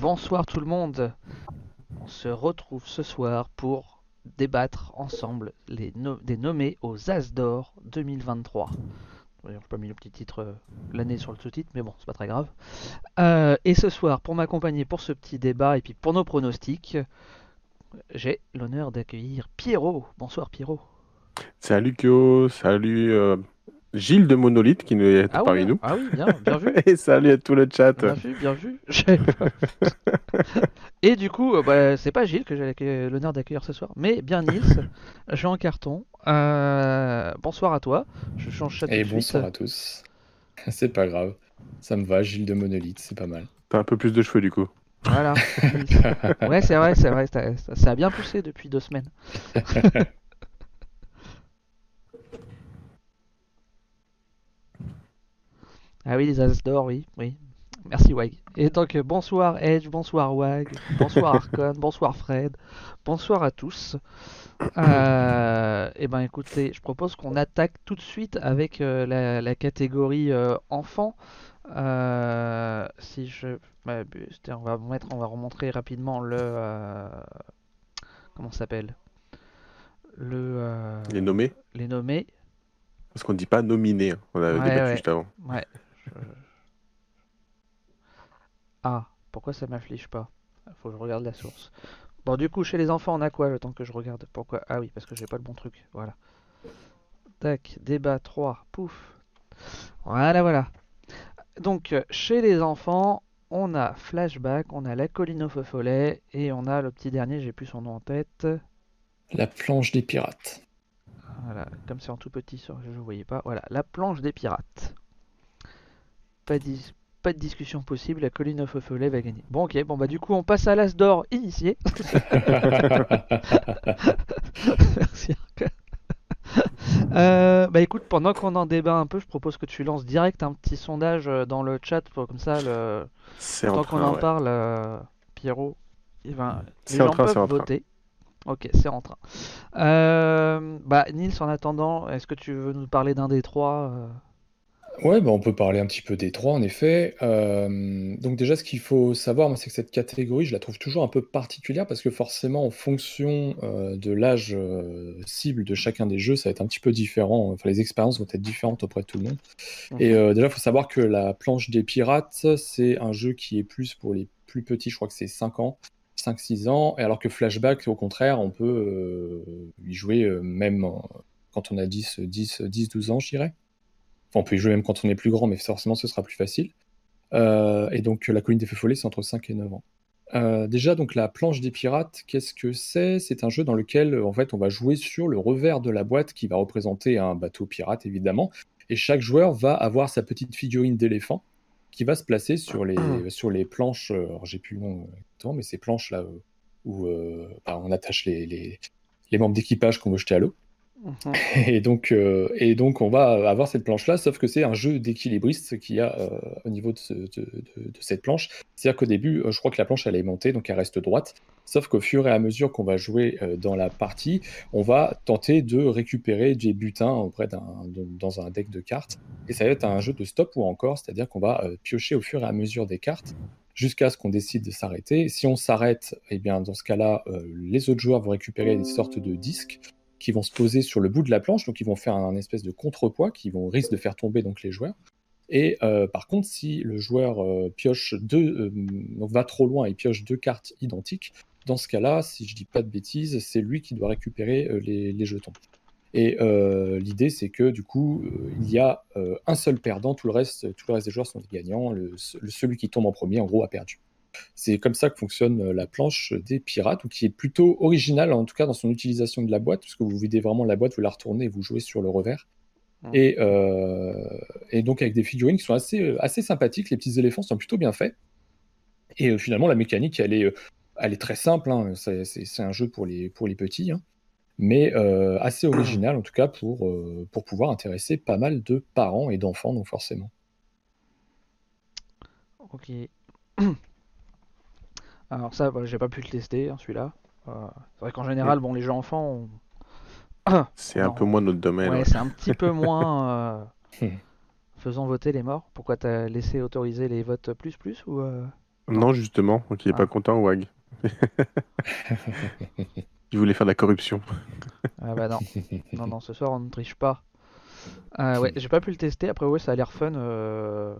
bonsoir tout le monde. On se retrouve ce soir pour débattre ensemble des nommés aux As d'Or 2023. Ouais, J'ai pas mis le petit titre, euh, l'année sur le sous-titre, mais bon, c'est pas très grave. Euh, et ce soir, pour m'accompagner pour ce petit débat et puis pour nos pronostics, j'ai l'honneur d'accueillir Pierrot. Bonsoir Pierrot. Salut Kyo, salut euh, Gilles de Monolith qui nous est Ah parmi oui, nous. ah oui, bien, bien vu. Et salut à tout le chat. Bien vu, bien vu. Et du coup, euh, bah, c'est pas Gilles que j'ai l'honneur d'accueillir ce soir, mais bien Nils, Jean Carton. Euh, bonsoir à toi. Je change tout Et de bonsoir suite. à tous. C'est pas grave. Ça me va, Gilles de Monolith, c'est pas mal. T'as un peu plus de cheveux du coup. Voilà. Ouais, c'est vrai, c'est vrai. Ça a bien poussé depuis deux semaines. Ah oui, les As d'or, oui, oui. Merci Wag. Et donc bonsoir Edge, bonsoir Wag, bonsoir Arcon, bonsoir Fred, bonsoir à tous. Euh, et ben écoutez, je propose qu'on attaque tout de suite avec euh, la, la catégorie euh, enfant. Euh, si je m'abuse, tiens, on va mettre, on va remontrer rapidement le euh, comment s'appelle? Le Les nommés. les nommés. Parce qu'on dit pas nominé. hein. On avait Ouais, débattu ouais. juste avant. Ouais. Je- Ah, pourquoi ça m'affiche pas Faut que je regarde la source. Bon, du coup, chez les enfants, on a quoi le temps que je regarde? Pourquoi? Ah oui, parce que j'ai pas le bon truc. Voilà. Tac, débat 3, pouf. Voilà, voilà. Donc, euh, chez les enfants, on a Flashback, on a La colline au feu follet, et on a le petit dernier, j'ai plus son nom en tête. La planche des pirates. Voilà, comme c'est en tout petit je ne voyais pas. Voilà, la planche des pirates. Pas, dis- pas de discussion possible, la colline au feu follet va gagner. Bon ok, bon bah du coup on passe à l'as d'or initié. Merci. Euh, bah écoute, pendant qu'on en débat un peu, je propose que tu lances direct un petit sondage euh, dans le chat, pour, comme ça, le... Tant qu'on en ouais. parle, euh, Pierrot, il va... les C'est en gens train, c'est peuvent voter. Ok, c'est en train. Euh, bah Nils, en attendant, est-ce que tu veux nous parler d'un des trois euh, Ouais, bah on peut parler un petit peu des trois, en effet. Euh, donc déjà, ce qu'il faut savoir, moi, c'est que cette catégorie, je la trouve toujours un peu particulière parce que forcément, en fonction euh, de l'âge euh, cible de chacun des jeux, ça va être un petit peu différent. Enfin, les expériences vont être différentes auprès de tout le monde. Et euh, déjà, il faut savoir que la planche des pirates, c'est un jeu qui est plus pour les plus petits, je crois que c'est 5 ans, 5-6 ans, et alors que Flashback, au contraire, on peut y jouer même quand on a 10, 10, 10, 12 ans, je dirais. Enfin, on peut y jouer même quand on est plus grand, mais forcément, ce sera plus facile. Euh, et donc, la colline des feux follets, c'est entre 5 et 9 ans. Euh, déjà, donc la planche des pirates, qu'est-ce que c'est? C'est un jeu dans lequel, en fait, on va jouer sur le revers de la boîte qui va représenter un bateau pirate, évidemment. Et chaque joueur va avoir sa petite figurine d'éléphant qui va se placer sur les, sur les planches. euh, Alors, j'ai plus le nom exactement, mais ces planches là euh, où euh, bah, on attache les, les, les membres d'équipage qu'on veut jeter à l'eau. Et donc, euh, et donc, on va avoir cette planche-là, sauf que c'est un jeu d'équilibriste qu'il y a euh, au niveau de, ce- de- de- de cette planche. C'est-à-dire qu'au début, euh, je crois que la planche, elle est montée, donc elle reste droite. Sauf qu'au fur et à mesure qu'on va jouer dans la partie, on va tenter de récupérer des butins auprès d'un, dans un deck de cartes. Et ça va être un jeu de stop ou encore, c'est-à-dire qu'on va piocher au fur et à mesure des cartes jusqu'à ce qu'on décide de s'arrêter. Si on s'arrête, eh bien, dans ce cas-là, les autres joueurs vont récupérer des sortes de disques qui vont se poser sur le bout de la planche, donc ils vont faire un, espèce de contrepoids qui vont risque de faire tomber donc les joueurs. Et euh, par contre, si le joueur euh, pioche deux, euh, va trop loin et pioche deux cartes identiques, dans ce cas-là, si je dis pas de bêtises, c'est lui qui doit récupérer les, jetons. Et l'idée, c'est que du coup, il y a un seul perdant, tout le reste, des joueurs sont des gagnants. Celui qui tombe en premier, en gros, a perdu. C'est comme ça que fonctionne euh, la planche des pirates, ou qui est plutôt originale, en tout cas dans son utilisation de la boîte, puisque vous videz vraiment la boîte, vous la retournez et vous jouez sur le revers. Et, euh, et donc avec des figurines qui sont assez, euh, assez sympathiques, les petits éléphants sont plutôt bien faits. Et euh, finalement, la mécanique, elle est, elle est très simple, hein. c'est un jeu pour les, pour les petits, hein. mais euh, assez original en tout cas pour, pour pouvoir intéresser pas mal de parents et d'enfants, donc forcément. Ok. Alors ça, bah, j'ai pas pu le tester, hein, celui-là. Euh, c'est vrai qu'en général, bon, les jeux enfants, on- C'est un peu moins notre domaine. ouais, ouais. c'est un petit peu moins euh, faisant voter les morts. Pourquoi t'as laissé autoriser les votes plus plus ou euh, Non, justement, donc il est Ah. pas content, Wag. Il voulait faire de la corruption. Ah bah non. Non, non, ce soir on ne triche pas. Euh, ouais, j'ai pas pu le tester. Après, ouais, ça a l'air fun. euh,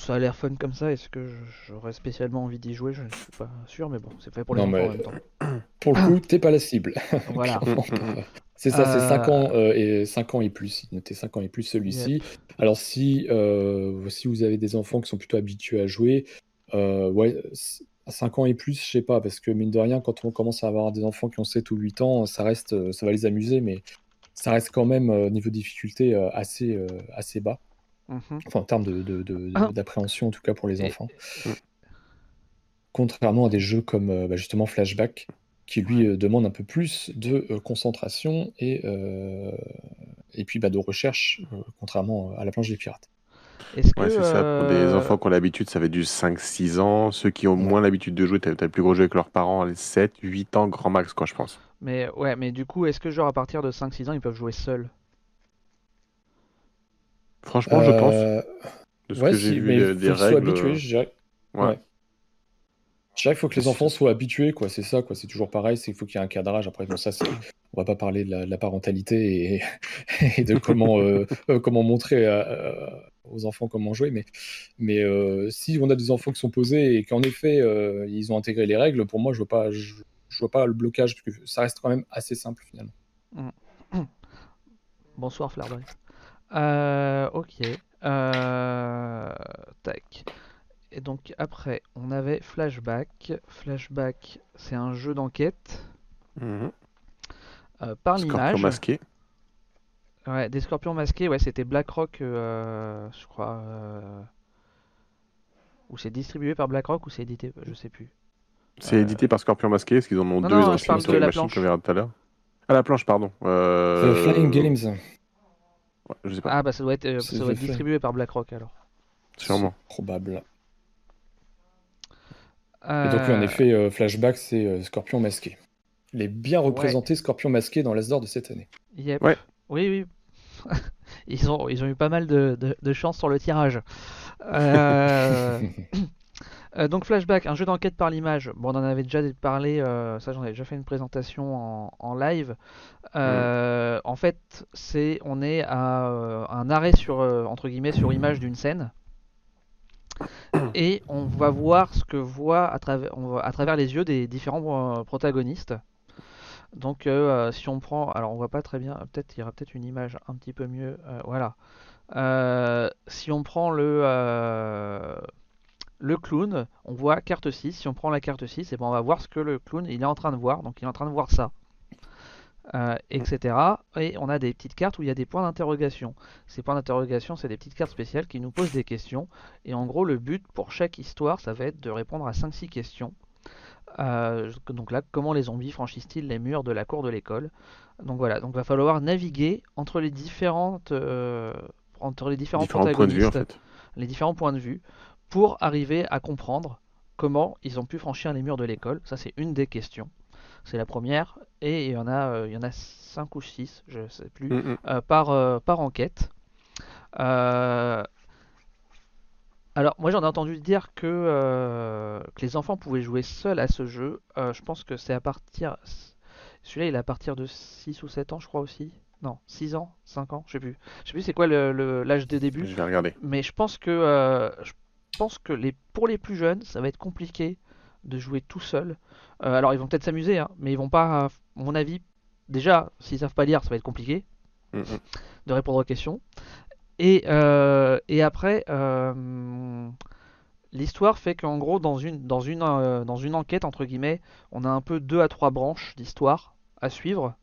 Ça a l'air fun comme ça. Est-ce que j'aurais spécialement envie d'y jouer? Je ne suis pas sûr, mais bon, c'est fait pour les Non, enfants mais- en même temps. Pour le coup, t'es pas la cible. Voilà. C'est ça, c'est 5 Euh, ans euh, et 5 ans et plus. Il notait 5 ans et plus celui-ci. Alors si, euh, si vous avez des enfants qui sont plutôt habitués à jouer, ouais, c- à 5 ans et plus, je sais pas, parce que mine de rien, quand on commence à avoir des enfants qui ont 7 ou 8 ans, ça reste, ça va les amuser, mais ça reste quand même niveau difficulté assez, assez bas. Mhm. Enfin, en termes de, de- de- Ah. d'appréhension, en tout cas pour les Et- enfants. Contrairement à des jeux comme euh, bah, justement Flashback, qui lui euh, demande un peu plus de euh, concentration et, euh, et puis bah, de recherche, euh, contrairement à la planche des pirates. Que Ouais, c'est ça. Pour des enfants qui ont l'habitude, ça fait du 5-6 ans. Ceux qui ont Ouais. moins l'habitude de jouer, t'as le plus gros jeu avec leurs parents, les 7, 8 ans, grand max, quoi, je pense. Mais ouais, mais du coup, est-ce que genre à partir de 5-6 ans, ils peuvent jouer seuls? Franchement, je pense, Euh, de ce ouais, que si, j'ai vu mais des, faut règles. habitués, je dirais. ouais. Ouais. Je dirais qu'il faut que les enfants soient habitués, quoi. C'est ça, quoi. C'est toujours pareil. C'est qu'il faut qu'il y ait un cadrage. Après, bon, ça, c'est. On va pas parler de la, de la parentalité et, et de comment euh, euh, comment montrer aux enfants comment jouer. Mais mais euh, si on a des enfants qui sont posés et qu'en effet euh, ils ont intégré les règles, pour moi, je vois pas je, je vois pas le blocage parce que ça reste quand même assez simple finalement. Bonsoir Flarbright. Euh, ok. Euh, tac. Et donc après, on avait Flashback. Flashback, c'est un jeu d'enquête Mhm. euh, par Scorpion l'image. masqué. Ouais, des scorpions masqués. Ouais, c'était BlackRock, euh, je crois. euh, Ou c'est distribué par BlackRock ou c'est édité, je sais plus. C'est Euh, édité par Scorpion masqué, parce qu'ils en ont Non, deux, non, ils en je parle de les la machines planche. qu'on verra tout à l'heure. À la planche, pardon. Euh, Euh, Flying Games, ouais, je sais pas, Ah bah ça doit être, euh, ça doit être distribué par BlackRock alors. sûrement. probable. Et donc oui, en Euh, effet, euh, Flashback, c'est euh, Scorpion masqué. Il est bien représenté Scorpion masqué dans l'Asdor de cette année. Yep. Ouais. Oui, oui. Ils ont, ils ont eu pas mal de, de, de chance sur le tirage. Euh, donc Flashback, un jeu d'enquête par l'image. Bon, on en avait déjà parlé, euh, ça j'en avais déjà fait une présentation en, en live. Euh, En fait, c'est on est à un arrêt sur entre guillemets sur image d'une scène et on va voir ce que voit à travers on va- à travers les yeux des différents protagonistes. Donc si on prend, alors on voit pas très bien, peut-être il y aura peut-être une image un petit peu mieux, voilà. Si on prend le le clown, on voit carte 6. Si on prend la carte 6, et ben on va voir ce que le clown il est en train de voir. Donc il est en train de voir ça, Euh, etc. Et on a des petites cartes où il y a des points d'interrogation. Ces points d'interrogation, c'est des petites cartes spéciales qui nous posent des questions. Et en gros, le but pour chaque histoire, ça va être de répondre à 5-6 questions. Euh, donc là, comment les zombies franchissent-ils les murs de la cour de l'école? Donc voilà, donc va falloir naviguer entre les différentes, euh, entre les différents, Différents points de vue, en protagonistes, fait. les différents points de vue, pour arriver à comprendre comment ils ont pu franchir les murs de l'école. Ça, c'est une des questions. C'est la première, et il y en a, euh, il y en a 5 ou 6, je sais plus, Mhm. euh, par, euh, par enquête. Alors, moi j'en ai entendu dire que, que les enfants pouvaient jouer seuls à ce jeu. Je pense que c'est à partir. Celui-là, il est à partir de 6 ou 7 ans, je crois aussi. Non, 6 ans, 5 ans, je sais plus. Je sais plus c'est quoi le- le- l'âge de début. Je vais regarder. Mais je pense que, je pense que les, pour les plus jeunes, ça va être compliqué de jouer tout seul. Euh, alors, ils vont peut-être s'amuser, hein, mais ils vont pas, à mon avis, déjà, s'ils savent pas lire, ça va être compliqué de répondre aux questions. Et, euh, et après, euh, l'histoire fait qu'en gros, dans une, dans, une, dans une enquête, entre guillemets, on a un peu deux à trois branches d'histoire à suivre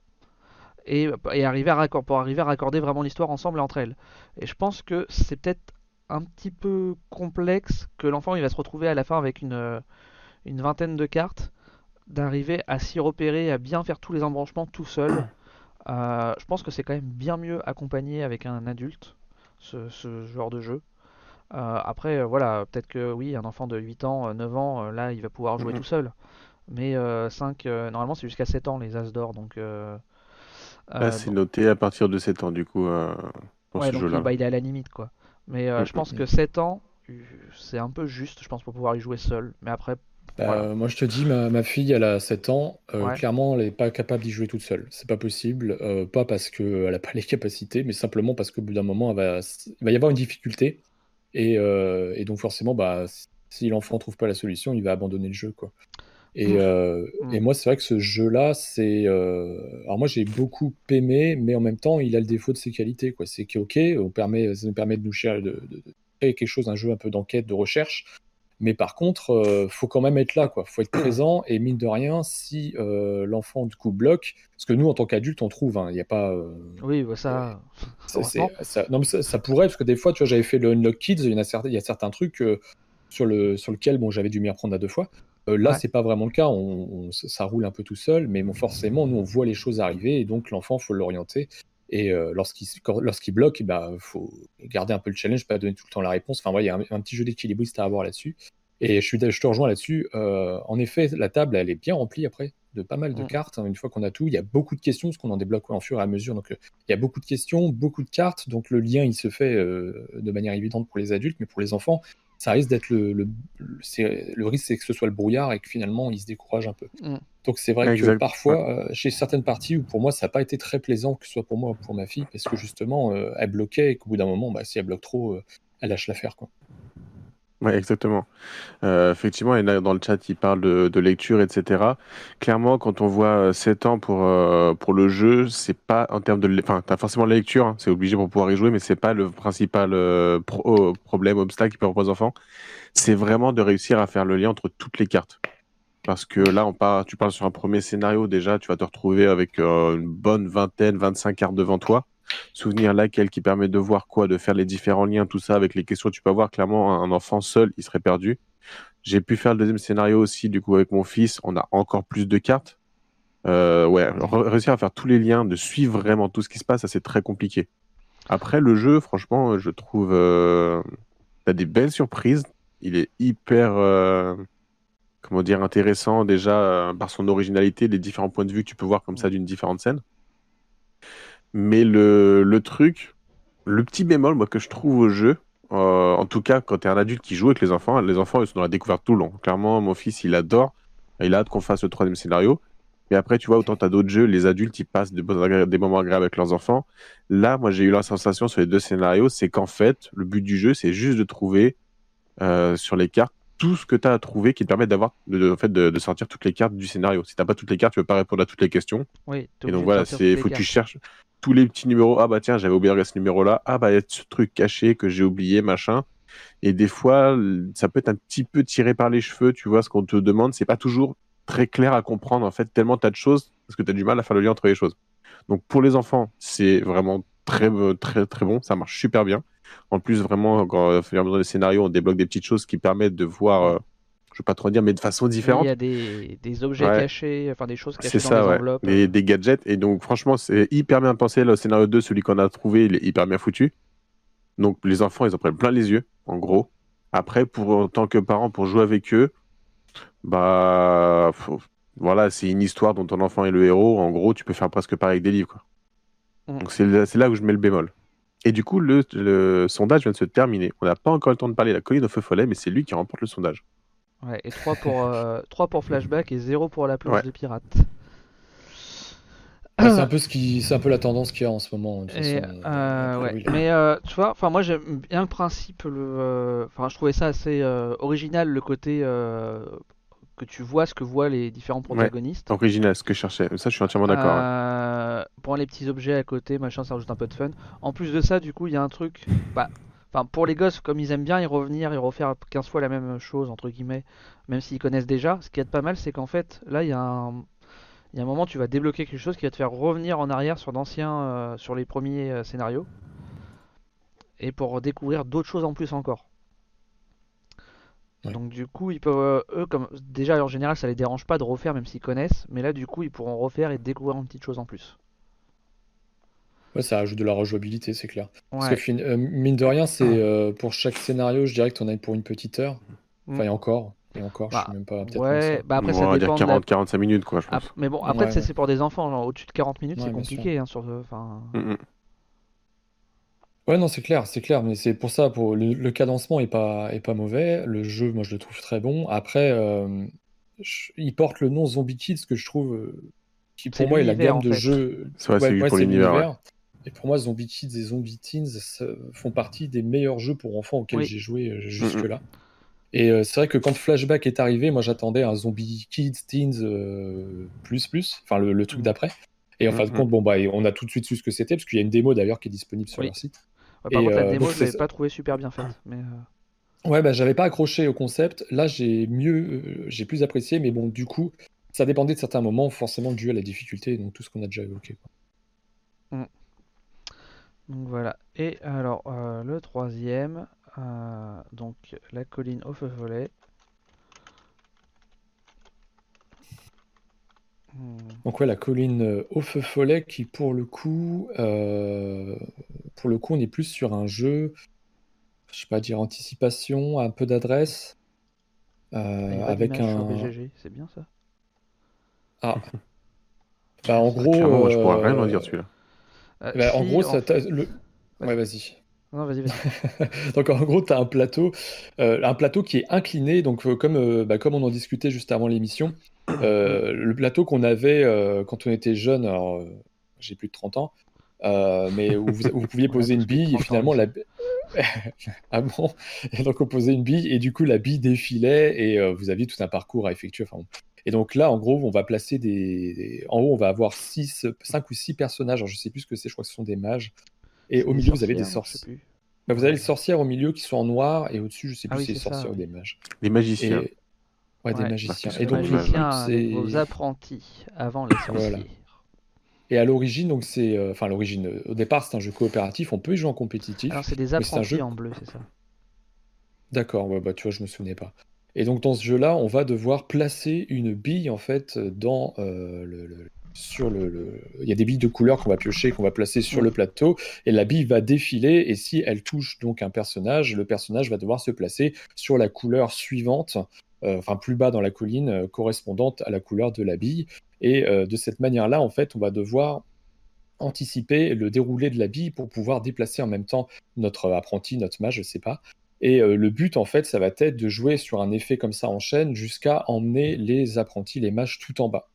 et, et arriver à raccor- pour arriver à raccorder vraiment l'histoire ensemble et entre elles. Et je pense que c'est peut-être un petit peu complexe que l'enfant il va se retrouver à la fin avec une, euh, une vingtaine de cartes, d'arriver à s'y repérer, à bien faire tous les embranchements tout seul. Euh, je pense que c'est quand même bien mieux accompagné avec un adulte, ce, ce genre de jeu. Euh, après, voilà, peut-être que oui, un enfant de 8 ans, euh, 9 ans, là, il va pouvoir jouer tout seul. Mais euh, 5, euh, normalement, c'est jusqu'à 7 ans les As d'or, donc... Là, c'est noté à partir de 7 ans, du coup, pour Ouais, ce jeu-là. bah, il est à la limite, quoi. Mais euh, Mm, je pense mm, que mm. 7 ans, c'est un peu juste, je pense, pour pouvoir y jouer seul. Mais après, Bah, voilà. moi, je te dis, ma, ma fille, elle a 7 ans. euh, Ouais. clairement, elle n'est pas capable d'y jouer toute seule. C'est pas possible. euh, pas parce qu'elle n'a pas les capacités, mais simplement parce qu'au bout d'un moment, elle va, il va y avoir une difficulté. Et, euh, et donc, forcément, bah, si l'enfant trouve pas la solution, il va abandonner le jeu, quoi. Et, Ouf. euh, Mm. et moi, c'est vrai que ce jeu-là, c'est. euh, Alors, moi, j'ai beaucoup aimé, mais en même temps, il a le défaut de ses qualités, quoi. C'est que, ok, on permet, ça nous permet de nous cher- de, de- de créer quelque chose, un jeu un peu d'enquête, de recherche. Mais par contre, euh, faut quand même être là, quoi. Faut être présent et mine de rien, si euh, l'enfant du coup bloque, parce que nous en tant qu'adultes, on trouve, hein, il n'y a pas, euh, Oui, bah, ça. non mais ça, ça pourrait, parce que des fois, tu vois, j'avais fait le Unlock Kids, il y a certains, il y a certains trucs sur le sur lequel, bon, j'avais dû m'y reprendre à deux fois. Euh, là, Ouais. c'est pas vraiment le cas. On, on- ça roule un peu tout seul, mais bon, forcément, nous on voit les choses arriver et donc l'enfant, faut l'orienter. Et euh, lorsqu'il quand- lorsqu'il bloque, bah, faut garder un peu le challenge, pas donner tout le temps la réponse. Enfin, il y a un, un petit jeu d'équilibriste à avoir là-dessus. Et je, suis, je te rejoins là-dessus. Euh, en effet, la table, elle est bien remplie après de pas mal de cartes. hein, une fois qu'on a tout, il y a beaucoup de questions, parce qu'on en débloque en fur et à mesure. Donc, euh, il y a beaucoup de questions, beaucoup de cartes. Donc, le lien, il se fait de manière évidente pour les adultes, mais pour les enfants, ça risque d'être le, le, le- c'est- le risque, c'est que ce soit le brouillard et que finalement, ils se découragent un peu. Mm. Donc, c'est vrai que parfois, euh, chez certaines parties où pour moi, ça n'a pas été très plaisant, que ce soit pour moi ou pour ma fille, parce que justement, euh, elle bloquait et qu'au bout d'un moment, bah, si elle bloque trop, euh, elle lâche l'affaire. Quoi. Ouais, exactement. Euh, effectivement, et là, dans le chat, il parle de, lecture, etc. Clairement, quand on voit euh, 7 ans pour, euh, pour le jeu, c'est pas en termes de... Enfin, t'as forcément la lecture, hein, c'est obligé pour pouvoir y jouer, mais c'est pas le principal euh, euh, problème, obstacle qui peut avoir aux enfants. C'est vraiment de réussir à faire le lien entre toutes les cartes. Parce que là, on part, tu parles sur un premier scénario, déjà, tu vas te retrouver avec euh, une bonne vingtaine, 25 cartes devant toi. Souvenir laquelle qui permet de voir quoi, de faire les différents liens, tout ça, avec les questions que tu peux avoir. Clairement, un enfant seul, il serait perdu. J'ai pu faire le deuxième scénario aussi, du coup, avec mon fils. On a encore plus de cartes. Euh, ouais, réussir à faire tous les liens, de suivre vraiment tout ce qui se passe, ça c'est très compliqué. Après, le jeu, franchement, je trouve. Euh, T'as des belles surprises. Il est hyper. euh, comment dire, intéressant déjà euh, par son originalité, les différents points de vue que tu peux voir comme ça d'une différente scène. Mais le, le truc, le petit bémol, moi, que je trouve au jeu, euh, en tout cas, quand tu es un adulte qui joue avec les enfants, les enfants, ils sont dans la découverte tout le long. Clairement, mon fils, il adore. Il a hâte qu'on fasse le troisième scénario. Mais après, tu vois, autant tu as d'autres jeux, les adultes, ils passent des, moments agréables avec leurs enfants. Là, moi, j'ai eu la sensation sur les deux scénarios, c'est qu'en fait, le but du jeu, c'est juste de trouver euh, sur les cartes tout ce que tu as à trouver qui te permet d'avoir, de, de- en fait, de, de sortir toutes les cartes du scénario. Si t'as pas toutes les cartes, tu peux pas répondre à toutes les questions. Oui, Et donc voilà, c'est faut que tu cherches tous les petits numéros. Ah bah tiens, j'avais oublié ce numéro-là. Ah bah il y a ce truc caché que j'ai oublié, machin. Et des fois, ça peut être un petit peu tiré par les cheveux, tu vois, ce qu'on te demande, c'est pas toujours très clair à comprendre en fait, tellement t'as de choses, parce que t'as du mal à faire le lien entre les choses. Donc pour les enfants, c'est vraiment très euh, très très bon, ça marche super bien. En plus, vraiment, quand euh, au fur et des scénarios, on débloque des petites choses qui permettent de voir, euh, je vais pas trop dire, mais de façon Oui, Il différente. y a des, des objets Ouais. cachés, enfin des choses cachées dans ça, les ouais. enveloppes. Des, des gadgets. Et donc, franchement, c'est hyper bien pensé. Le scénario 2, celui qu'on a trouvé, il est hyper bien foutu. Donc, les enfants, ils en prennent plein les yeux, en gros. Après, pour, en tant que parent, pour jouer avec eux, bah, faut- voilà, c'est une histoire dont ton enfant est le héros. En gros, tu peux faire presque pareil avec des livres, quoi. Mm. Donc, c'est là, c'est là où je mets le bémol. Et du coup, le, le sondage vient de se terminer. On n'a pas encore le temps de parler de la colline au feu follet, mais c'est lui qui remporte le sondage. Ouais, et 3 pour, euh, 3 pour Flashback et 0 pour la planche Ouais. des pirates. Ouais, c'est un peu ce qui, c'est un peu la tendance qu'il y a en ce moment. de Et, façon, euh, ouais. Mais euh, tu vois, enfin moi j'aime bien le principe, le, euh, enfin je trouvais ça assez euh, original le côté euh, que tu vois ce que voient les différents protagonistes. Original, ce que je cherchais. Ça, je suis entièrement d'accord. pour les petits objets à côté, machin, ça rajoute un peu de fun. En plus de ça, du coup, il y a un truc. Bah, enfin, pour les gosses, comme ils aiment bien y revenir et refaire 15 fois la même chose, entre guillemets, même s'ils connaissent déjà, ce qui est pas mal, c'est qu'en fait, là, il y a un. Il y a un moment, tu vas débloquer quelque chose qui va te faire revenir en arrière sur d'anciens, euh, sur les premiers euh, scénarios, et pour découvrir d'autres choses en plus encore. Ouais. Donc du coup, ils peuvent, euh, eux, comme déjà en général, ça les dérange pas de refaire, même s'ils connaissent, mais là, du coup, ils pourront refaire et découvrir une petite chose en plus. Ouais, ça ajoute de la rejouabilité, c'est clair. Parce Ouais. que euh, mine de rien, c'est euh, pour chaque scénario, je dirais que tu en as pour une petite heure. Enfin, Mm. et encore, et encore, Bah, je sais même pas, peut-être Ouais, bah après ça dépend de la- 40-45 minutes, quoi, je pense. Ap- Mais bon, après Ouais, c'est ouais. pour des enfants, genre au-dessus de 40 minutes Ouais, c'est compliqué hein, sur... Enfin... Mm, mm. Ouais, non, c'est clair, c'est clair, mais c'est pour ça, pour le, le cadencement est pas, est pas mauvais. Le jeu, moi, je le trouve très bon. Après, euh, je- il porte le nom Zombie Kids, que je trouve, euh, qui pour moi est la gamme en de jeux. C'est l'univers, ouais. l'univers. Et pour moi, Zombie Kids et Zombie Teens font partie des meilleurs jeux pour enfants auxquels Oui. j'ai joué euh, jusque-là. Et euh, c'est vrai que quand Flashback est arrivé, moi j'attendais un Zombie Kids, Teens euh, plus plus, enfin le, le truc Mhm. d'après. Et en fin de compte, bon bah on a tout de suite su ce que c'était parce qu'il y a une démo d'ailleurs qui est disponible sur Oui. leur site. Ouais, par Et, contre, la démo, je l'avais pas trouvé super bien faite. Mais, Ouais, bah j'avais pas accroché au concept. Là, j'ai mieux, euh, j'ai plus apprécié, mais bon, du coup, ça dépendait de certains moments, forcément dû à la difficulté, donc tout ce qu'on a déjà évoqué. quoi. Donc voilà. Et alors, euh, le troisième, euh, donc la colline au feu follet. Hmm, Donc ouais, la colline euh, au feu follet qui pour le coup, euh, pour le coup, on est plus sur un jeu, je sais pas dire anticipation, un peu d'adresse, euh, il y a pas avec un. BGG, c'est bien ça. Ah. Bah en gros. Clairement, moi, je pourrais rien en dire celui-là. Euh, bah, en gros, ça, fait- t'a- le. Vas-y. Ouais, vas-y. Non, vas-y, vas-y. Donc en gros, tu as un plateau, euh, un plateau qui est incliné, donc euh, comme, euh, bah, comme on en discutait juste avant l'émission, le plateau qu'on avait quand on était jeune, alors j'ai plus de 30 ans, mais où vous, où vous pouviez poser une bille et 30 ans finalement la ah bon? Et donc on posait une bille et du coup la bille défilait et vous aviez tout un parcours à effectuer. Enfin. Et donc là, en gros, on va placer des, des- en haut, on va avoir six, cinq ou six personnages. Alors je sais plus ce que c'est, je crois que ce sont des mages. Et au des milieu, vous avez des sorciers. Bah, vous avez les sorcières au milieu qui sont en noir et au-dessus, je sais Ah plus oui, si c'est des ça, sorcières ou des mages. Les Et... magiciens. Ouais, des magiciens. Et donc, magiciens vos apprentis avant les sorciers. Voilà. Et à l'origine, donc c'est. euh, Enfin, à l'origine, euh, au départ, c'est un jeu coopératif. On peut y jouer en compétitif. Alors, c'est des mais c'est un apprentis jeu. en bleu, c'est ça. D'accord, ouais, bah, tu vois, je me souvenais pas. Et donc, dans ce jeu-là, on va devoir placer une bille, en fait, dans euh, le. le- Sur le, le- Il y a des billes de couleur qu'on va piocher, qu'on va placer sur le plateau, et la bille va défiler, et si elle touche donc un personnage, le personnage va devoir se placer sur la couleur suivante, euh, enfin plus bas dans la colline, euh, correspondante à la couleur de la bille. Et de cette manière-là, en fait, on va devoir anticiper le déroulé de la bille pour pouvoir déplacer en même temps notre apprenti, notre mage, je sais pas. Et euh, le but, en fait, ça va être de jouer sur un effet comme ça en chaîne jusqu'à emmener les apprentis, les mages, tout en bas.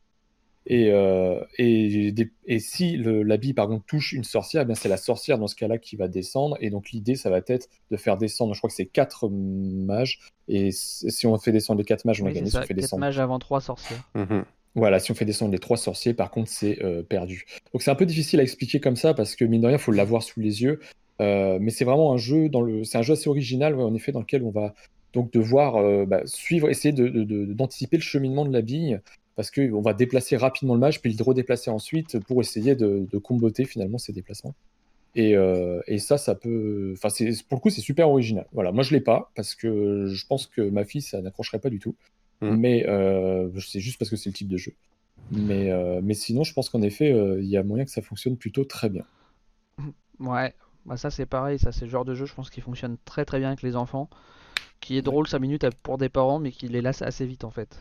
Et, euh, et, et si bille, par contre, touche une sorcière, eh bien c'est la sorcière dans ce cas-là qui va descendre. Et donc l'idée, ça va être de faire descendre, je crois que c'est quatre mages. Et si on fait descendre les quatre mages, on a Oui, c'est gagné. Si on fait Quatre descendre mages avant trois sorcières. Mhm. voilà, si on fait descendre les trois sorciers, par contre, c'est euh, perdu. Donc c'est un peu difficile à expliquer comme ça parce que mine de rien, il faut l'avoir sous les yeux. Euh, mais c'est vraiment un jeu dans le, c'est un jeu assez original, ouais, en effet, dans lequel on va donc devoir euh, bah, suivre, essayer de- de- de- d'anticiper le cheminement de la bille parce qu'on va déplacer rapidement le mage puis le redéplacer ensuite pour essayer de, de comboter finalement ces déplacements. Et, euh, et ça, ça peut, enfin, pour le coup, c'est super original. Voilà, moi je l'ai pas parce que je pense que ma fille, ça n'accrocherait pas du tout. Mhm. Mais euh, c'est juste parce que c'est le type de jeu. Mais, euh, mais sinon, je pense qu'en effet, euh, il y a moyen que ça fonctionne plutôt très bien. Ouais, bah ça c'est pareil, ça c'est le genre de jeu je pense qui fonctionne très très bien avec les enfants, qui est drôle 5 minutes pour des parents mais qui les lasse assez vite en fait.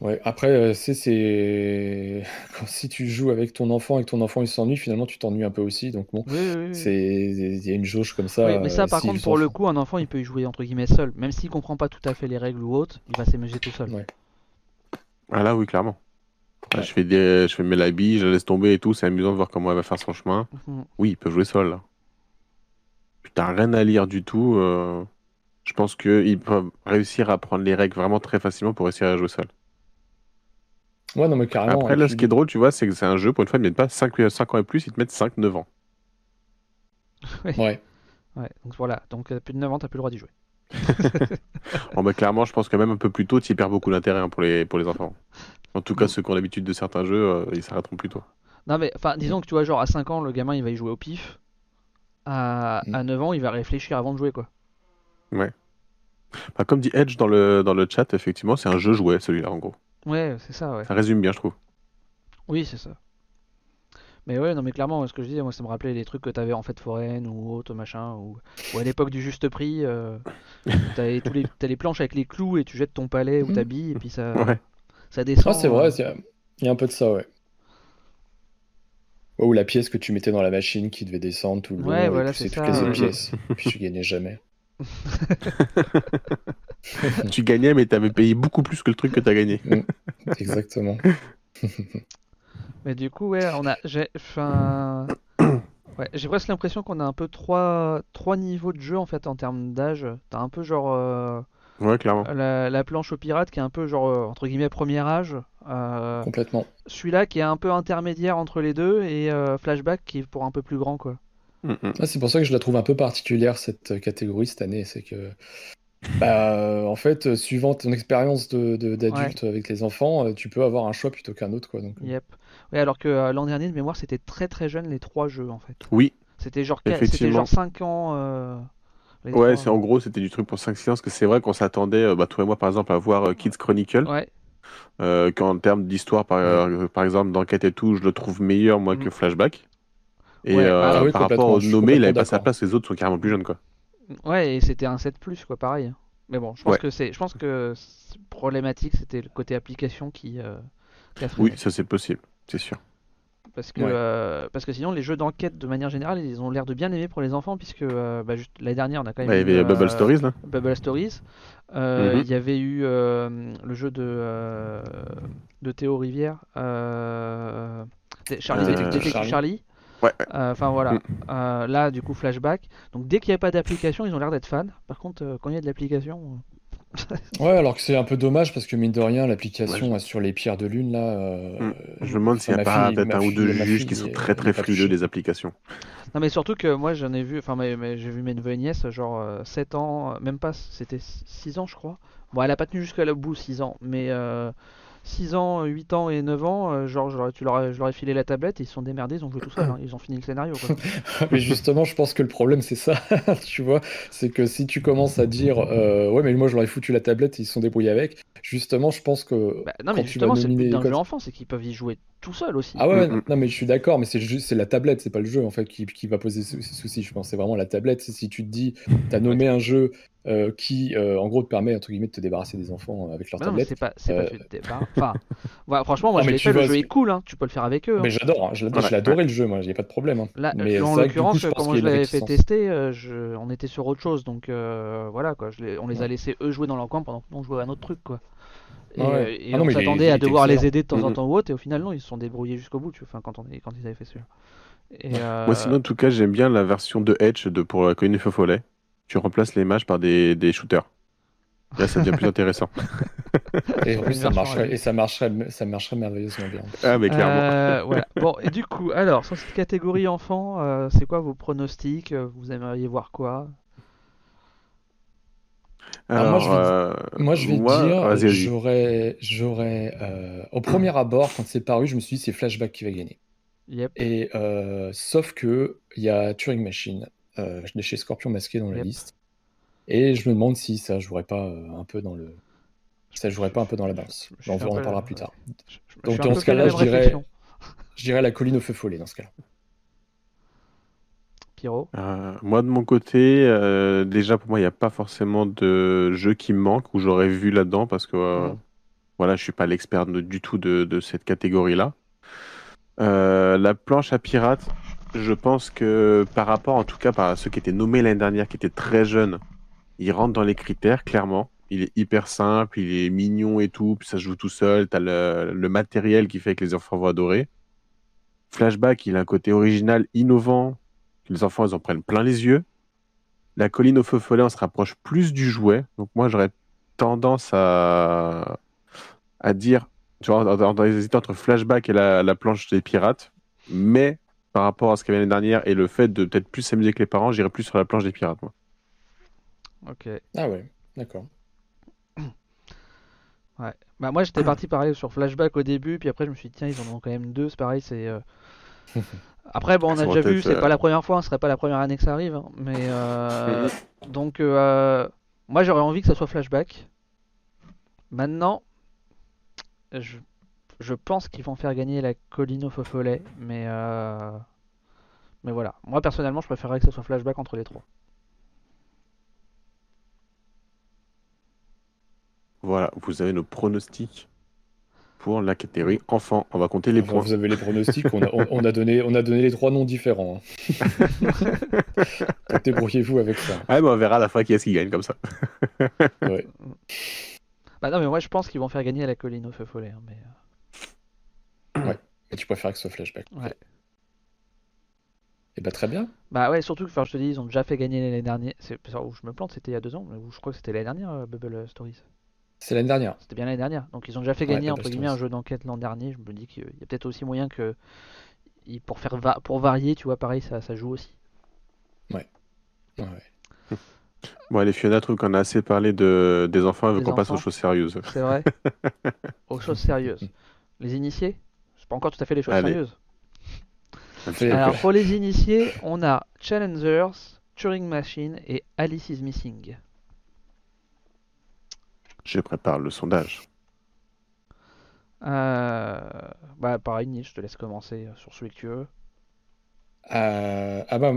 Ouais, après, euh, c'est, si tu joues avec ton enfant et que ton enfant il s'ennuie, finalement tu t'ennuies un peu aussi. Donc bon, Oui, oui, oui. c'est... il y a une jauge comme ça. Oui, mais ça euh, par si contre pour le coup un enfant il peut y jouer entre guillemets seul, même s'il comprend pas tout à fait les règles ou autres, il va s'amuser tout seul. Ouais. Ah là, oui, clairement. Ouais. Je fais des... je fais mes la bille, je la laisse tomber et tout. C'est amusant de voir comment elle va faire son chemin. Mhm. Oui, ils peuvent jouer seul là. T'as rien à lire du tout. euh, Je pense qu'ils peuvent réussir à prendre les règles vraiment très facilement pour réussir à jouer seul. Ouais, non, mais carrément. Après, là, ce qui est drôle, tu vois, c'est que c'est un jeu, pour une fois, ils ne mettent pas 5, 5 ans et plus, ils te mettent 5-9 ans. Ouais. Ouais, donc voilà, donc euh, plus de 9 ans t'as plus le droit d'y jouer. Bon, bah, clairement, je pense que même un peu plus tôt, tu y perds beaucoup d'intérêt hein, pour, les, pour les enfants. En tout cas, Mm. ceux qui ont l'habitude de certains jeux, euh, ils s'arrêteront plus tôt. Non mais enfin disons que tu vois genre à 5 ans le gamin il va y jouer au pif, à, Mm. à 9 ans il va réfléchir avant de jouer quoi. Bah, comme dit Edge dans le, dans le chat, effectivement, c'est un jeu jouet, celui-là, en gros. Ouais, c'est ça ouais. Ça résume bien, je trouve. Oui, c'est ça. Mais ouais, non mais clairement, ce que je disais, moi ça me rappelait les trucs que t'avais en fête foraine ou autre machin, ou, ou à l'époque du juste prix, euh, tous les, t'as les planches avec les clous et tu jettes ton palais ou ta bille et puis ça, Ouais. Ça descend. Ah, c'est vrai, il y, a- il y a un peu de ça, ouais. Ou la pièce que tu mettais dans la machine qui devait descendre tout le long. Ouais, voilà, tu c'est toutes les autres ouais. pièces. Puis tu gagnais jamais. tu gagnais, mais t'avais payé beaucoup plus que le truc que t'as gagné. Exactement. Mais du coup, ouais, on a. J'ai, enfin, ouais, j'ai presque l'impression qu'on a un peu trois, trois niveaux de jeu en fait en termes d'âge. T'as un peu genre euh, Ouais, clairement. la, la planche au pirate qui est un peu genre euh, entre guillemets premier âge. Euh, Complètement. celui-là qui est un peu intermédiaire entre les deux et euh, flashback qui est pour un peu plus grand quoi. Mm, mm. Ah, c'est pour ça que je la trouve un peu particulière cette euh, catégorie cette année. C'est que, bah, euh, en fait, euh, suivant ton expérience de, de- d'adulte avec les enfants, euh, tu peux avoir un choix plutôt qu'un autre, quoi. Donc, euh, Yep. Ouais, alors que euh, l'an dernier de mémoire c'était très très jeune les trois jeux en fait. Oui, C'était genre qua- c'était Effectivement. genre 5 ans. Les ouais, c'est en gros, c'était du truc pour 5 séances, que c'est vrai qu'on s'attendait, euh, bah, toi et moi par exemple, à voir euh, Kids Chronicle, Ouais. euh, qu'en termes d'histoire, par, euh, par exemple, d'enquête et tout, je le trouve meilleur, moi, Mhm. que Flashback. Et Ouais, euh, ah oui, par rapport au nommé, il avait pas sa place, les autres sont carrément plus jeunes, quoi. Ouais, et c'était un 7 plus quoi, pareil. Mais bon, je pense Ouais. que c'est, je pense que problématique, c'était le côté application qui, euh, qui a freiné. Oui, ça c'est possible, c'est sûr. Parce que, Ouais. euh, parce que sinon, les jeux d'enquête de manière générale, ils ont l'air de bien aimer pour les enfants, puisque euh, bah, juste l'année dernière, on a quand même Bah, il y eu avait Bubble euh, Stories, là. Bubble Stories. Euh, Mhm. Il y avait eu euh, le jeu de, euh, de Théo Rivière, euh, Charlie, Euh, Charlie. Charlie. Ouais. Euh, Enfin voilà. Mm. Euh, là, du coup, flashback. Donc dès qu'il n'y a pas d'application, ils ont l'air d'être fans. Par contre, quand il y a de l'application, Ouais, alors que c'est un peu dommage parce que mine de rien, l'application sur les pierres de lune, là. euh, Mm. Je me demande s'il n'y a pas fille- peut-être un ou deux juges fille qui sont très très frileux des applications. Non mais surtout que moi j'en ai vu, enfin mais, mais j'ai vu mes neveux et nièces, genre euh, 7 ans, euh, même pas, c'était 6 ans je crois. Bon elle a pas tenu jusqu'à la bout 6 ans, mais euh, 6 ans, 8 ans et 9 ans, euh, genre je tu leur, je leur ai filé la tablette et ils se sont démerdés, ils ont joué tout seuls, hein, ils ont fini le scénario quoi. Mais justement, je pense que le problème, c'est ça, tu vois. C'est que si tu commences à dire, euh, ouais, mais moi, je leur ai foutu la tablette, ils se sont débrouillés avec, justement, je pense que. Bah, non mais justement c'est le but d'un jeu enfant, c'est qu'ils peuvent y jouer tout seuls aussi. Ah ouais, Mm, mm. non, mais je suis d'accord, mais c'est juste c'est la tablette, c'est pas le jeu en fait qui, qui va poser ce, ce souci. Je pense c'est vraiment la tablette. C'est Si tu te dis, t'as nommé un jeu euh, qui, euh, en gros, te permet entre guillemets de te débarrasser des enfants euh, avec leur Bah non, mais tablette. c'est pas, c'est Euh, pas fait. Enfin, franchement moi Non, je l'ai fait, le jeu c'est- est cool, hein, tu peux le faire avec eux. hein. Mais j'adore, hein, je l'adore, Ouais, je l'ai adoré le jeu, moi, j'ai pas de problème. hein. Là, Mais en l'occurrence, qu'il je l'avais fait tester, euh, je- on était sur autre chose, donc euh, voilà quoi. Je les- on les a laissés eux jouer dans leur coin pendant que nous on jouait à un autre truc quoi. Et, Ouais. euh, et Ah on s'attendait à devoir les aider de temps en temps ou autre, et au final non, ils se sont débrouillés jusqu'au bout, tu vois, enfin, quand, on est, quand ils avaient fait celui-là. Euh, Moi, sinon, en tout cas, j'aime bien la version de Edge de, pour la colline du feu follet. Tu remplaces les mages par des, des shooters. Là, ça devient plus intéressant. Et en plus, Une ça marcherait, et ça marcherait, ça marcherait merveilleusement bien. Ah, mais clairement. euh, voilà. Bon, et du coup, alors, sur cette catégorie enfant, euh, c'est quoi vos pronostics? Vous aimeriez voir quoi? Alors, moi, je vais euh, Moi, je vais moi- dire, j'aurais, j'aurais, euh, au premier abord, quand c'est paru, je me suis dit c'est Flashback qui va gagner. Yep. Et euh, sauf que il y a Turing Machine, je l'ai chez Scorpion masqué dans la Yep. liste, et je me demande si ça jouerait pas euh, un peu dans le, ça jouerait pas un peu dans la balance. Je On, en parlera plus tard. Je- je- je Donc, dans ce cas-là, je dirais-. Je dirais la colline au feu follet dans ce cas-là. Pyro. Euh, moi, de mon côté, euh, déjà, pour moi, il n'y a pas forcément de jeu qui me manque ou j'aurais vu là-dedans parce que euh, Mhm. voilà, je suis pas l'expert du tout de, de cette catégorie-là. La planche à pirates, je pense que par rapport, en tout cas, par ceux qui étaient nommés l'année dernière, qui étaient très jeunes, il rentre dans les critères, clairement. Il est hyper simple, il est mignon et tout, puis ça se joue tout seul, tu as le, le matériel qui fait que les enfants vont adorer. Flashback, il a un côté original, innovant, les enfants ils en prennent plein les yeux. La colline au feu follet, on se rapproche plus du jouet. Donc moi, j'aurais tendance à, à dire, tu vois, dans, dans les hésitants entre Flashback et la, la planche des pirates. Mais par rapport à ce qu'il y avait l'année dernière et le fait de peut-être plus s'amuser que les parents, j'irais plus sur la planche des pirates. Moi. Ok. Ah ouais, d'accord. Ouais. Bah moi j'étais parti pareil sur Flashback au début, puis après je me suis dit tiens ils en ont quand même deux, c'est pareil, c'est. euh, Après bon on Ça a déjà vu, c'est pas la première fois, ce serait pas la première année que ça arrive, hein, mais euh, donc euh, moi j'aurais envie que ça soit Flashback. Maintenant, je, je pense qu'ils vont faire gagner la colline au feu follet, mais euh, mais voilà. Moi personnellement je préférerais que ce soit Flashback entre les trois. Voilà, vous avez nos pronostics. Pour la catégorie enfant. On va compter les points. Vous avez les pronostics, on a, on a donné, on a donné les trois noms différents. hein. Débrouillez-vous avec ça. Ouais, bah, on verra à la fin qui est-ce qui gagne comme ça. Ouais. Bah non, mais moi je pense qu'ils vont faire gagner à la colline au feu follet. hein, mais, euh, Mais tu préfères que ce soit flashback. Ouais. Et bah très bien. Bah ouais, surtout que enfin, je te dis, ils ont déjà fait gagner l'année dernière. C'est enfin, où je me plante, c'était il y a deux ans, mais où je crois que c'était l'année dernière, euh, Bubble Stories. C'est l'année dernière. C'était bien l'année dernière. Donc ils ont déjà fait gagner entre guillemets un jeu d'enquête l'an dernier. Je me dis qu'il y a peut-être aussi moyen que pour faire va- pour varier, tu vois, pareil, ça, ça joue aussi. Ouais, ouais. Bon, allez, Fiona trouve qu'on a assez parlé de... des enfants, elle veut Des qu'on passe aux choses sérieuses. C'est vrai. Aux choses sérieuses. Les initiés, c'est pas encore tout à fait les choses Allez. sérieuses. Alors pour les initiés, on a Challengers, Turing Machine et Alice is Missing. Je prépare le sondage. Euh, Bah pareil, Niche, je te laisse commencer sur celui que tu veux. Euh, ah bah,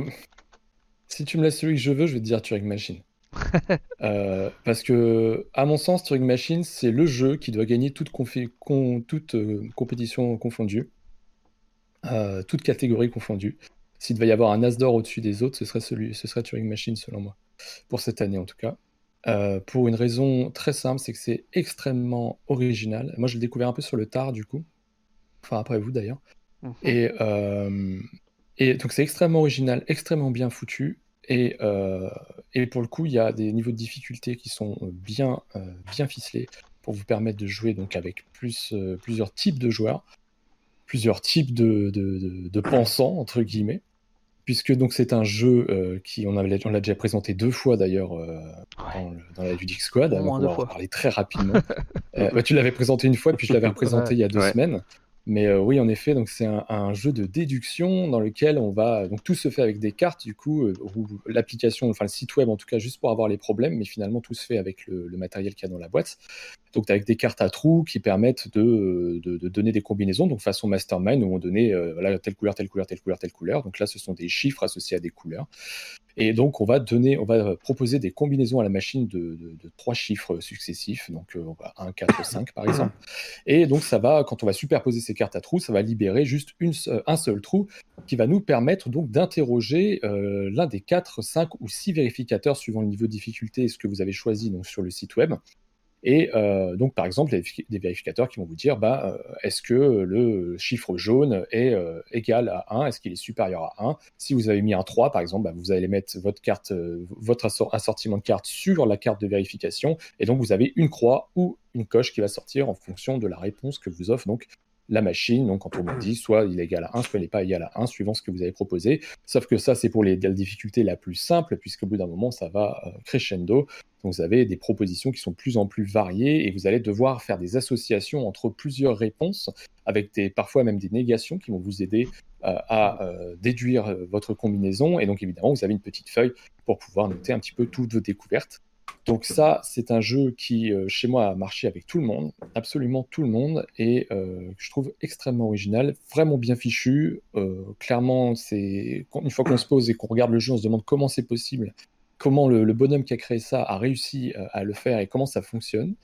si tu me laisses celui que je veux, je vais te dire Turing Machine. Euh, parce que, à mon sens, Turing Machine, c'est le jeu qui doit gagner toute, confi- con- toute euh, compétition confondue, euh, toute catégorie confondue. S'il devait y avoir un as d'or au-dessus des autres, ce serait, celui, ce serait Turing Machine, selon moi. Pour cette année, en tout cas. Euh, pour une raison très simple, c'est que c'est extrêmement original. Moi, je l'ai découvert un peu sur le tard, du coup. Enfin, après vous, d'ailleurs. Mhm. Et, euh, et donc c'est extrêmement original, extrêmement bien foutu. Et, euh, et pour le coup, il y a des niveaux de difficulté qui sont bien, bien ficelés pour vous permettre de jouer donc avec plus, plusieurs types de joueurs, plusieurs types de, de, de- de pensants, entre guillemets. Puisque donc c'est un jeu euh, qui, on, l'a déjà présenté deux fois d'ailleurs euh, Ouais. dans, la Ludic Squad, donc on va en parler très rapidement. Euh, bah, tu l'avais présenté une fois, puis je l'avais représenté il y a deux Ouais. semaines. Mais euh, oui, en effet, donc c'est un, jeu de déduction dans lequel on va donc tout se fait avec des cartes du coup, euh, l'application, enfin le site web en tout cas, juste pour avoir les problèmes, mais finalement tout se fait avec le, matériel qu'il y a dans la boîte. Donc avec des cartes à trous qui permettent de, de, de donner des combinaisons, donc façon mastermind où on donnait euh, telle couleur, telle couleur, telle couleur, telle couleur. Donc là, ce sont des chiffres associés à des couleurs. Et donc, on va donner, on va proposer des combinaisons à la machine de, de- de trois chiffres successifs, donc euh, on va 1, 4, 5 par exemple. Et donc, ça va, quand on va superposer ces cartes à trous, ça va libérer juste une, un seul trou qui va nous permettre donc d'interroger euh, l'un des 4, 5 ou 6 vérificateurs suivant le niveau de difficulté et ce que vous avez choisi donc, sur le site web. Et euh, donc, par exemple, des, vérificateurs qui vont vous dire bah, euh, est-ce que le chiffre jaune est euh, égal à 1 Est-ce qu'il est supérieur à 1 Si vous avez mis un 3, par exemple, bah, vous allez mettre votre, carte, assortiment de cartes sur la carte de vérification. Et donc, vous avez une croix ou une coche qui va sortir en fonction de la réponse que vous offre donc la machine. Donc, quand on dit soit il est égal à 1, soit il n'est pas égal à 1, suivant ce que vous avez proposé. Sauf que ça, c'est pour les, la difficulté la plus simple, puisqu'au bout d'un moment, ça va euh, crescendo. Donc vous avez des propositions qui sont de plus en plus variées et vous allez devoir faire des associations entre plusieurs réponses avec des, parfois même des négations qui vont vous aider euh, à euh, déduire votre combinaison. Et donc évidemment, vous avez une petite feuille pour pouvoir noter un petit peu toutes vos découvertes. Donc ça, c'est un jeu qui, euh, chez moi, a marché avec tout le monde, absolument tout le monde, et euh, que je trouve extrêmement original, vraiment bien fichu. Euh, clairement, c'est une fois qu'on se pose et qu'on regarde le jeu, on se demande comment c'est possible comment le, le bonhomme qui a créé ça a réussi euh, à le faire et comment ça fonctionne.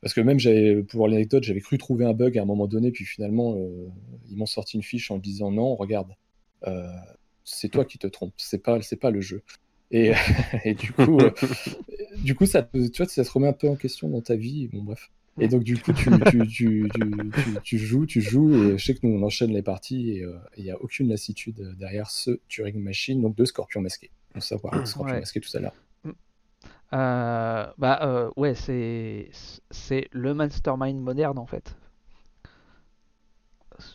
Parce que même, pour l'anecdote, j'avais cru trouver un bug à un moment donné, puis finalement, euh, ils m'ont sorti une fiche en me disant non, regarde, c'est toi qui te trompes, c'est pas, c'est pas le jeu. Et, et du coup, euh, du coup, ça, te- tu vois, ça se remet un peu en question dans ta vie. Bon, bref. Et donc, du coup, tu, tu, tu, tu, tu- tu joues, tu joues, et je sais que nous, on enchaîne les parties, et euh, il n'y a aucune lassitude derrière ce Turing Machine, donc de Scorpion masqué. On savoir Scorpion Ouais. masqué tout à l'heure. Euh, bah euh, ouais, c'est c'est le mastermind moderne en fait.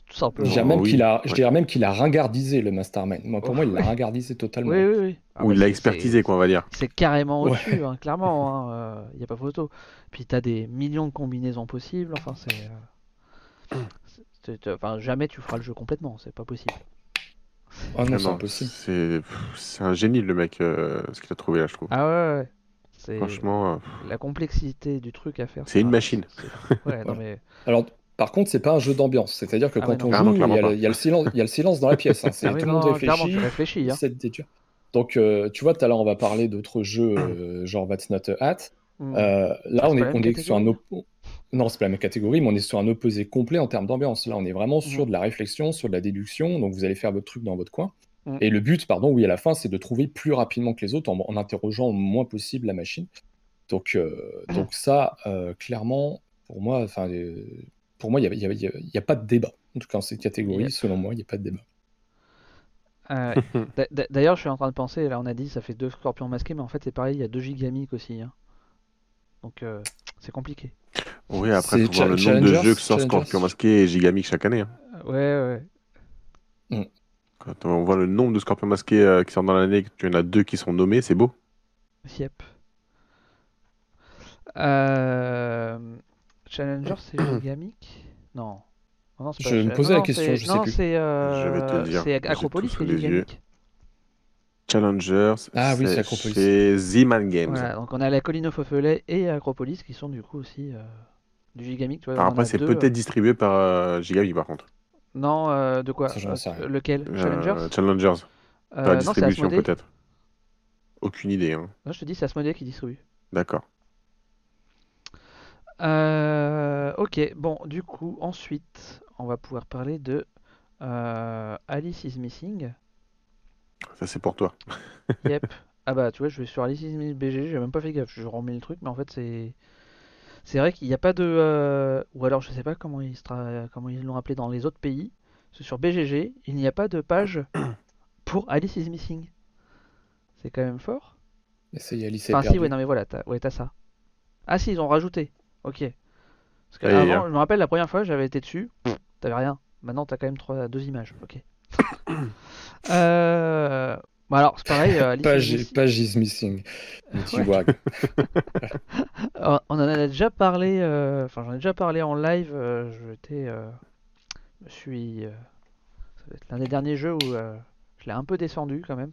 Tout Je simplement. dirais même oui, qu'il a, je ouais. dirais même qu'il a ringardisé le Mastermind. Moi, pour Oh, moi, il l'a ringardisé totalement. Oui, oui, oui. Ah Ou bah, il l'a c'est- expertisé, quoi, on va dire. C'est carrément Ouais. au-dessus, hein, clairement. Il n'y a pas photo. Puis t'as des millions de combinaisons possibles. Enfin, c'est. euh, c'est- Enfin, jamais tu feras le jeu complètement. C'est pas possible. Ah non, c'est impossible. C'est un génie, le mec, euh, ce qu'il a trouvé là, je trouve. Ah ouais, ouais. Franchement, euh, la complexité du truc à faire. C'est une machine. Ouais, non mais. Alors, par contre, c'est pas un jeu d'ambiance. C'est-à-dire que Ah quand non. on joue, il y, a le, il y a le silence, il y a le silence dans la pièce. hein. C'est Ah tout le monde réfléchit. réfléchis. Hein. Donc, euh, tu vois, tout à l'heure, on va parler d'autres jeux, euh, genre That's Not a Hat. Hmm. Euh, là, on est, la on est sur un op- non, c'est pas la même catégorie, mais on est sur un opposé complet en termes d'ambiance. Là, on est vraiment sur Mm. de la réflexion, sur de la déduction. Donc, vous allez faire votre truc dans votre coin. Mm. Et le but, pardon, oui, à la fin, c'est de trouver plus rapidement que les autres en, en interrogeant le moins possible la machine. Donc, euh, donc ça, euh, clairement, pour moi, enfin, euh, pour moi, il n'y a, y y pas de débat. En tout cas, dans cette catégorie, selon moi, il n'y a pas de débat. Euh, d'a- d'a- D'ailleurs, je suis en train de penser, là on a dit ça fait deux scorpions masqués, mais en fait c'est pareil, il y a deux gigamiques aussi. hein. Donc euh, c'est compliqué. Oui, après, faut voir le nombre de jeux que sort. Scorpion Masqué et Gigamic chaque année. hein. Ouais, ouais. Quand on voit le nombre de Scorpions Masqués euh, qui sortent dans l'année, que tu en as deux qui sont nommés, c'est beau. Yep. Euh... Challenger, c'est gigamique Non. C'est Je pas- me non, posais la non, question, c'est- je sais non, plus. c'est euh, Acropolis qui gigamique. Challengers, Ah oui, c'est Z-Man Games. Voilà, donc on a la colline Feufelets et Acropolis qui sont du coup aussi euh, du gigamique. Tu vois, Alors après, c'est deux, peut-être euh, distribué par euh, Gigamic par contre. Non, euh, de quoi? Ça, sais Euh. Lequel? Euh, Challengers? Challengers. Euh, Pas la Non, c'est distribution peut-être. Aucune idée. Hein. Non, je te dis, c'est Asmodée qui distribue. D'accord. Euh, ok, bon, du coup, ensuite, on va pouvoir parler de euh, Alice is Missing. Ça, c'est pour toi. Yep. Ah bah, tu vois, je vais sur Alice is Missing BG, j'ai même pas fait gaffe, je remets le truc, mais en fait, c'est. C'est vrai qu'il n'y a pas de. euh, Ou alors, je sais pas comment ils, tra- comment ils l'ont appelé dans les autres pays. Sur BGG, il n'y a pas de page pour Alice is Missing. C'est quand même fort. Est, Alice est Enfin, si, perdue. ouais, non, mais voilà, t'as ouais, t'as ça. Ah, si, ils ont rajouté. Ok. Parce que avant, hein. je me rappelle la première fois, j'avais été dessus, t'avais rien. Maintenant, t'as quand même trois, deux images. Ok. euh... Bon, alors, c'est pareil. euh, Page, is Missing- page is missing. Le petit Ouais. wag. Euh, On en a déjà parlé. euh, Enfin, j'en ai déjà parlé en live. euh, J'étais. euh, Je suis. Ça doit être l'un des derniers jeux où je l'ai un peu descendu quand même.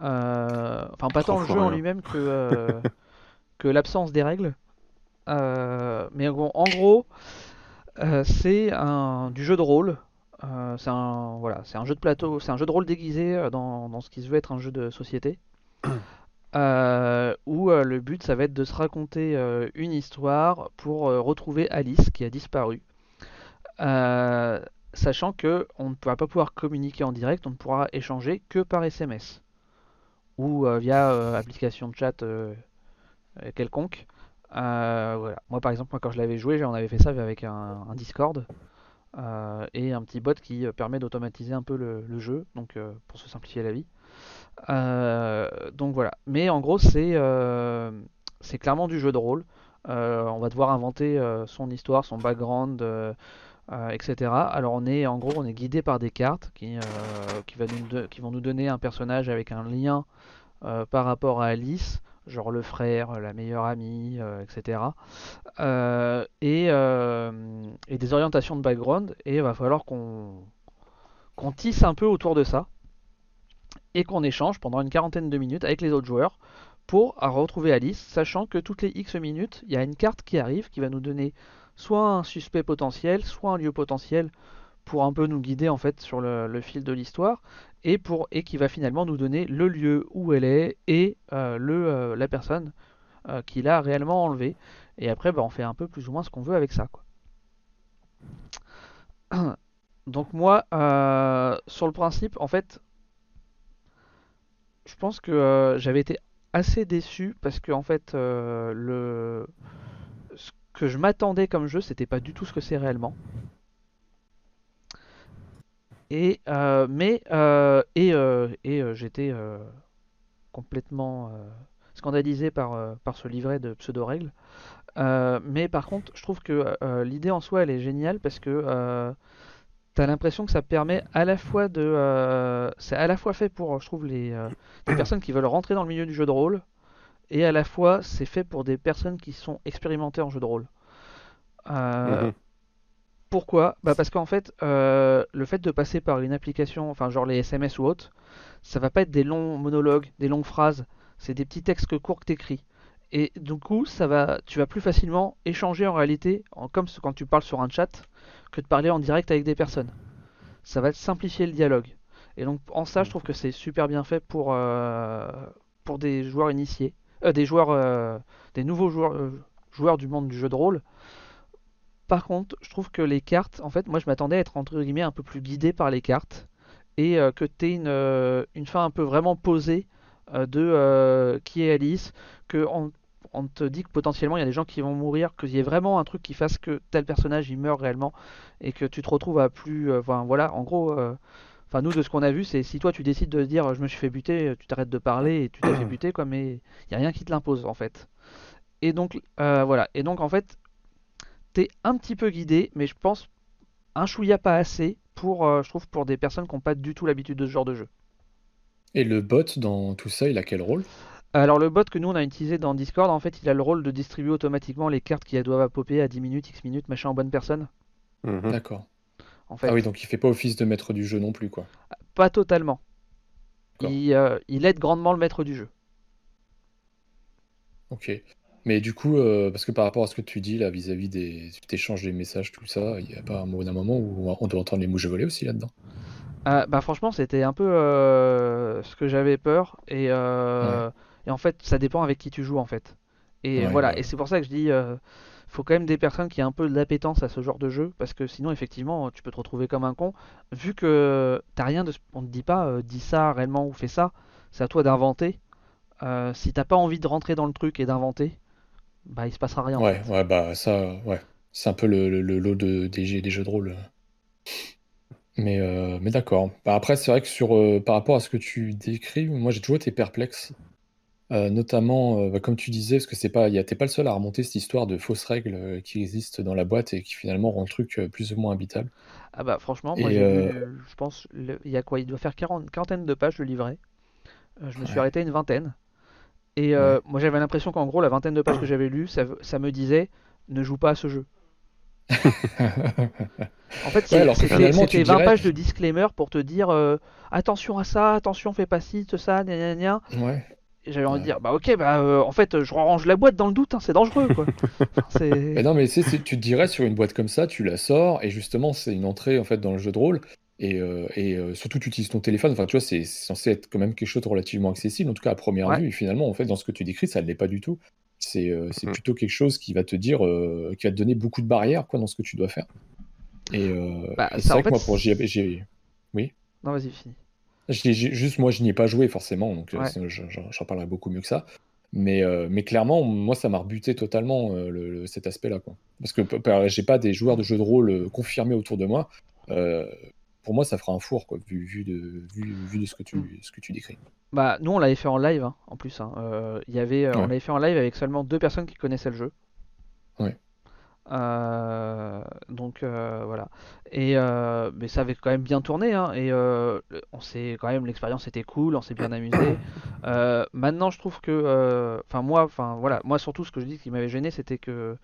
Enfin, pas tant le jeu en lui-même que, que l'absence des règles. Euh, mais en gros, en gros, euh, c'est un du jeu de rôle. Euh, c'est un voilà, c'est un jeu de plateau, c'est un jeu de rôle déguisé dans, dans ce qui se veut être un jeu de société. Euh, où euh, le but ça va être de se raconter euh, une histoire pour retrouver Alice qui a disparu. Sachant que on ne pourra pas pouvoir communiquer en direct, on ne pourra échanger que par SMS ou via application de chat quelconque. Euh, voilà. Moi par exemple, moi, quand je l'avais joué, on avait fait ça avec un, Discord euh, et un petit bot qui euh, permet d'automatiser un peu le, jeu, donc pour se simplifier la vie. Donc voilà. Mais en gros, c'est clairement du jeu de rôle. On va devoir inventer son histoire, son background, etc. Alors on est en gros, on est guidé par des cartes qui, qui, vont nous donner un personnage avec un lien par rapport à Alice, genre le frère, la meilleure amie, euh, etc. Euh, et, euh, des orientations de background. Et il va falloir qu'on tisse un peu autour de ça et qu'on échange pendant une quarantaine de minutes avec les autres joueurs pour euh, retrouver Alice, sachant que toutes les X minutes, il y a une carte qui arrive qui va nous donner soit un suspect potentiel, soit un lieu potentiel pour un peu nous guider en fait sur le fil de l'histoire et pour et qui va finalement nous donner le lieu où elle est et euh, le euh, la personne euh, qui l'a réellement enlevé et après bah, on fait un peu plus ou moins ce qu'on veut avec ça quoi. Donc moi sur le principe en fait je pense que j'avais été assez déçu parce que en fait le ce que je m'attendais comme jeu c'était pas du tout ce que c'est réellement et euh, mais euh, euh, euh, j'étais euh, complètement euh, scandalisé par, euh, ce livret de pseudo règles Euh, mais par contre je trouve que euh, l'idée en soi elle est géniale parce que euh, T'as l'impression que ça permet à la fois de. euh, c'est à la fois fait pour, je trouve, les, euh, personnes qui veulent rentrer dans le milieu du jeu de rôle, et à la fois c'est fait pour des personnes qui sont expérimentées en jeu de rôle. Euh, Mhm. Pourquoi? Bah parce qu'en fait, euh, le fait de passer par une application, enfin genre les SMS ou autres, ça va pas être des longs monologues, des longues phrases, c'est des petits textes courts que t'écris. Et du coup, ça va, tu vas plus facilement échanger en réalité, comme quand tu parles sur un chat, que de parler en direct avec des personnes. Ça va simplifier le dialogue. Et donc en ça, je trouve que c'est super bien fait pour, euh, des joueurs initiés. euh, des joueurs, des nouveaux joueurs, joueurs du monde du jeu de rôle. Par contre, je trouve que les cartes, en fait, moi je m'attendais à être entre guillemets un peu plus guidé par les cartes et euh, que tu aies une, euh, une fin un peu vraiment posée euh, de qui est Alice, que on, on te dit que potentiellement il y a des gens qui vont mourir, qu'il y ait vraiment un truc qui fasse que tel personnage il meurt réellement et que tu te retrouves à plus. Enfin voilà, en gros, enfin nous de ce qu'on a vu, c'est si toi tu décides de dire je me suis fait buter, tu t'arrêtes de parler et tu t'es fait buter quoi, mais il y a rien qui te l'impose en fait. Et donc euh, voilà, et donc en fait t'es un petit peu guidé, mais je pense un chouïa pas assez pour, euh, je trouve, pour des personnes qui n'ont pas du tout l'habitude de ce genre de jeu. Et le bot dans tout ça, il a quel rôle? Alors le bot que nous on a utilisé dans Discord, en fait, il a le rôle de distribuer automatiquement les cartes qui doivent popper à 10 minutes, X minutes, machin, en bonne personne. Mhm. D'accord. En fait, Ah oui, donc il fait pas office de maître du jeu non plus, quoi. pas totalement. Il, euh, il aide grandement le maître du jeu. Ok. Mais du coup, euh, parce que par rapport à ce que tu dis là, vis-à-vis des. Tu t'échanges des messages, tout ça, il n'y a pas un moment où on doit entendre les mouches voler aussi là-dedans. Euh, bah franchement, c'était un peu euh, ce que j'avais peur et, euh, et en fait, ça dépend avec qui tu joues en fait. Et Ouais, voilà, ouais. et c'est pour ça que je dis, faut quand même des personnes qui aient un peu d'appétence à ce genre de jeu parce que sinon, effectivement, tu peux te retrouver comme un con vu que t'as rien de, on te dit pas, dis ça réellement ou fais ça. C'est à toi d'inventer. Si t'as pas envie de rentrer dans le truc et d'inventer, bah il se passera rien. en Ouais, fait. ouais, bah ça, ouais. C'est un peu le, le- le lot de, des, jeux- des jeux de rôle. Mais, euh, mais d'accord. Bah après, c'est vrai que sur, euh, par rapport à ce que tu décris, moi j'ai toujours été perplexe. Euh, notamment, bah, comme tu disais, parce que c'est pas, y a- t'es pas le seul à remonter cette histoire de fausses règles qui existent dans la boîte et qui finalement rend le truc plus ou moins habitable. Ah bah franchement, moi j'ai je pense, il y a quoi? Il doit faire 40, quarantaine de pages le livret. Je me suis arrêté à une vingtaine. Et euh, moi j'avais l'impression qu'en gros la vingtaine de pages que j'avais lues, ça, ça me disait ne joue pas à ce jeu. En fait, Ouais, c'était c'était 20 dirais- pages de disclaimer pour te dire euh, attention à ça, attention, fais pas ci, tout ça, gna gna gna. Ouais. J'avais envie de Ouais. dire bah ok, bah euh, en fait je range la boîte dans le doute, hein, c'est dangereux quoi. Enfin, Mais non, mais tu te dirais sur une boîte comme ça, tu la sors et justement, c'est une entrée en fait dans le jeu de rôle. Et, euh, et euh, surtout, tu utilises ton téléphone. Enfin, tu vois, c'est censé être quand même quelque chose de relativement accessible, en tout cas à première Ouais. vue. Et finalement, en fait, dans ce que tu décris, ça ne l'est pas du tout. C'est euh, plutôt quelque chose qui va te dire, euh, qui va te donner beaucoup de barrières quoi, dans ce que tu dois faire. Et, Bah, et c'est vrai que fait, moi, pour ai- j'ai- Oui. Non vas-y j'ai- juste moi, je n'y ai pas joué forcément, donc Ouais. j'en parlerai beaucoup mieux que ça. Mais, mais clairement, moi, ça m'a rebuté totalement le- le- cet aspect-là. Parce que j'ai pas des joueurs de jeux de rôle confirmés autour de moi. Euh, pour moi, ça fera un four, quoi, vu, vu de, vu, vu de ce que tu, Mm. ce que tu décris. Bah, nous on l'avait fait en live hein, en plus. hein. Euh, y avait, euh, On l'avait fait en live avec seulement deux personnes qui connaissaient le jeu. Ouais. Euh, donc euh, voilà. Et euh, mais ça avait quand même bien tourné. hein, et on s'est quand même l'expérience était cool, on s'est bien amusé. Maintenant je trouve que, enfin moi, enfin voilà, moi surtout ce que je dis qui m'avait gêné, c'était que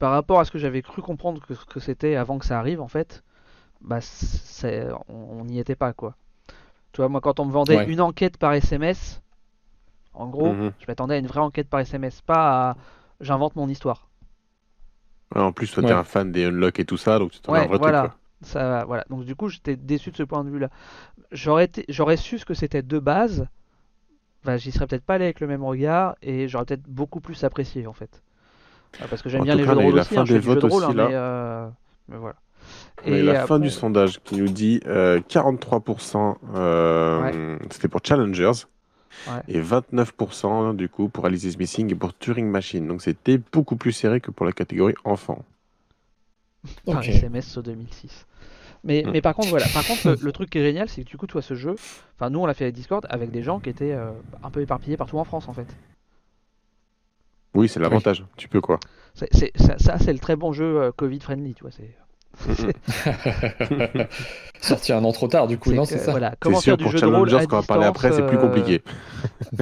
par rapport à ce que j'avais cru comprendre que, que c'était avant que ça arrive en fait, bah on n'y était pas quoi. Tu vois, moi, quand on me vendait Ouais. une enquête par SMS, en gros, Mhm. je m'attendais à une vraie enquête par SMS, pas à j'invente mon histoire. Ouais, En plus, toi, Ouais. t'es un fan des unlock et tout ça, donc tu t'en as un vrai voilà. truc. Ça, voilà. Donc, du coup, j'étais déçu de ce point de vue-là. J'aurais été, j'aurais su ce que c'était de base, bah, j'y serais peut-être pas allé avec le même regard et j'aurais peut-être beaucoup plus apprécié en fait. Euh, Parce que j'aime En bien les cas, jeux de eu rôle la aussi, fin hein, je des fais du jeu de rôle, aussi, hein, là. mais, euh, mais voilà. Eu la après, fin du sondage qui nous dit euh, 43% euh, c'était pour Challengers Ouais. et 29% du coup pour Alice is Missing et pour Turing Machine. Donc c'était beaucoup plus serré que pour la catégorie enfant. par Ok. SMS sur 2006. Mais, Mm. mais par contre, voilà. Par contre, le, le truc qui est génial, c'est que du coup, toi, ce jeu, enfin, nous, on l'a fait avec Discord avec des gens qui étaient euh, un peu éparpillés partout en France, en fait. Oui, c'est l'avantage. Tu peux quoi. C'est- ça, ça, c'est le très bon jeu euh, Covid friendly, tu vois. C'est, Sortir un an trop tard, du coup, c'est non, c'est ça. Voilà, C'est comment sûr faire du pour jeu de rôle à qu'on va parler après, c'est plus distance, euh, compliqué.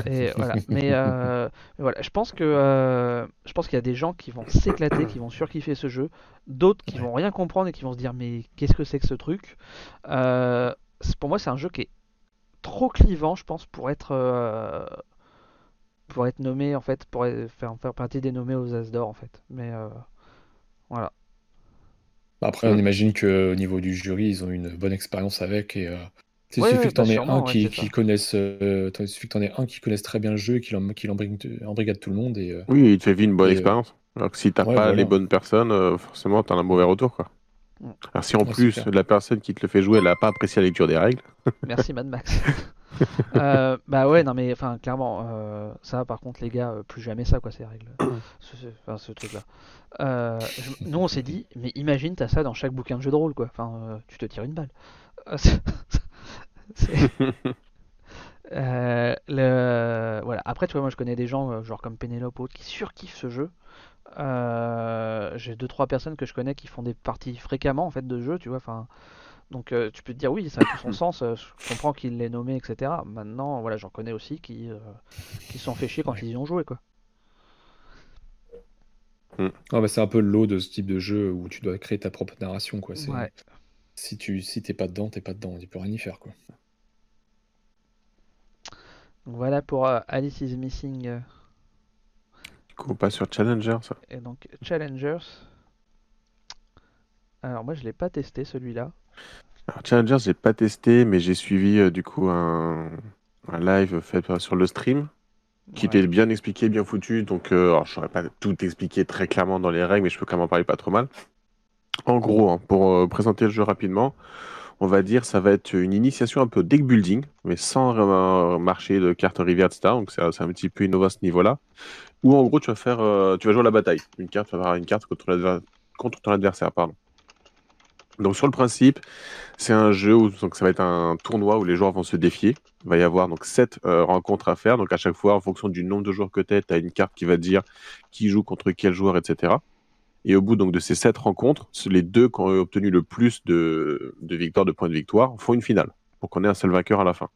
Et voilà. Mais euh, mais voilà, je pense que euh, je pense qu'il y a des gens qui vont s'éclater, qui vont surkiffer ce jeu, d'autres qui Ouais. vont rien comprendre et qui vont se dire mais qu'est-ce que c'est que ce truc? Euh, c'est- Pour moi, c'est un jeu qui est trop clivant, je pense, pour être euh, pour être nommé en fait, pour être- faire faire partie des nommés aux As d'or en fait. Mais euh, voilà. Après, on imagine qu'au niveau du jury, ils ont une bonne expérience avec et, euh, Il Ouais, suffit ouais, que t'en bah aies un ouais, qui, connaisse, euh, suffit que aies un qui connaisse très bien le jeu et qui l'em- qui l'embrigue- embrigade tout le monde et, euh, Oui, il te fait vivre une bonne Et, euh, expérience. Alors que si t'as ouais, pas voilà. les bonnes personnes, euh, forcément t'as un mauvais retour quoi. Mm. Alors si en plus la personne qui te le fait jouer, elle a pas apprécié la lecture des règles, Merci Mad Max. Euh, bah ouais, non mais enfin clairement, euh, ça par contre les gars, euh, plus jamais ça quoi ces règles, ce, ce- enfin, ce truc-là. Euh, je- nous on s'est dit, mais imagine t'as ça dans chaque bouquin de jeu de rôle quoi. Enfin, tu te tires une balle. Le... Voilà. Après, tu vois, moi je connais des gens, genre comme Pénélope ou autres, qui surkiffent ce jeu. J'ai deux trois personnes que je connais qui font des parties fréquemment en fait de jeu, tu vois. Enfin, donc euh, tu peux te dire oui, ça a tout son sens. euh, je comprends qu'il l'ait nommé, etc. Maintenant, voilà, j'en connais aussi qui euh, qui se sont fait chier quand Ouais. ils y ont joué, quoi. Ah, bah, c'est un peu le lot de ce type de jeu où tu dois créer ta propre narration. Quoi. C'est- Ouais. Si tu si t'es pas dedans, t'es pas dedans. Tu peux rien y faire. Quoi. Donc voilà pour euh, Alice is Missing du coup on passe sur Challenger ça. et donc Challengers. Alors moi je l'ai pas testé celui-là. Alors Challenger j'ai pas testé mais j'ai suivi euh, du coup un, un live fait euh, sur le stream qui Ouais. était bien expliqué, bien foutu. Donc euh, alors, je saurais pas tout expliquer très clairement dans les règles, mais je peux quand même en parler pas trop mal. En gros, hein, pour euh, présenter le jeu rapidement, on va dire ça va être une initiation un peu deck building, mais sans vraiment marcher de cartes rivière, etc. Donc c'est c'est un petit peu innovant à ce niveau-là. Où en gros tu vas faire, euh, tu vas jouer à la bataille. Une carte, tu vas avoir une carte contre, contre ton adversaire, pardon. Donc sur le principe, c'est un jeu où ça va être un tournoi où les joueurs vont se défier. Il va y avoir donc sept euh, rencontres à faire. Donc à chaque fois, en fonction du nombre de joueurs que tu as, tu as une carte qui va dire qui joue contre quel joueur, etc. Et au bout de ces sept rencontres, les deux qui ont obtenu le plus de, de victoires, de points de victoire, font une finale pour qu'on ait un seul vainqueur à la fin.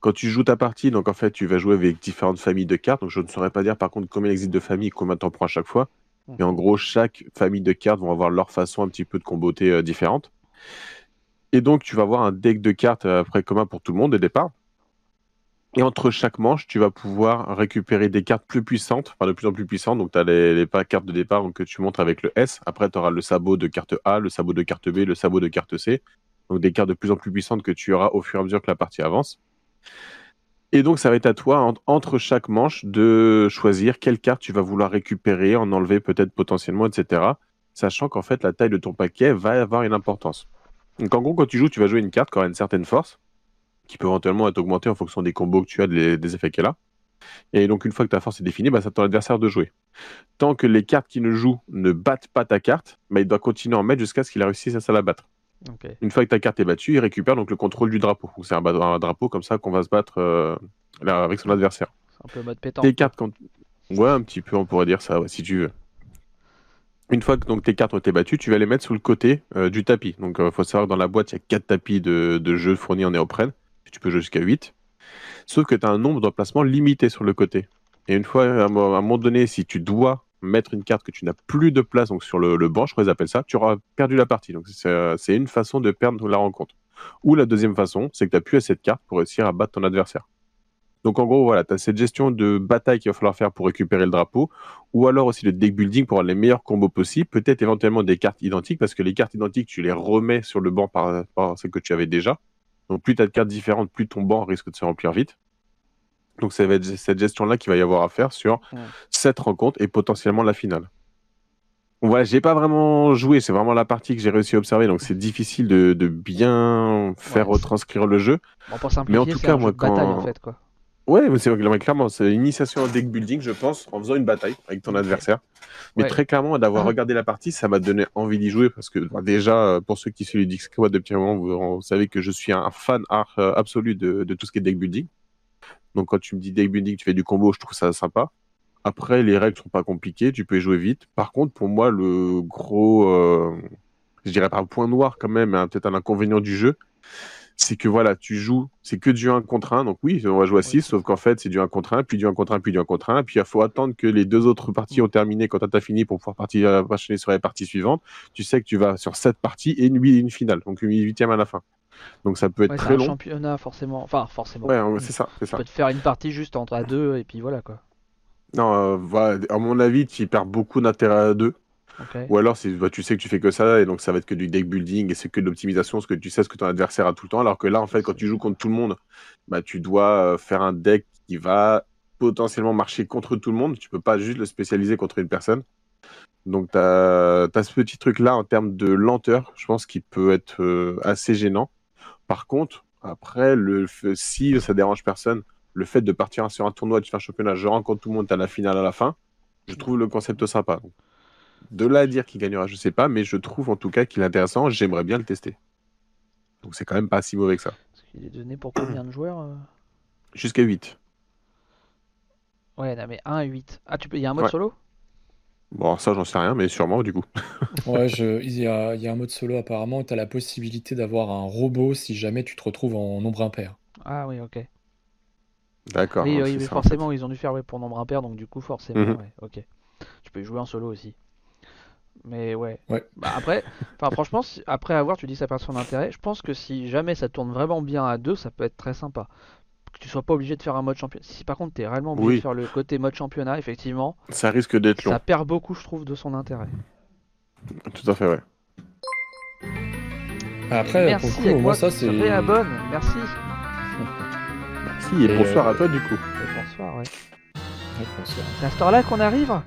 Quand tu joues ta partie, donc en fait, tu vas jouer avec différentes familles de cartes. Donc je ne saurais pas dire par contre combien il existe de familles, combien t'en prends à chaque fois. Mais en gros, chaque famille de cartes vont avoir leur façon un petit peu de comboter euh, différente. Et donc, tu vas avoir un deck de cartes euh, après commun pour tout le monde au départ. Et entre chaque manche, tu vas pouvoir récupérer des cartes plus puissantes, enfin de plus en plus puissantes. Donc, tu as les, cartes de départ que tu montres avec le S. Après, tu auras le sabot de carte A, le sabot de carte B, le sabot de carte C. Donc, des cartes de plus en plus puissantes que tu auras au fur et à mesure que la partie avance. Et donc, ça va être à toi, en- entre chaque manche, de choisir quelle carte tu vas vouloir récupérer, en enlever peut-être potentiellement, etc. Sachant qu'en fait, la taille de ton paquet va avoir une importance. Donc, en gros, quand tu joues, tu vas jouer une carte qui aura une certaine force, qui peut éventuellement être augmentée en fonction des combos que tu as, des, des effets qu'elle a. Et donc, une fois que ta force est définie, bah, c'est à ton adversaire de jouer. Tant que les cartes qui ne jouent ne battent pas ta carte, bah, il doit continuer à en mettre jusqu'à ce qu'il réussisse à la battre. Une fois que ta carte est battue, il récupère donc le contrôle du drapeau. C'est un, drapeau comme ça qu'on va se battre euh, là, avec son adversaire. C'est un peu mode pétanque. Tes cartes, quand... ouais, un petit peu, on pourrait dire ça, ouais, si tu veux. Une fois que donc, tes cartes ont été battues, tu vas les mettre sous le côté euh, du tapis. Donc, il faut savoir que dans la boîte, il y a 4 tapis de, de jeux fournis en néoprène. Tu peux jouer jusqu'à 8. Sauf que tu as un nombre d'emplacements limité sur le côté. Et une fois, à un moment donné, si tu dois mettre une carte que tu n'as plus de place donc sur le, banc, je crois qu'ils appellent ça, tu auras perdu la partie. Donc, c'est euh, une façon de perdre la rencontre. Ou la deuxième façon, c'est que tu n'as plus assez de cartes pour réussir à battre ton adversaire. Donc en gros, voilà, tu as cette gestion de bataille qu'il va falloir faire pour récupérer le drapeau, ou alors aussi le deck building pour avoir les meilleurs combos possibles, peut-être éventuellement des cartes identiques, parce que les cartes identiques, tu les remets sur le banc par, par celles que tu avais déjà. Donc plus tu as de cartes différentes, plus ton banc risque de se remplir vite. Donc ça va être cette gestion-là qu'il va y avoir à faire sur Ouais. cette rencontre et potentiellement la finale. Voilà, j'ai pas vraiment joué, c'est vraiment la partie que j'ai réussi à observer, donc c'est difficile de, de bien faire Ouais, retranscrire le jeu. Bon, pour Mais en tout cas, un moi, de bataille quand- en fait quoi. Ouais, mais c'est clairement, c'est une initiation au deck building, je pense, en faisant une bataille avec ton adversaire. Mais Ouais. très clairement, d'avoir Ah. regardé la partie, ça m'a donné envie d'y jouer parce que bah, déjà, pour ceux qui suivent les Squad depuis un moment, vous, vous savez que je suis un fan art euh, absolu de, de tout ce qui est deck building. Donc quand tu me dis deck building, tu fais du combo, je trouve ça sympa. Après, les règles sont pas compliquées, tu peux y jouer vite. Par contre, pour moi, le gros, euh, je dirais pas un point noir quand même, mais un- peut-être un inconvénient du jeu, c'est que voilà, tu joues, c'est que du 1 contre 1. Donc oui, on va jouer à 6, Oui. sauf qu'en fait, c'est du 1 contre 1, puis du 1 contre 1, puis du 1 contre 1. Puis il faut attendre que les deux autres parties ont terminé quand tu as fini pour pouvoir partir, euh, sur les parties suivantes. Tu sais que tu vas sur 7 parties et une, une finale, donc une huitième à la fin. Donc ça peut être Ouais, très un long. championnat forcément. Enfin, forcément. Ouais, c'est ça, c'est ça. peux te faire une partie juste entre à deux et puis voilà quoi. Non, euh, voilà, à mon avis, tu perds beaucoup d'intérêt à deux. Ou alors, bah, tu sais que tu fais que ça, et donc ça va être que du deck building, et c'est que de l'optimisation, parce que tu sais ce que ton adversaire a tout le temps. Alors que là, en fait, quand tu joues contre tout le monde, bah, tu dois euh, faire un deck qui va potentiellement marcher contre tout le monde. Tu peux pas juste le spécialiser contre une personne. Donc, tu as, ce petit truc-là en termes de lenteur, je pense, qui peut être euh, assez gênant. Par contre, après, le, si ça dérange personne, le fait de partir sur un tournoi, de faire un championnat, je rencontre tout le monde, t'as la finale à la fin, je trouve le concept sympa. Donc, de là à dire qu'il gagnera, je sais pas, mais je trouve en tout cas qu'il est intéressant. J'aimerais bien le tester. Donc c'est quand même pas si mauvais que ça. Parce qu'il est donné pour combien de joueurs euh? Jusqu'à 8. Ouais, non, mais 1 à 8. Ah, tu peux... il y a un mode Ouais. solo? Bon, ça j'en sais rien, mais sûrement du coup. Ouais, je- il y a, il y a un mode solo apparemment, tu as la possibilité d'avoir un robot si jamais tu te retrouves en nombre impair. Ah oui, ok. D'accord. oui, hein, oui, mais ça, en forcément, ils ont dû faire ouais, pour nombre impair, donc du coup, forcément, Mhm. ouais, ok. Tu peux y jouer en solo aussi. Mais ouais. Ouais. Bah, après, enfin, franchement, si- après avoir, tu dis ça perd son intérêt. Je pense que si jamais ça tourne vraiment bien à deux, ça peut être très sympa. Que tu sois pas obligé de faire un mode championnat. Si par contre, tu es réellement obligé Oui. de faire le côté mode championnat, effectivement. Ça risque d'être long. ça perd beaucoup, je trouve, de son intérêt. Tout à fait, ouais. Après, Merci, pour le coup, moi, ça, c'est. réabonne. Merci. Si, et Et, bonsoir euh, à toi du coup. Et bonsoir, ouais. Ouais, bonsoir. C'est à cette heure-là qu'on arrive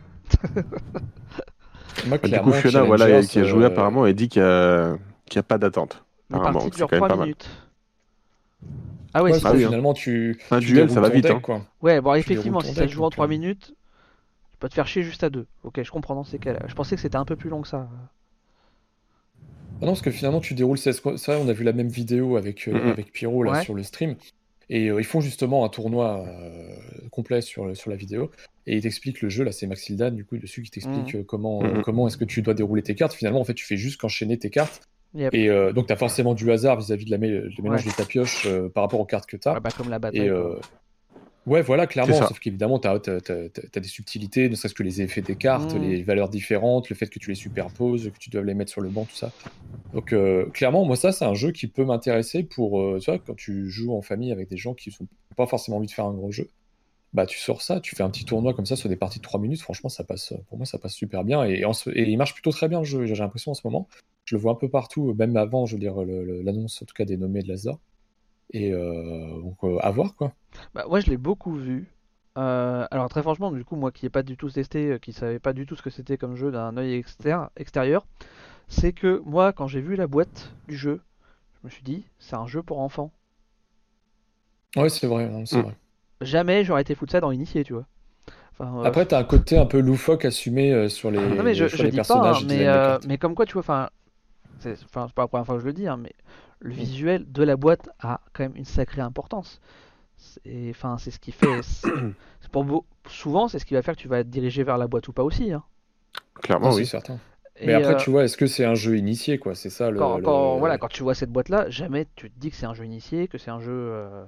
Moi, Bah, du coup, Fiona, voilà, qui a joué euh, apparemment, et dit qu'il n'y a, qu'il y a pas d'attente. Apparemment, c'est quand même 3 pas mal. Ah ouais, Ouais, hein. finalement, tu. Un tu duel, ça va vite, deck, hein. quoi. Ouais, bon, Tu effectivement, si ça se joue en donc, 3 euh. minutes, tu peux te faire chier juste à deux. Ok, je comprends dans ces cas-là. Je pensais que c'était un peu plus long que ça. Ah non, parce que finalement, tu déroules. C'est ça, on a vu la même vidéo avec, euh, Mhm. avec Pyro là, Ouais. sur le stream. Et euh, ils font justement un tournoi euh, complet sur, sur la vidéo. Et ils t'expliquent le jeu. Là, c'est Maxildan, du coup, dessus, qui t'explique euh, comment, comment est-ce que tu dois dérouler tes cartes. Finalement, en fait, tu fais juste qu'enchaîner tes cartes. Yep. Et euh, donc, tu as forcément du hasard vis-à-vis de la mé- le mélange Ouais. de ta pioche euh, par rapport aux cartes que tu as. Ouais, bah, comme la bataille. Et euh, ouais, voilà, clairement. Sauf qu'évidemment, tu as, des subtilités, ne serait-ce que les effets des cartes, Mm. les valeurs différentes, le fait que tu les superposes, que tu dois les mettre sur le banc, tout ça. Donc, euh, clairement, moi, ça, c'est un jeu qui peut m'intéresser pour, euh, tu vois, quand tu joues en famille avec des gens qui n'ont pas forcément envie de faire un gros jeu. Bah, tu sors ça, tu fais un petit tournoi comme ça sur des parties de 3 minutes. Franchement, ça passe, pour moi, ça passe super bien. Et, en ce- et il marche plutôt très bien le jeu, j'ai l'impression en ce moment. Je le vois un peu partout, même avant, je veux dire, l'annonce en tout cas des nommés de Lazare. Et euh, donc, euh, à voir quoi. Bah, moi, je l'ai beaucoup vu. Euh, alors, très franchement, du coup, moi qui n'ai pas du tout testé, euh, qui savais pas du tout ce que c'était comme jeu d'un œil extérieur, c'est que moi, quand j'ai vu la boîte du jeu, je me suis dit, c'est un jeu pour enfants. Ouais, c'est vrai, non, c'est Mm. vrai. Jamais j'aurais été foutre ça dans Initié, tu vois. Enfin, euh, Après, t'as un côté un peu loufoque assumé euh, sur les, non, mais je, sur je les dis pas, hein, personnages. et mais, euh, mais comme quoi, tu vois, enfin, c'est enfin, c'est pas la première fois que je le dis, hein, mais le visuel de la boîte a quand même une sacrée importance. C'est, enfin, c'est ce qui fait. c'est- pour beau- souvent, c'est ce qui va faire que tu vas te diriger vers la boîte ou pas aussi. Hein. Clairement, Non, oui. certain. Et, Mais après, euh, tu vois, est-ce que c'est un jeu initié, quoi? C'est ça le. quand, le- quand- voilà, quand tu vois cette boîte-là, jamais tu te dis que c'est un jeu initié, que c'est un jeu. euh,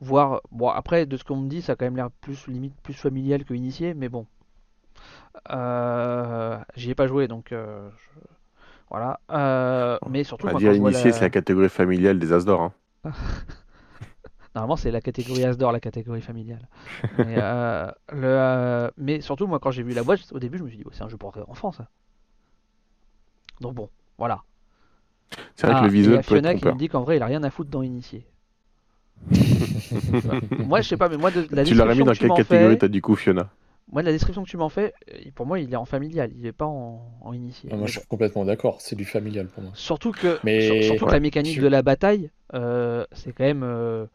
voire. Bon, après, de ce qu'on me dit, ça a quand même l'air plus limite plus familial que initié, mais bon. Euh, J'y ai pas joué, donc. euh, je- Voilà. Euh, mais surtout, je vois initié, la- c'est la catégorie familiale des As d'or. hein. Normalement, c'est la catégorie As d'or, la catégorie familiale. mais, euh, le, euh, mais surtout, moi, quand j'ai vu la boîte, au début, je me suis dit, c'est un jeu pour enfants, ça. Donc bon, voilà. C'est vrai Ah, que le y visuel peut être Fiona qui me dit qu'en vrai, il a rien à foutre dans Initié. moi, je sais pas, mais moi, de la Tu l'aurais mis dans que quelle catégorie, t'as du coup, Fiona? Moi, de la description que tu m'en fais, euh, pour moi, il est en familial, il est pas en, en Initié. Ah, moi, je suis complètement d'accord. C'est du familial pour moi. Surtout que, Mais- sur- surtout que la mécanique Tu- de la bataille, euh, c'est quand même euh,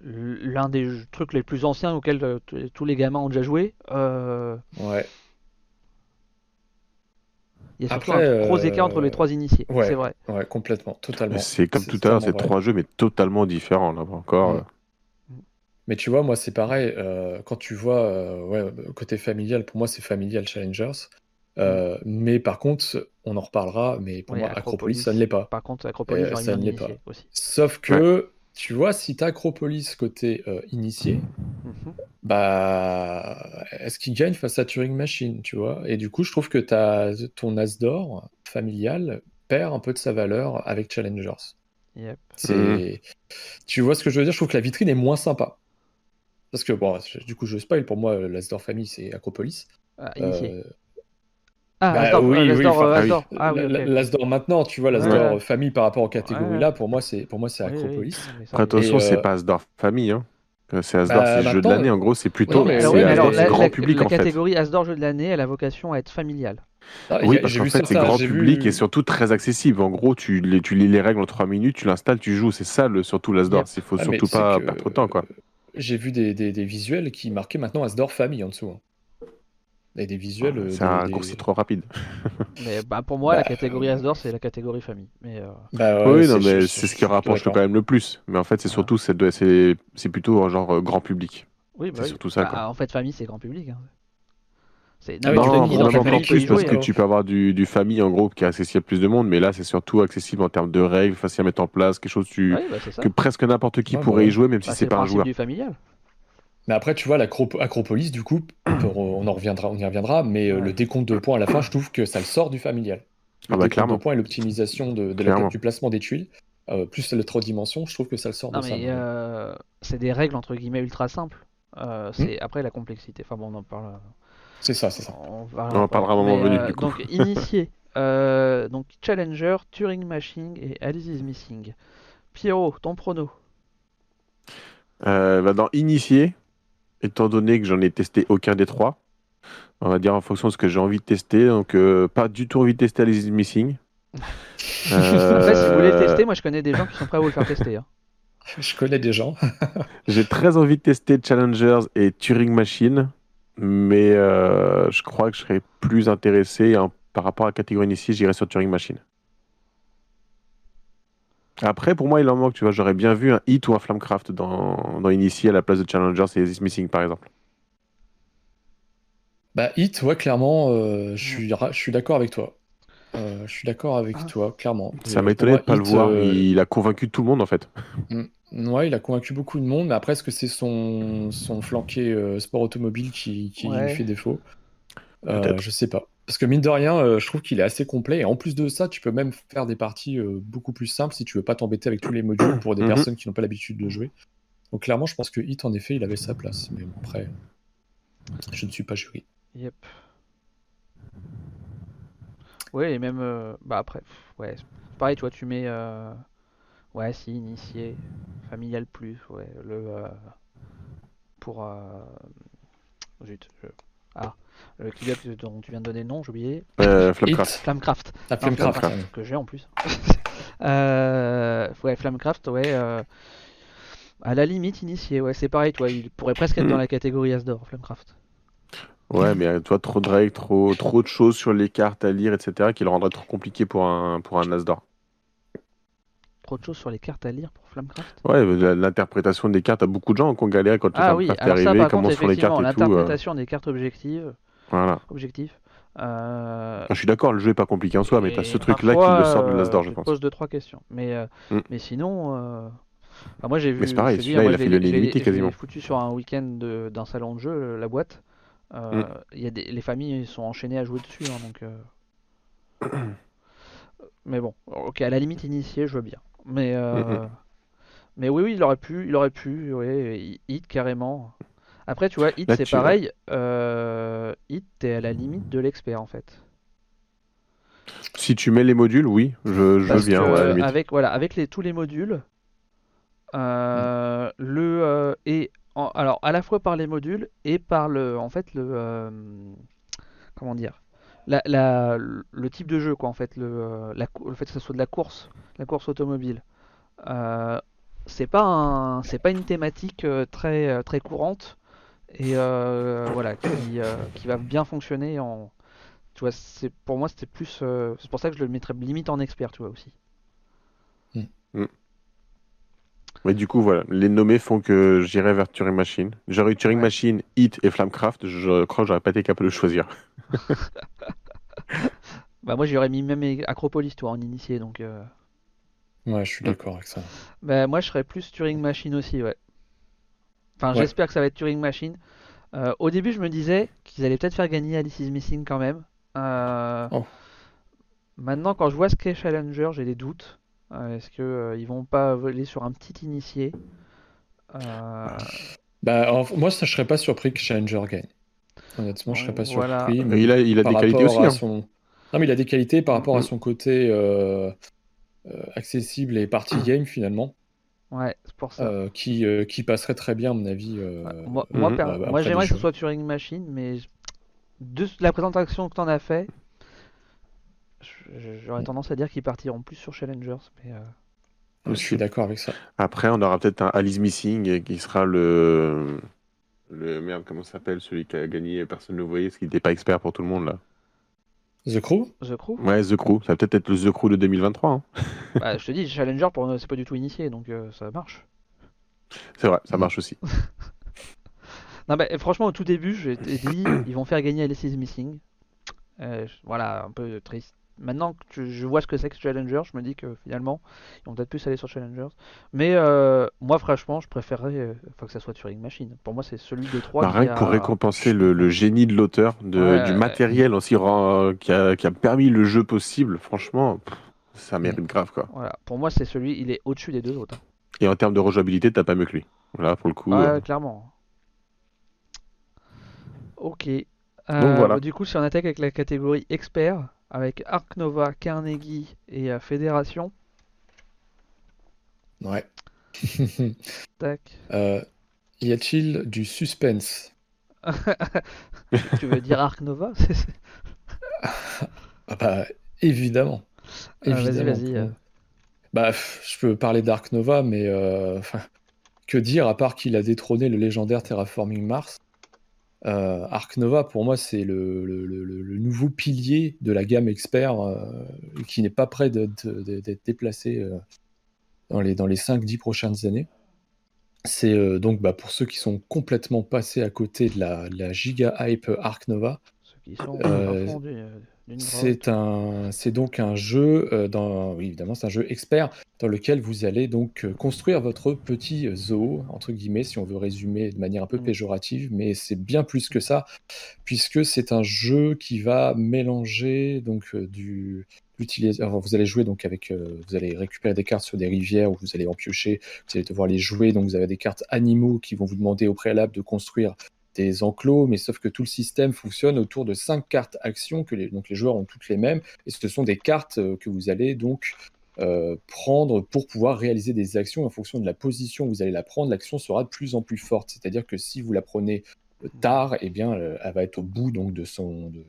l'un des trucs les plus anciens auxquels tous les gamins ont déjà joué. Euh, Ouais. Il y a surtout Après, un gros euh, écart entre les trois initiés, ouais. c'est vrai. Ouais, complètement, totalement. C'est comme tout à l'heure, c'est trois jeux, mais totalement différents, là, encore. Mais tu vois, moi, c'est pareil. euh, quand tu vois, euh, ouais, côté familial, pour moi, c'est familial Challengers. Euh, Mais par contre, on en reparlera, mais pour moi, Acropolis. Acropolis, ça ne l'est pas. Par contre, Acropolis, Euh, j'aurais ça ne l'est pas. initié aussi. Sauf que, tu vois, si t'as Acropolis côté euh, initié, Mhm. bah, est-ce qu'il gagne face à Turing Machine, tu vois? Et du coup, je trouve que t'as, ton as d'or familial perd un peu de sa valeur avec Challengers. Yep. C'est, tu vois ce que je veux dire? Je trouve que la vitrine est moins sympa. Parce que, bon, du coup, je spoil, pour moi, l'as d'or famille, c'est Acropolis. Ah, initié. Euh, Ah, Bah, Asdor, oui, euh, oui, l'Asdor, enfin, ah oui. La- la- L'Asdor maintenant, tu vois, l'Asdor Ouais. euh, famille par rapport aux catégories Ouais. là, pour moi, c'est pour moi c'est Oui, oui, Acropolis. Après, attention, c'est euh, pas Asdor famille. Hein. Euh, C'est Asdor, Bah, c'est jeu de l'année. En gros, c'est plutôt non, mais alors, Asdor, la, grand la- public la en fait. catégorie Asdor jeu de l'année, elle a vocation à être familiale. Ah, Oui, parce qu'en fait, c'est grand public vu- et surtout très accessible. En gros, tu, les- tu lis les règles en 3 minutes, tu l'installes, tu joues. C'est ça, le, surtout l'Asdor. Yep. Il faut Ah, surtout pas que, perdre trop de temps. Quoi. J'ai vu des, des, des visuels qui marquaient maintenant Asdor famille en dessous. hein. Et des visuels. euh, C'est un des- raccourci des- trop rapide. Mais bah, pour moi, la Bah, catégorie Asdor, c'est la catégorie famille. Mais euh, Bah, ouais, oui, non, mais c'est ce qui rapproche quand même le plus. Mais en fait, c'est surtout c'est plutôt genre euh, grand public. oui, bah C'est oui. surtout ça, Bah, quoi. en fait, famille, c'est grand public. hein. C'est non, y plus parce jouer. que tu peux avoir du, du famille en gros qui est accessible à plus de monde, mais là c'est surtout accessible en termes de règles, facile à mettre en place, quelque chose tu- Oui, bah, c'est ça. que presque n'importe qui Ouais, pourrait bah y jouer, même si Bah, c'est le pas un joueur. du familial. Mais après, tu vois, l'Acropo- Acropolis, du coup, on en reviendra, on y reviendra, mais euh, Ouais. le décompte de points à la fin, je trouve que ça le sort du familial. Le Ah bah, décompte clairement. de points et l'optimisation de, de la- du placement des tuiles, euh, plus la trois dimensions, je trouve que ça le sort Non, de ça. mais moi. euh, c'est des règles entre guillemets ultra simples. Euh, c'est après la complexité. Enfin bon, on en parle. C'est ça, c'est ça. On, On en parlera à un moment venu, euh, du coup. Donc initié, euh, donc Challenger, Turing Machine et Alice is Missing. Pierrot, ton prono. Euh, bah, dans Initié, étant donné que j'en ai testé aucun des trois, on va dire en fonction de ce que j'ai envie de tester, donc euh, pas du tout envie de tester Alice is Missing. Après, si vous voulez le tester, moi je connais des gens qui sont prêts à vous le faire tester. hein. Je connais des gens. J'ai très envie de tester Challengers et Turing Machine, mais euh, je crois que je serais plus intéressé hein, par rapport à la catégorie initiée, j'irais sur Turing Machine. Après, pour moi, il en manque, tu vois, j'aurais bien vu un Hit ou un Flamecraft dans, dans Initié à la place de Challengers et This Missing, par exemple. Bah, Hit, ouais, clairement, euh, je suis, ra- je suis d'accord avec toi. Euh, je suis d'accord avec Ah. toi, clairement. Ça m'a étonné de pas le voir, euh, il a convaincu tout le monde, en fait. Ouais, il a convaincu beaucoup de monde, mais après, est-ce que c'est son, son flanqué euh, sport automobile qui, qui Ouais. lui fait défaut? Euh. Je sais pas. Parce que mine de rien, euh, je trouve qu'il est assez complet. Et en plus de ça, tu peux même faire des parties euh, beaucoup plus simples si tu veux pas t'embêter avec tous les modules pour des Mhm. personnes qui n'ont pas l'habitude de jouer. Donc clairement, je pense que Hit, en effet, il avait sa place. Mais bon, après, je ne suis pas jury. Yep. Ouais, et même. euh, bah après, ouais. c'est Pareil, tu vois, tu mets. Ouais, si, initié. Familial plus, ouais. Le. euh, Pour. euh, Zut. je- Ah. Le kill dont tu viens de donner le nom, j'ai oublié. Euh, Flamecraft. Hit, Flamecraft. la Non, Flamecraft. Flamecraft, que j'ai en plus. Euh, ouais, Flamecraft, ouais. euh, À la limite, initié, ouais, c'est pareil, toi, il pourrait presque être dans la catégorie Asdor, Flamecraft. Ouais, mais euh, toi, trop de règles, trop, trop de choses sur les cartes à lire, etc., qui le rendraient trop compliqué pour un, pour un Asdor. Trop de choses sur les cartes à lire pour Flamecraft? Ouais, l'interprétation des cartes, à beaucoup de gens qui ont galéré quand le Ah oui, Flamecraft est ça, arrivé, par comment contre, sont les cartes et tout. euh, l'interprétation des cartes objectives, voilà. objectifs. euh, Je suis d'accord, le jeu est pas compliqué en soi, mais t'as et ce truc-là qui le sort de euh, l'Asdor, je te pense. pose deux trois questions, mais euh, Mm. mais sinon, euh, enfin, moi j'ai vu. Mais c'est pareil, je celui-là, il a je fait je je l'ai quasiment. foutu sur un week-end d'un salon de jeu, euh, la boîte. Euh, Mm. Il y a des, les familles sont enchaînées à jouer dessus, hein, donc. euh, Mais bon, ok, à la limite initié, je veux bien. Mais euh, Mhm. mais oui, oui, il aurait pu, il aurait pu, ouais, hit carrément. Après, tu vois, hit c'est pareil. Euh, hit, t'es à la limite de l'expert en fait. Si tu mets les modules, oui, je, je Parce que, ouais, à la limite. avec voilà, avec les, tous les modules, euh, le euh, et en- alors à la fois par les modules et par le en fait le comment dire la, la- le type de jeu quoi en fait le, euh, la, le fait que ce soit de la course la course automobile. Euh, c'est pas un c'est pas une thématique euh, très euh, très courante et euh, voilà qui, euh, qui va bien fonctionner en tu vois c'est pour moi c'était plus euh, c'est pour ça que je le mettrais limite en expert tu vois aussi Mais du coup, voilà, les nommés font que j'irai vers Turing Machine. J'aurais eu Turing Ouais. Machine, Hit et Flamecraft, je crois que j'aurais pas été capable de choisir. bah moi j'aurais mis même Acropolis toi en initié donc euh, Ouais, je suis d'accord avec ça. bah moi je serais plus Turing Machine aussi ouais enfin Ouais. j'espère que ça va être Turing Machine Euh, au début je me disais qu'ils allaient peut-être faire gagner Alice is Missing quand même Euh, Oh. maintenant quand je vois ce qu'est Challenger j'ai des doutes est-ce que euh, ils vont pas voler sur un petit initié? Euh, Bah, en- moi, ça, je serais pas surpris que Challenger gagne. Honnêtement, je serais pas Voilà. surpris. Euh, mais Il a, il a des qualités aussi. hein. son... Non, mais il a des qualités par rapport à Mhm. son côté euh, euh, accessible et party game finalement, Ouais, c'est pour ça. euh, qui, euh, qui passerait très bien à mon avis. euh, Ouais, moi, moi, Mhm. per- euh, moi, j'aimerais que ce soit Turing Machine, mais de la présentation que tu en as fait, j'aurais tendance à dire qu'ils partiront plus sur Challengers. Mais, euh, Je suis d'accord avec ça. Après, on aura peut-être un Alice Missing qui sera le. Le merde, comment ça s'appelle Celui qui a gagné, et personne ne le voyait, parce qu'il n'était pas expert pour tout le monde là. The Crew? The Crew, Ouais, The Crew. Ça va peut-être être le The Crew de 2023. hein. bah, je te dis, Challenger, pour nous, c'est pas du tout initié, donc euh, ça marche. C'est vrai, ça marche aussi. Non, bah, franchement, au tout début, je t'ai dit, ils vont faire gagner Alice is Missing. Euh, voilà, un peu triste. Maintenant que je vois ce que c'est que Challenger, je me dis que finalement, ils vont peut-être plus aller sur Challengers. Mais euh, moi, franchement, je préférerais euh, que ça soit Turing Machine. Pour moi, c'est celui des trois Bah, rien a- pour récompenser le, le génie de l'auteur, de- Ouais, du matériel aussi qui, a, qui a permis le jeu possible, franchement, pff, ça mérite grave quoi. Voilà, pour moi, c'est celui, il est au-dessus des deux autres. hein. Et en termes de rejouabilité, t'as pas mieux que lui. Voilà, pour le coup. Ouais, euh, clairement. Ok. Euh, voilà. bah, du coup, si on attaque avec la catégorie expert, avec Arc Nova, Carnegie et euh, Fédération, Ouais. tac. Euh, y a-t-il du suspense? Tu veux dire Arc Nova? C'est- c'est- Ah bah, évidemment. Ah, vas-y, Évidemment. vas-y, euh. Bah, je peux parler d'Ark Nova, mais que dire à part qu'il a détrôné le légendaire Terraforming Mars? Euh, Ark Nova, pour moi, c'est le, le- le- le- le nouveau pilier de la gamme expert euh, qui n'est pas prêt d'être déplacé euh, dans les, dans les 5-10 prochaines années. C'est euh, donc bah, pour ceux qui sont complètement passés à côté de la, de la giga hype Ark Nova, Ceux qui sont C'est un, c'est donc un jeu euh, dans, oui, évidemment, c'est un jeu expert dans lequel vous allez donc euh, construire votre petit zoo entre guillemets, si on veut résumer de manière un peu Mm. péjorative, mais c'est bien plus que ça, puisque c'est un jeu qui va mélanger donc euh, du alors, vous allez jouer donc avec, euh, vous allez récupérer des cartes sur des rivières où vous allez en piocher, vous allez devoir les jouer, donc vous avez des cartes animaux qui vont vous demander au préalable de construire des enclos, mais sauf que tout le système fonctionne autour de cinq cartes actions que les, donc les joueurs ont toutes les mêmes, et ce sont des cartes euh, que vous allez donc euh, prendre pour pouvoir réaliser des actions en fonction de la position où vous allez la prendre, l'action sera de plus en plus forte. C'est-à-dire que si vous la prenez euh, tard, eh bien, elle va être au bout donc de son de,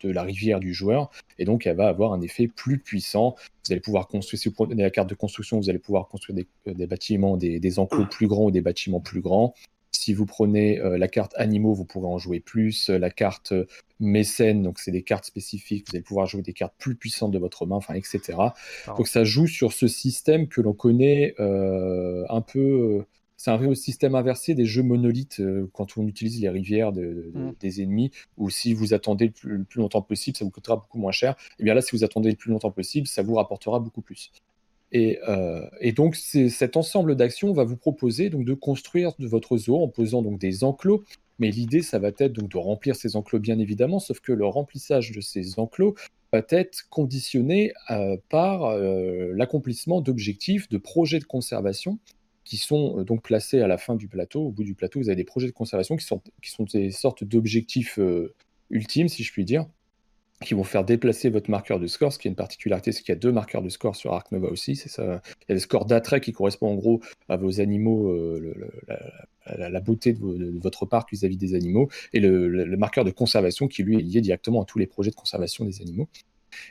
de la rivière du joueur, et donc elle va avoir un effet plus puissant. Vous allez pouvoir construire, si vous prenez la carte de construction, vous allez pouvoir construire des, des bâtiments, des, des enclos plus grands ou des bâtiments plus grands. Si vous prenez euh, la carte animaux, vous pourrez en jouer plus. Euh, La carte euh, mécène, donc c'est des cartes spécifiques, vous allez pouvoir jouer des cartes plus puissantes de votre main, enfin, etc. Donc ça joue sur ce système que l'on connaît un peu. c'est un peu le système inversé des jeux monolithes quand on utilise les rivières de- de- Mm. des ennemis, ou si vous attendez le plus, le plus longtemps possible, ça vous coûtera beaucoup moins cher. Et bien là, si vous attendez le plus longtemps possible, ça vous rapportera beaucoup plus. Et, euh, et donc cet ensemble d'actions va vous proposer donc de construire votre zoo en posant donc des enclos. Mais l'idée, ça va être donc de remplir ces enclos bien évidemment, sauf que le remplissage de ces enclos va être conditionné euh, par euh, l'accomplissement d'objectifs, de projets de conservation qui sont donc placés à la fin du plateau. Au bout du plateau, vous avez des projets de conservation qui sont, qui sont des sortes d'objectifs ultimes, si je puis dire, qui vont faire déplacer votre marqueur de score. Ce qui est une particularité, c'est qu'il y a deux marqueurs de score sur Arc Nova aussi. Ça. Il y a le score d'attrait qui correspond en gros à vos animaux, euh, la, beauté de, votre parc vis-à-vis des animaux, et le, marqueur de conservation qui lui est lié directement à tous les projets de conservation des animaux.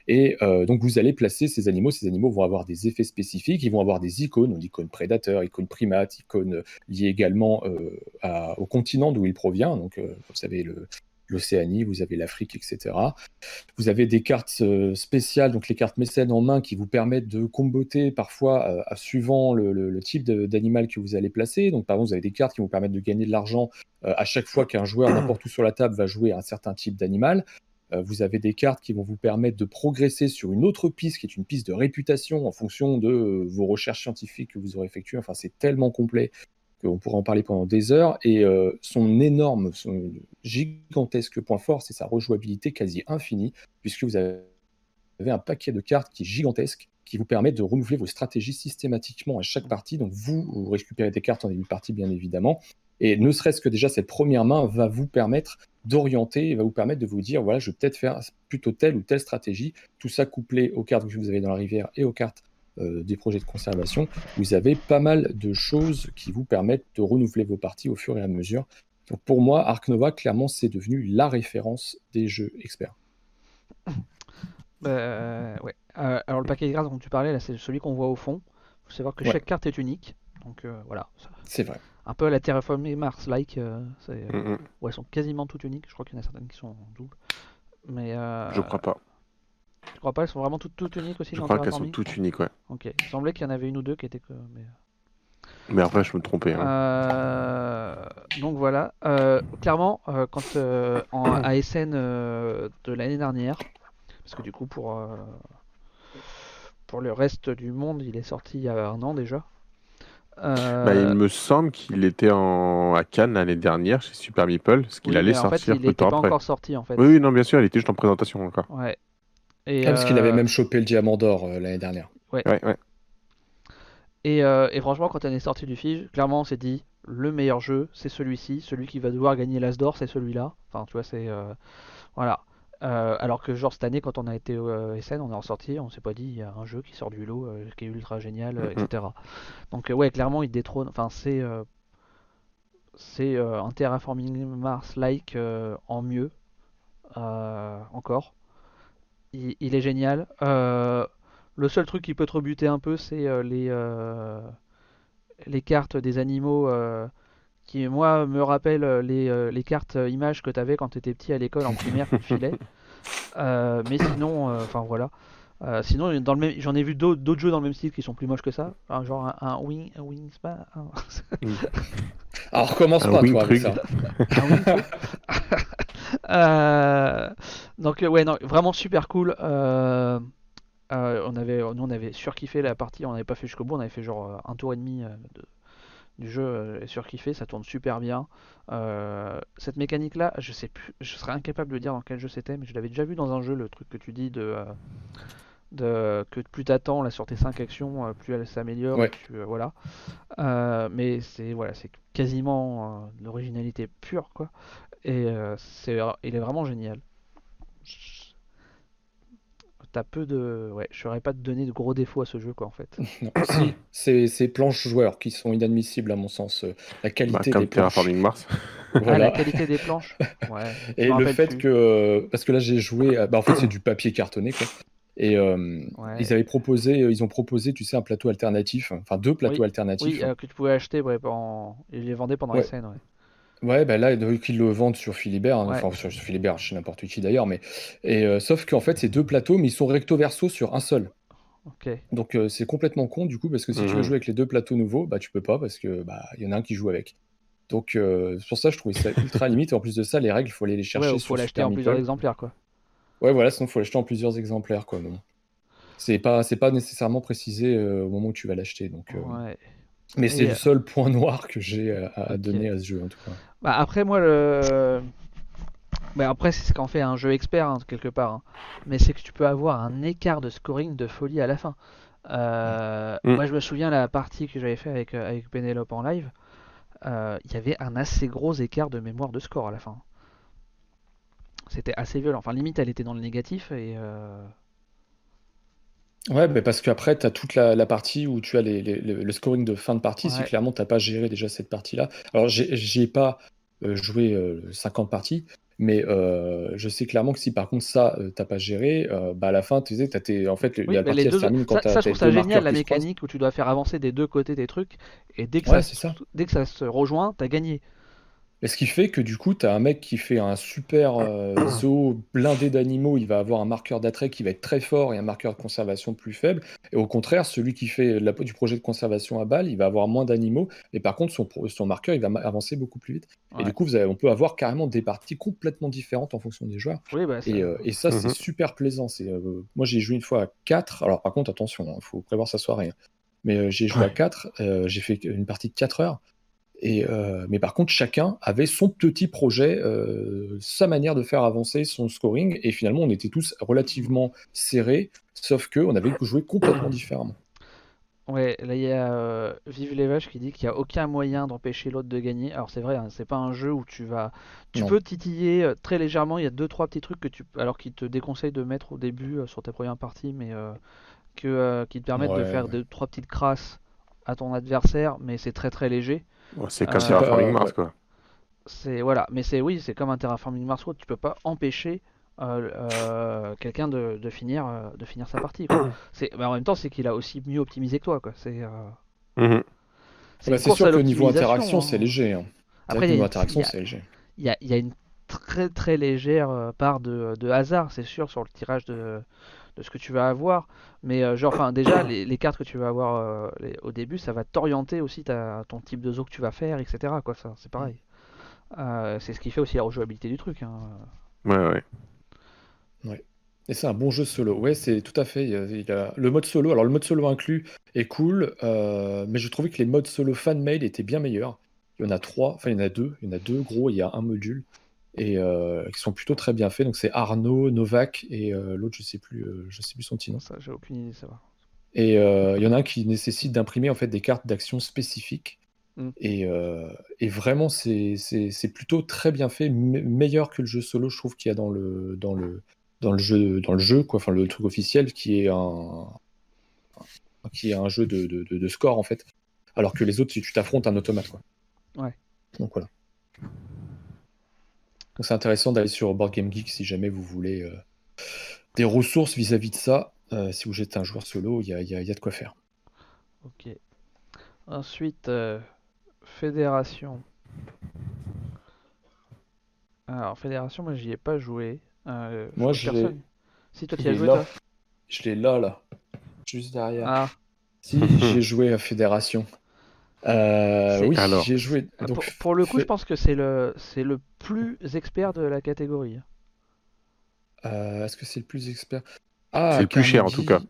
Et euh, donc vous allez placer ces animaux. Ces animaux vont avoir des effets spécifiques. Ils vont avoir des icônes, donc icônes prédateurs, icônes primates, icônes liées également euh, au continent d'où il provient. Donc euh, vous savez le l'Océanie, vous avez l'Afrique, etc. Vous avez des cartes euh, spéciales, donc les cartes mécènes en main, qui vous permettent de comboter parfois euh, à- suivant le, le- le type d'animal que vous allez placer. Donc par exemple, vous avez des cartes qui vous permettent de gagner de l'argent euh, à chaque fois qu'un joueur n'importe où sur la table va jouer un certain type d'animal. Vous avez des cartes qui vont vous permettre de progresser sur une autre piste, qui est une piste de réputation en fonction de vos recherches scientifiques que vous aurez effectuées. Enfin, c'est tellement complet qu'on pourrait en parler pendant des heures. Et euh, son énorme, son gigantesque point fort, c'est sa rejouabilité quasi infinie, puisque vous avez un paquet de cartes qui est gigantesque, qui vous permet de renouveler vos stratégies systématiquement à chaque partie. Donc vous, vous récupérez des cartes en début de partie, bien évidemment. Et ne serait-ce que déjà cette première main va vous permettre d'orienter, va vous permettre de vous dire, voilà, je vais peut-être faire plutôt telle ou telle stratégie. Tout ça couplé aux cartes que vous avez dans la rivière et aux cartes euh, des projets de conservation. Vous avez pas mal de choses qui vous permettent de renouveler vos parties au fur et à mesure. Donc pour moi, Ark Nova, clairement, c'est devenu la référence des jeux experts. Bah, ouais. Euh, alors le paquet de cartes dont tu parlais, là, c'est celui qu'on voit au fond. Il faut savoir que Ouais. chaque carte est unique. Donc euh, voilà, C'est vrai. un peu à la Terraforming Mars-like. euh, c'est- euh, Mm, ouais, elles sont quasiment toutes uniques. Je crois qu'il y en a certaines qui sont en double. Mais euh, Je crois pas. Tu crois pas Elles sont vraiment toutes, toutes uniques aussi Je crois qu'elles sont toutes uniques, ouais. Ok. Il semblait qu'il y en avait une ou deux qui étaient. Mais... Mais après, je me trompais. hein. Euh, donc voilà, Euh, clairement, euh, quand euh, en ASN de l'année dernière, parce que du coup pour pour le reste du monde, il est sorti il y a un an déjà. Bah, il me semble qu'il était en... à Cannes l'année dernière chez Super Meeple, parce qu'il oui, allait mais en fait, sortir il peu temps pas après. encore sorti en fait. Oui, oui, non, bien sûr, il était juste en présentation encore. Ouais. Et, Ah, parce qu'il avait euh, même chopé le diamant d'or euh, l'année dernière. Ouais, ouais. Et, euh, et franchement, quand on est sorti du Fige, clairement, on s'est dit le meilleur jeu, c'est celui-ci. Celui qui va devoir gagner l'As d'or, c'est celui-là. Enfin, tu vois, c'est. euh, voilà. Euh, alors que, genre, cette année, quand on a été au euh, SN, on est ressorti, on s'est pas dit il y a un jeu qui sort du lot, euh, qui est ultra génial, etc. Donc, euh, ouais, clairement, il détrône. Enfin, c'est. euh, c'est euh, un Terraforming Mars-like euh, en mieux. euh, encore. Il, il est génial. Euh, le seul truc qui peut te rebuter un peu, c'est euh, les, euh, les cartes des animaux euh, qui, moi, me rappellent les, euh, les cartes images que tu avais quand tu étais petit à l'école en primaire que tu filais. Euh, mais sinon, euh, enfin voilà. Euh, sinon, dans le même, j'en ai vu d'autres d'autres jeux dans le même style qui sont plus moches que ça. Un, genre un, un Wing, un Wingspan. un- Alors recommence Un pas, wing toi, avec prug. ça. Euh, donc ouais, non, vraiment super cool. Euh, euh, on avait, nous on avait surkiffé la partie, on n'avait pas fait jusqu'au bout, on avait fait genre un tour et demi de- du jeu et surkiffé, ça tourne super bien. Euh, cette mécanique là, je sais plus, je serais incapable de dire dans quel jeu c'était, mais je l'avais déjà vu dans un jeu, le truc que tu dis de, de que plus t'attends là sur tes 5 actions, plus elle s'améliore, Ouais. euh, voilà. Euh, mais c'est voilà, c'est quasiment l'originalité pure quoi. Et euh, c'est, il est vraiment génial. T'as peu de, ouais, je saurais pas te donner de gros défauts à ce jeu quoi en fait. Si, c'est ces planches joueurs qui sont inadmissibles à mon sens. Euh, La Bah, qualité comme des planches. Terraforming Mars. Ah, la qualité des planches. Ouais. Et le fait plus. que, euh, parce que là j'ai joué, à- bah, en fait c'est du papier cartonné quoi. Et euh, Ouais. ils avaient proposé, ils ont proposé, tu sais, un plateau alternatif, enfin deux plateaux Oui. alternatifs. Oui, euh, que tu pouvais acheter, ouais, en... ils les vendaient pendant Ouais. les scènes, ouais. Bah là, donc, ils le vendent sur Philibert, hein, Ouais. enfin sur Philibert, chez n'importe qui d'ailleurs, mais et euh, sauf qu'en fait, c'est deux plateaux, mais ils sont recto verso sur un seul. Ok. Donc euh, c'est complètement con du coup, parce que si tu veux Mhm. jouer avec les deux plateaux nouveaux, bah tu peux pas parce que bah il y en a un qui joue avec. Donc euh, c'est pour ça, je trouvais ça ultra limite. Et en plus de ça, les règles, il faut aller les chercher Ouais, sur faut l'acheter Super en plusieurs Meeple. exemplaires, quoi. Ouais, voilà, sinon faut l'acheter en plusieurs exemplaires, quoi. Bon. C'est pas, c'est pas nécessairement précisé euh, au moment où tu vas l'acheter, donc. euh, Ouais. Mais c'est le euh, seul point noir que j'ai à, à donner à ce jeu en tout cas. Bah après moi le bah après c'est ce qu'en fait un jeu expert hein, quelque part hein. mais c'est que tu peux avoir un écart de scoring de folie à la fin. Euh, Mm. Moi je me souviens la partie que j'avais fait avec euh, avec Penelope en live, euh, il y avait un assez gros écart de mémoire de score à la fin. C'était assez violent. Enfin limite elle était dans le négatif et euh, Ouais, mais parce qu'après, tu as toute la, la partie où tu as les, les- le, scoring de fin de partie. Si Ouais. clairement, tu pas géré déjà cette partie-là. Alors, j'ai- ai pas euh, joué euh, 50 parties, mais euh, je sais clairement que si par contre ça, euh, t'as pas géré, bah à la fin, tu sais, t'as tes... en fait, oui, la partie elle se deux termine quand ça, t'as ça, je trouve ça deux génial la mécanique où tu dois faire avancer des deux côtés tes trucs et dès que Ouais, ça, c'est ça. dès que ça se rejoint, t'as gagné. Et ce qui fait que du coup, tu as un mec qui fait un super euh, zoo blindé d'animaux, il va avoir un marqueur d'attrait qui va être très fort et un marqueur de conservation plus faible. Et au contraire, celui qui fait la, du projet de conservation à balle, il va avoir moins d'animaux. Et par contre, son, marqueur, il va avancer beaucoup plus vite. Et du coup, vous avez- on peut avoir carrément des parties complètement différentes en fonction des joueurs. Oui, bah, ça- Et, euh, et ça, c'est Mhm. super plaisant. C'est, euh, moi, j'ai joué une fois à 4. Alors, par contre, attention, il faut prévoir sa soirée. hein. Mais euh, j'ai joué à Ouais. 4. euh, j'ai fait une partie de 4 heures. Et, euh, mais par contre, chacun avait son petit projet, euh, sa manière de faire avancer son scoring. Et finalement, on était tous relativement serrés, sauf qu'on avait joué complètement différemment. Ouais, là il y a euh, Vive les Vaches qui dit qu'il n'y a aucun moyen d'empêcher l'autre de gagner. Alors c'est vrai, hein, c'est pas un jeu où tu vas. Tu Non. peux titiller euh, très légèrement, il y a deux trois petits trucs que tu. Alors qu'ils te déconseillent de mettre au début euh, sur tes premières parties, mais que, qui te permettent de faire ouais. deux trois petites crasses à ton adversaire, mais c'est très très léger. Ouais, c'est Euh, comme C'est Terraforming Mars, quoi. C'est voilà, mais c'est oui, c'est comme un Terraforming Mars Road, tu peux pas empêcher euh, euh, quelqu'un de, de finir euh, de finir sa partie. quoi. C'est, mais en même temps, c'est qu'il a aussi mieux optimisé que toi, quoi. C'est euh, Mhm. c'est Bah, sûr que niveau interaction, hein. c'est léger. hein. Après, niveau interaction, c'est léger. Il y a, il y a une très très légère euh, part de, de hasard, c'est sûr, sur le tirage de, de ce que tu vas avoir. Mais euh, genre, enfin, déjà, les, les cartes que tu vas avoir euh, les- au début, ça va t'orienter aussi ta, ton type de zoo que tu vas faire, etc. Quoi, ça, c'est pareil. Euh, c'est ce qui fait aussi la rejouabilité du truc. hein. Ouais, ouais. Et c'est un bon jeu solo. Ouais, c'est tout à fait. il y a- il y a- Le mode solo, alors le mode solo inclus est cool, euh, mais je trouvais que les modes solo fan mail étaient bien meilleurs. Il y en a trois, enfin il y en a deux, il y en a deux gros, il y a un module et euh, qui sont plutôt très bien faits. Donc c'est Arnaud, Novak et euh, l'autre je sais plus, euh, je sais plus son petit nom. Ça, j'ai aucune idée, ça va. Et il y en a un qui nécessite d'imprimer en fait des cartes d'action spécifiques. Mm. Et, et vraiment, c'est plutôt très bien fait, me- meilleur que le jeu solo, je trouve qu'il y a dans le, dans le, dans le jeu, dans le jeu, quoi, enfin le truc officiel qui est un, qui est un jeu de, de, de- de score en fait. Alors que les autres, si tu t'affrontes un automate, quoi. Ouais. Donc voilà. Donc c'est intéressant d'aller sur Board Game Geek si jamais vous voulez euh, des ressources vis-à-vis de ça. Euh, si vous êtes un joueur solo, il y a, il y a- il y a de quoi faire. Ok. Ensuite, euh, Fédération. Alors, Fédération, moi j'y ai pas joué. Euh, Moi, je l'ai- Si, toi tu as joué, là. toi Je l'ai là, là. Juste derrière. Ah, Si, j'ai joué à Fédération. Euh, oui, Alors. j'ai joué. Ah, Donc, pour, pour le coup, je pense que c'est le, c'est le plus expert de la catégorie. euh, est-ce que c'est le plus expert? Ah, C'est le plus cher, en tout Carnegie.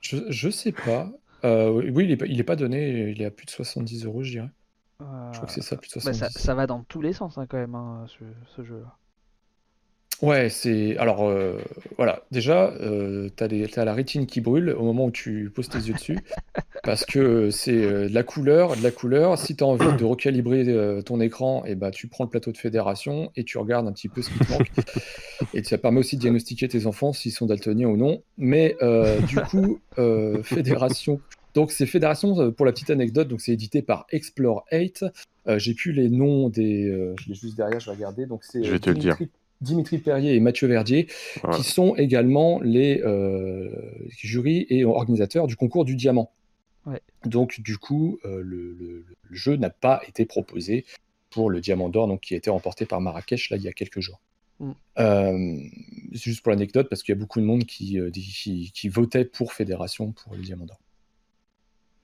je, je sais pas. Euh, oui, il est, pas- il est pas donné. Il est à plus de 70 euros, je dirais. Je crois que c'est ça, plus de Bah, 70. ça, ça va dans tous les sens hein, quand même, hein, ce, ce jeu-là. Ouais, c'est. Alors, euh, voilà. Déjà, euh, t'as t'as la rétine qui brûle au moment où tu poses tes yeux dessus. Parce que c'est euh, de la couleur, de la couleur. Si tu as envie de recalibrer euh, ton écran, et bah, tu prends le plateau de fédération et tu regardes un petit peu ce qui te manque. et ça permet aussi de diagnostiquer tes enfants s'ils sont daltoniens ou non. Mais euh, du coup, euh, fédération. Donc, c'est Fédération, euh, pour la petite anecdote, donc c'est édité par Explore 8. Euh, J'ai plus les noms des. euh, je l'ai juste derrière, je vais regarder. Donc, c'est Je euh, vais te le dire. Dimitri, Perrier et Mathieu Verdier, Voilà. qui sont également les euh, jurys et organisateurs du concours du diamant. Ouais. Donc, du coup, euh, le, le- le jeu n'a pas été proposé pour le diamant d'or, donc qui a été remporté par Marrakech là il y a quelques jours. Mm. Euh, c'est juste pour l'anecdote, parce qu'il y a beaucoup de monde qui, euh, qui, qui votait pour Fédération pour le diamant d'or.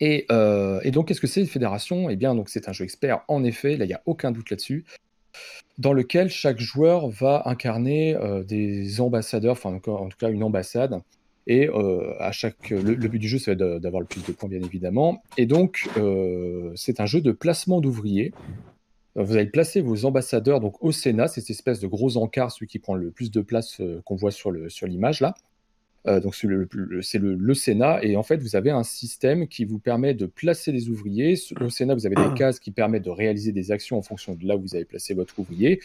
Et, euh, et donc, qu'est-ce que c'est Fédération? Eh bien, donc c'est un jeu expert, en effet, là, il n'y a aucun doute là-dessus, dans lequel chaque joueur va incarner euh, des ambassadeurs, enfin, en tout cas, une ambassade. Et euh, à chaque, le, le but du jeu, c'est d'avoir le plus de points, bien évidemment. Et donc, euh, c'est un jeu de placement d'ouvriers. Euh, Vous allez placer vos ambassadeurs donc au Sénat, c'est cette espèce de gros encart, celui qui prend le plus de place euh, qu'on voit sur le- sur l'image là. Euh, donc c'est le, Sénat et en fait vous avez un système qui vous permet de placer des ouvriers. Au Sénat vous avez des cases qui permettent de réaliser des actions en fonction de là où vous avez placé votre ouvrier.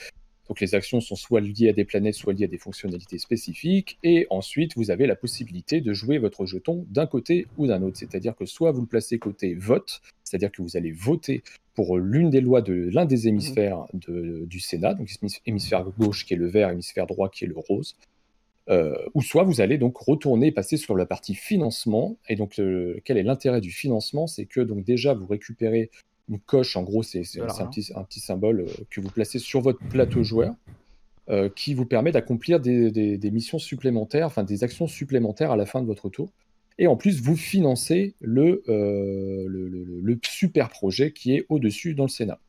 Donc les actions sont soit liées à des planètes, soit liées à des fonctionnalités spécifiques. Et ensuite vous avez la possibilité de jouer votre jeton d'un côté ou d'un autre. C'est-à-dire que soit vous le placez côté vote, c'est-à-dire que vous allez voter pour l'une des lois de l'un des hémisphères de- du Sénat, donc hémis- hémisphère gauche qui est le vert, hémisphère droit qui est le rose. Euh, ou soit vous allez donc retourner passer sur la partie financement. Et donc, euh, quel est l'intérêt du financement? C'est que donc déjà vous récupérez une coche, en gros, c'est c'est un petit, un petit symbole euh, que vous placez sur votre plateau joueur, euh, qui vous permet d'accomplir des, des- des missions supplémentaires, enfin des actions supplémentaires à la fin de votre tour. Et en plus, vous financez le, le, le- le- le super projet qui est au-dessus dans le Sénat.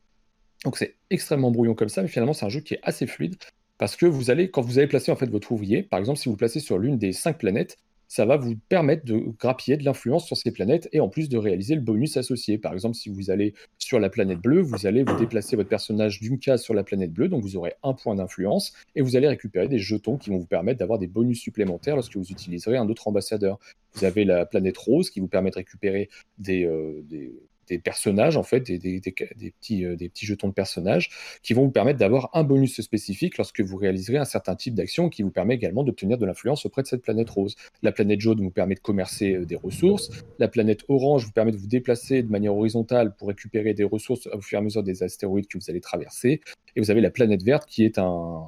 Donc c'est extrêmement brouillon comme ça, mais finalement c'est un jeu qui est assez fluide parce que vous allez, quand vous allez placer en fait votre ouvrier, par exemple si vous le placez sur l'une des cinq planètes, ça va vous permettre de grappiller de l'influence sur ces planètes et en plus de réaliser le bonus associé. Par exemple, si vous allez sur la planète bleue, vous allez vous déplacer votre personnage d'une case sur la planète bleue, donc vous aurez un point d'influence et vous allez récupérer des jetons qui vont vous permettre d'avoir des bonus supplémentaires lorsque vous utiliserez un autre ambassadeur. Vous avez la planète rose qui vous permet de récupérer des, euh, des des personnages, en fait, des, des, petits, euh, des petits jetons de personnages qui vont vous permettre d'avoir un bonus spécifique lorsque vous réaliserez un certain type d'action qui vous permet également d'obtenir de l'influence auprès de cette planète rose. La planète jaune vous permet de commercer euh, des ressources. La planète orange vous permet de vous déplacer de manière horizontale pour récupérer des ressources au fur et à mesure des astéroïdes que vous allez traverser. Et vous avez la planète verte qui est un,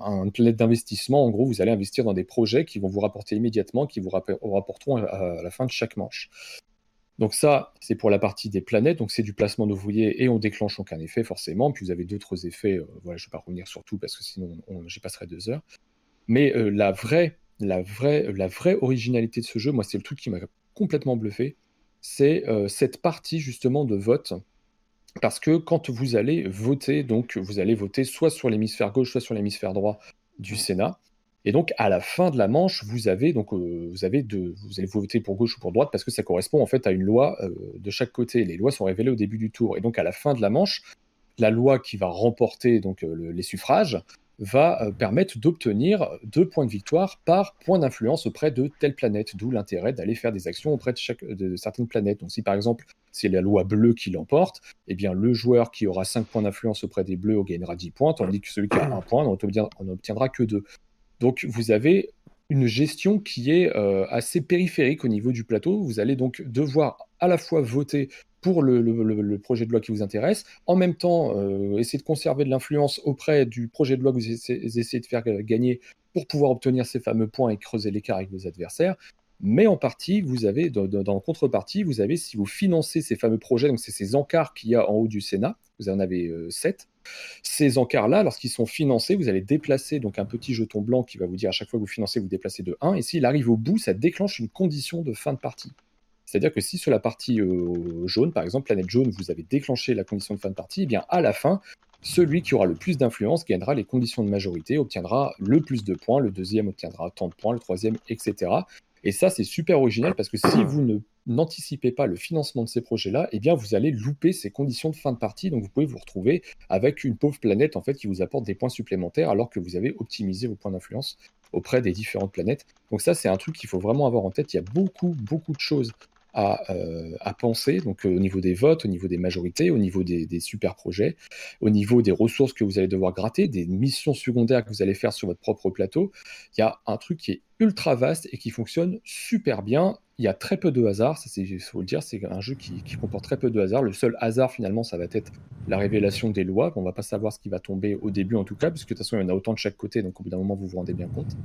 un, planète d'investissement. En gros, vous allez investir dans des projets qui vont vous rapporter immédiatement, qui vous rapporteront à la fin de chaque manche. Donc ça, c'est pour la partie des planètes, donc c'est du placement d'ouvriers et on déclenche aucun effet forcément. Puis vous avez d'autres effets, euh, voilà, je ne vais pas revenir sur tout parce que sinon j'y passerai deux heures. Mais euh, la, vraie, la, vraie, la vraie originalité de ce jeu, moi c'est le truc qui m'a complètement bluffé, c'est euh, cette partie justement de vote. Parce que quand vous allez voter, donc vous allez voter soit sur l'hémisphère gauche, soit sur l'hémisphère droit du Sénat, et donc, à la fin de la manche, vous avez donc euh, vous avez vous allez voter pour gauche ou pour droite parce que ça correspond en fait à une loi euh, de chaque côté. Les lois sont révélées au début du tour. Et donc, à la fin de la manche, la loi qui va remporter donc euh, les suffrages va permettre d'obtenir deux points de victoire par point d'influence auprès de telle planète. D'où l'intérêt d'aller faire des actions auprès de, certaines planètes. Donc, si par exemple c'est la loi bleue qui l'emporte, eh bien le joueur qui aura 5 points d'influence auprès des bleus gagnera 10 points, tandis que celui qui a un point n'obtiendra que 2. Donc vous avez une gestion qui est euh, assez périphérique au niveau du plateau. Vous allez donc devoir à la fois voter pour le, projet de loi qui vous intéresse, en même temps euh, essayer de conserver de l'influence auprès du projet de loi que vous essayez, de faire gagner pour pouvoir obtenir ces fameux points et creuser l'écart avec vos adversaires. Mais en partie, vous avez, dans, contrepartie, vous avez, si vous financez ces fameux projets, donc c'est ces encarts qu'il y a en haut du Sénat, vous en avez euh, sept, ces encarts-là, lorsqu'ils sont financés, vous allez déplacer donc un petit jeton blanc qui va vous dire à chaque fois que vous financez, vous déplacez de 1. Et s'il arrive au bout, ça déclenche une condition de fin de partie. C'est-à-dire que si sur la partie euh, jaune, par exemple, planète jaune, vous avez déclenché la condition de fin de partie, eh bien à la fin, celui qui aura le plus d'influence gagnera les conditions de majorité, obtiendra le plus de points, le deuxième obtiendra tant de points, le troisième, etc. Et ça, c'est super original parce que si vous ne n'anticipez pas le financement de ces projets-là, eh bien vous allez louper ces conditions de fin de partie. Donc vous pouvez vous retrouver avec une pauvre planète en fait qui vous apporte des points supplémentaires alors que vous avez optimisé vos points d'influence auprès des différentes planètes. Donc ça c'est un truc qu'il faut vraiment avoir en tête. Il y a beaucoup beaucoup de choses à, euh, penser, donc euh, au niveau des votes, au niveau des majorités, au niveau des, des, super projets, au niveau des ressources que vous allez devoir gratter, des missions secondaires que vous allez faire sur votre propre plateau. Il y a un truc qui est ultra vaste et qui fonctionne super bien il y a très peu de hasard, il faut le dire, c'est un jeu qui, comporte très peu de hasard. Le seul hasard finalement, ça va être la révélation des lois. On va pas savoir ce qui va tomber au début en tout cas, puisque de toute façon il y en a autant de chaque côté, donc au bout d'un moment vous vous rendez bien compte.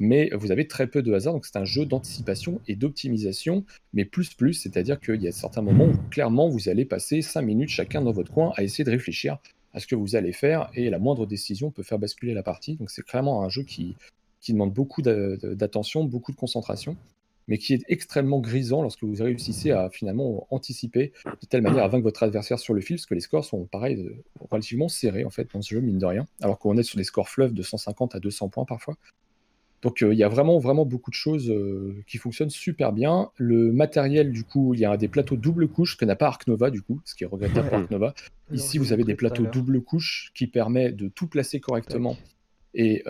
Mais vous avez très peu de hasard, donc c'est un jeu d'anticipation et d'optimisation, mais plus plus, c'est-à-dire qu'il y a certains moments où clairement vous allez passer 5 minutes chacun dans votre coin à essayer de réfléchir à ce que vous allez faire, et la moindre décision peut faire basculer la partie. Donc c'est clairement un jeu qui, qui demande beaucoup d'attention, beaucoup de concentration mais qui est extrêmement grisant lorsque vous réussissez à finalement anticiper de telle manière à vaincre votre adversaire sur le fil, parce que les scores sont pareil, euh, relativement serrés en fait dans ce jeu, mine de rien, alors qu'on est sur des scores fleuves de 150 à 200 points parfois. Donc euh, il y a vraiment, vraiment beaucoup de choses euh, qui fonctionnent super bien. Le matériel, du coup, il y a des plateaux double couche que n'a pas Arc Nova, du coup, ce qui est regrettable pour Arc Nova. Ici, vous avez des plateaux double couche qui permettent de tout placer correctement. Et,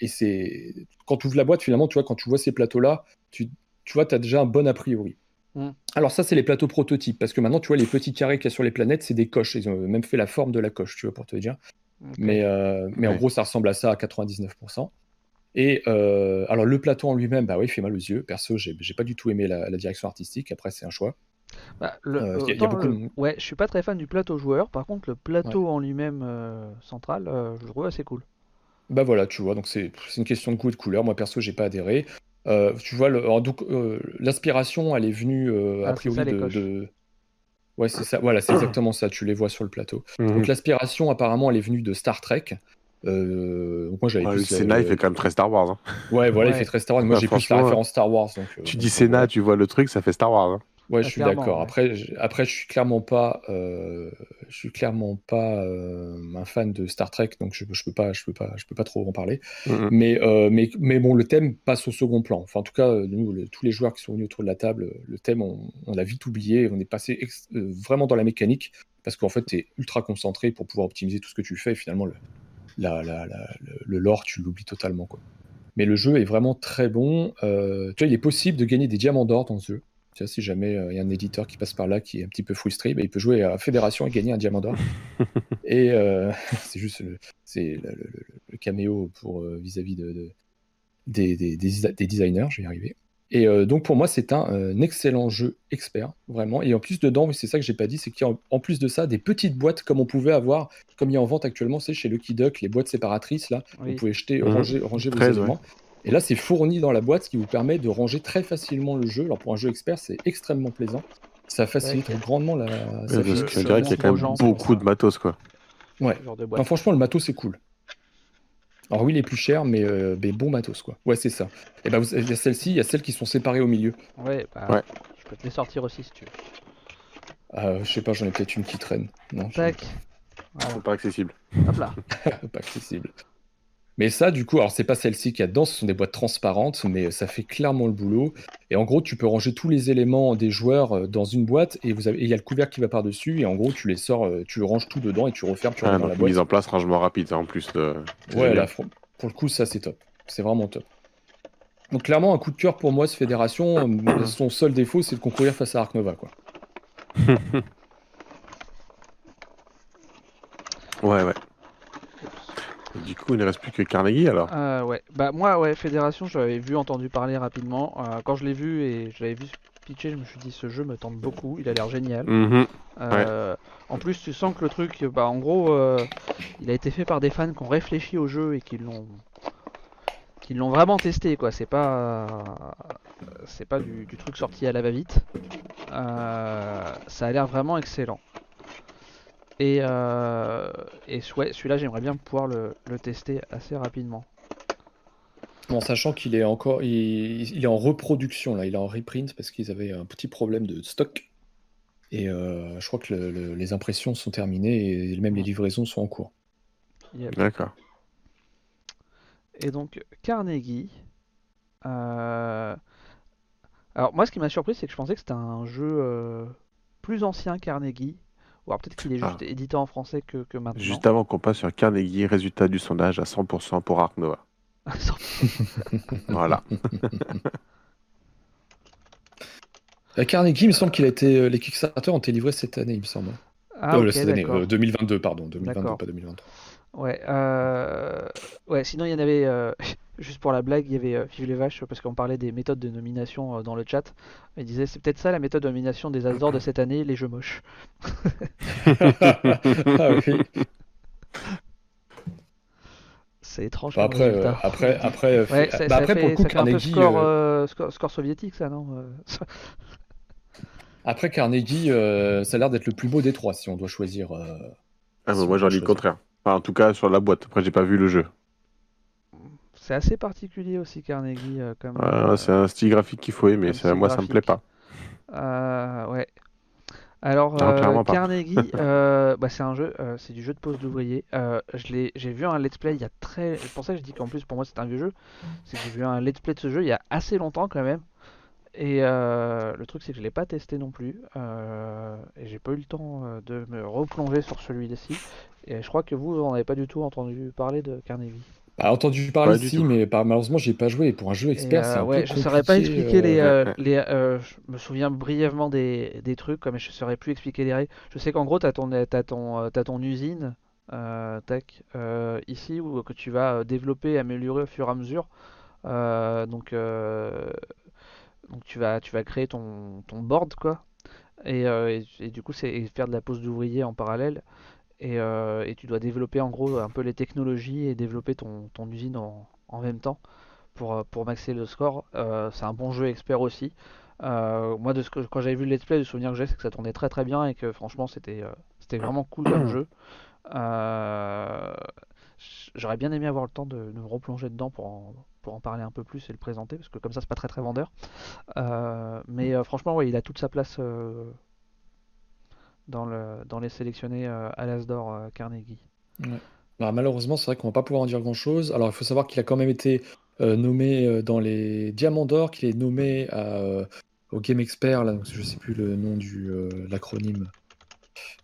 et c'est quand tu ouvres la boîte, finalement, tu vois, quand tu vois ces plateaux-là, tu, tu vois, tu as déjà un bon a priori. Mm. Alors ça, c'est les plateaux prototypes, parce que maintenant, tu vois, les petits carrés qu'il y a sur les planètes, c'est des coches. Ils ont même fait la forme de la coche, tu vois, pour te dire. Mais, euh, mais en gros, ça ressemble à ça à 99%. Et euh, alors, le plateau en lui-même, bah oui, il fait mal aux yeux. Perso, j'ai pas du tout aimé la, direction artistique. Après, c'est un choix. Bah, euh, Ouais, je suis pas très fan du plateau joueur. Par contre, le plateau en lui-même central, je le trouve assez cool. Bah voilà, tu vois, donc c'est une question de goût et de couleur. Moi, perso, j'ai pas adhéré. Euh, tu vois, euh, l'inspiration, elle est venue euh, a ah, priori de, Ouais, c'est ça. Voilà, c'est exactement ça. Tu les vois sur le plateau. Mhm. Donc l'aspiration, apparemment, elle est venue de Star Trek. moi, j'avais Le Sénat, il fait quand même très Star Wars. Hein. Ouais, voilà, il fait très Star Wars. Moi, j'ai plus la référence Star Wars. tu dis Sénat, tu vois le truc, ça fait Star Wars. Hein. Ouais, Ah, je suis d'accord. ouais. Après, je, après, je suis clairement pas, euh, je suis clairement pas euh, un fan de Star Trek, donc je, je peux pas, je peux pas, je peux pas trop en parler. Mais, euh, mais, mais bon, le thème passe au second plan. Enfin, en tout cas, nous, le- tous les joueurs qui sont venus autour de la table, le thème, on, on l'a vite oublié. On est passé ex- euh, vraiment dans la mécanique parce qu'en fait, tu es ultra concentré pour pouvoir optimiser tout ce que tu fais. Et finalement, le, la, la- la- le, le lore, tu l'oublies totalement, quoi. Mais le jeu est vraiment très bon. Euh, tu vois, il est possible de gagner des diamants d'or dans ce jeu. Tu vois, si jamais euh, il y a un éditeur qui passe par là qui est un petit peu frustré, bah, il peut jouer à Fédération et gagner un diamant d'or. et euh, c'est juste le, c'est le, le- le- le caméo pour euh, vis-à-vis de, de- des, des- des- des designers, je vais y arriver. Et euh, donc pour moi, c'est un, excellent jeu expert, vraiment. Et en plus dedans, c'est ça que j'ai pas dit, c'est qu'il y a en- plus de ça des petites boîtes comme on pouvait avoir, comme il y a en vente actuellement, c'est chez Lucky Duck, les boîtes séparatrices là, Oui. vous pouvez jeter, Mhm. ranger, ranger vos 13, ouais. Et là, c'est fourni dans la boîte, ce qui vous permet de ranger très facilement le jeu. Alors pour un jeu expert, c'est extrêmement plaisant. Ça facilite Ouais, grandement la. Ouais, ça parce fait- que ça je dirais qu'il y a quand même gens, beaucoup de matos, quoi. Ouais. boîte. franchement, le matos, c'est cool. Alors oui, il est plus cher, mais, euh, mais bon matos, quoi. Ouais, c'est ça. Et ben, vous- il y a celle-ci, il y a celles qui sont séparées au milieu. Ouais, bah, Ouais. je peux te les sortir aussi si tu veux. Euh, je sais pas, j'en ai peut-être une qui traîne. Non, Tac. Voilà. Pas accessible. Hop là. pas accessible. Mais ça, du coup, alors c'est pas celle-ci qu'il y a dedans, ce sont des boîtes transparentes, mais ça fait clairement le boulot. Et en gros, tu peux ranger tous les éléments des joueurs euh, dans une boîte, et vous avez, et il y a le couvercle qui va par-dessus, et en gros, tu les sors, euh, tu ranges tout dedans, et tu refermes, tu Ah, dans la boîte. mise en place, rangement rapide, en plus de. Ouais, là, pour, le coup, ça c'est top. C'est vraiment top. Donc clairement, un coup de cœur pour moi, ce fédération. Son seul défaut, c'est de concourir face à Ark Nova, quoi. Ouais, ouais. Du coup, il ne reste plus que Carnegie, alors. Euh, ouais, bah moi, ouais, Fédération, j'avais vu, entendu parler rapidement. Euh, quand je l'ai vu et je l'avais vu pitcher, je me suis dit, ce jeu me tente beaucoup, il a l'air génial. Mhm. Euh, En plus, tu sens que le truc, bah en gros, il a été fait par des fans qui ont réfléchi au jeu et qui l'ont, qui l'ont vraiment testé, quoi. C'est pas, c'est pas du, du truc sorti à la va-vite. Ça a l'air vraiment excellent. Et, euh, et ouais, celui-là, j'aimerais bien pouvoir le, le tester assez rapidement. En sachant qu'il est encore, il, il est en reproduction là, il est en reprint parce qu'ils avaient un petit problème de stock. Et euh, je crois que le- le- les impressions sont terminées et même les livraisons sont en cours. Yep. D'accord. Et donc Carnegie. euh, Alors moi ce qui m'a surpris c'est que je pensais que c'était un jeu euh, plus ancien Carnegie. Ou alors peut-être qu'il est juste Ah. édité en français que, que maintenant. Juste avant qu'on passe sur Carnegie, résultat du sondage à 100% pour Ark Nova. Voilà. Euh, Carnegie, il me semble qu'il a été, euh, les Kickstarter ont été livrés cette année, il me semble. ah Euh, cette année, euh, 2022, pardon, 2022, D'accord. pas 2023. Ouais, euh, ouais, sinon il y en avait, euh, juste pour la blague, il y avait euh, Vive les vaches, parce qu'on parlait des méthodes de nomination euh, dans le chat. Il disait c'est peut-être ça la méthode de nomination des As d'or de cette année, les jeux moches. ah oui. C'est étrange. Bah, après, euh, après, après, euh, Ouais, ça, bah, ça après fait, pour le coup, Carnegie, score, euh, score, score soviétique, ça, non après Carnegie, euh, ça a l'air d'être le plus beau des trois si on doit choisir. euh, Ah, si on moi, j'en dis le contraire. Enfin, en tout cas, sur la boîte. Après, j'ai pas vu le jeu. C'est assez particulier aussi, Carnegie, euh, comme. Euh, c'est un style graphique qu'il faut aimer. Ça, moi, ça me plaît pas. euh, ouais. Alors, Non, euh. Carnegie, euh, bah, c'est un jeu, euh, c'est du jeu de pose d'ouvrier. Euh, je l'ai, j'ai vu un let's play il y a très. C'est pour ça que je dis qu'en plus pour moi c'est un vieux jeu. C'est que j'ai vu un let's play de ce jeu il y a assez longtemps quand même. Et euh, le truc c'est que je l'ai pas testé non plus. euh, et j'ai pas eu le temps euh, de me replonger sur celui-ci. Et je crois que vous, vous en avez pas du tout entendu parler de Carnegie. Bah, entendu parler Pas ici, tout. mais par- malheureusement, j'ai pas joué. Et pour un jeu expert, c'est euh, un ouais, peu je saurais pas expliquer les, euh, euh, les euh, je me souviens brièvement des, des trucs, mais je saurais plus expliquer les règles. Je sais qu'en gros, t'as ton, t'as ton, t'as ton usine, euh, tac, euh, ici, où, que tu vas développer et améliorer au fur et à mesure. Euh, donc, euh, donc tu vas, tu vas créer ton, ton board, quoi. Et, euh, et, et du coup, c'est et faire de la pose d'ouvrier en parallèle. Et, euh, et tu dois développer en gros un peu les technologies et développer ton, usine en, même temps pour, euh, pour maxer le score. Euh, c'est un bon jeu expert aussi. Moi, de ce que, quand j'avais vu le let's play, le souvenir que j'ai, c'est que ça tournait très très bien et que franchement, c'était vraiment cool comme jeu. J'aurais bien aimé avoir le temps de, me replonger dedans pour en, pour en parler un peu plus et le présenter, parce que comme ça, c'est pas très très vendeur. Mais franchement, ouais, il a toute sa place dans, le, dans les sélectionnés euh, à l'Asdor euh, Carnegie. Bah, malheureusement, c'est vrai qu'on va pas pouvoir en dire grand-chose. Alors, il faut savoir qu'il a quand même été euh, nommé dans les Diamants d'Or, qu'il est nommé à, euh, au Game Expert, là, donc je sais plus le nom du euh, l'acronyme.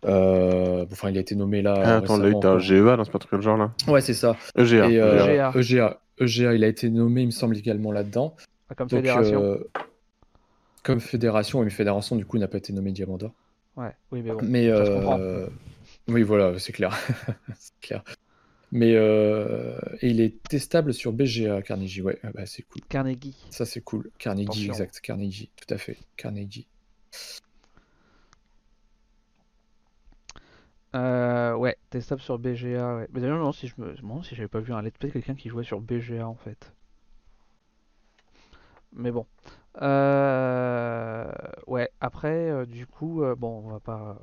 Euh, bon, enfin, il a été nommé là. Ah, attends, là, t'as un. GEA, c'est pas un truc comme genre là Ouais, c'est ça. EGA. Et euh, EGA. EGA. EGA, il a été nommé, il me semble, également là-dedans. Ah, Comme Donc, fédération. comme fédération, et une fédération, du coup, n'a pas été nommé Diamant d'Or. Ouais, oui, mais bon. Mais ça euh, oui, voilà, c'est clair. c'est clair. Mais euh, et il est testable sur BGA Carnegie, ouais, ah bah, c'est cool. Carnegie. Ça c'est cool. Carnegie, Attention. exact. Carnegie, tout à fait. Carnegie. Euh, ouais, testable sur BGA, ouais. Mais d'ailleurs, demande si je me demande si j'avais pas vu un let's play de quelqu'un qui jouait sur BGA en fait. Mais bon. Euh, Ouais, après, euh, du coup, euh, bon, on va pas,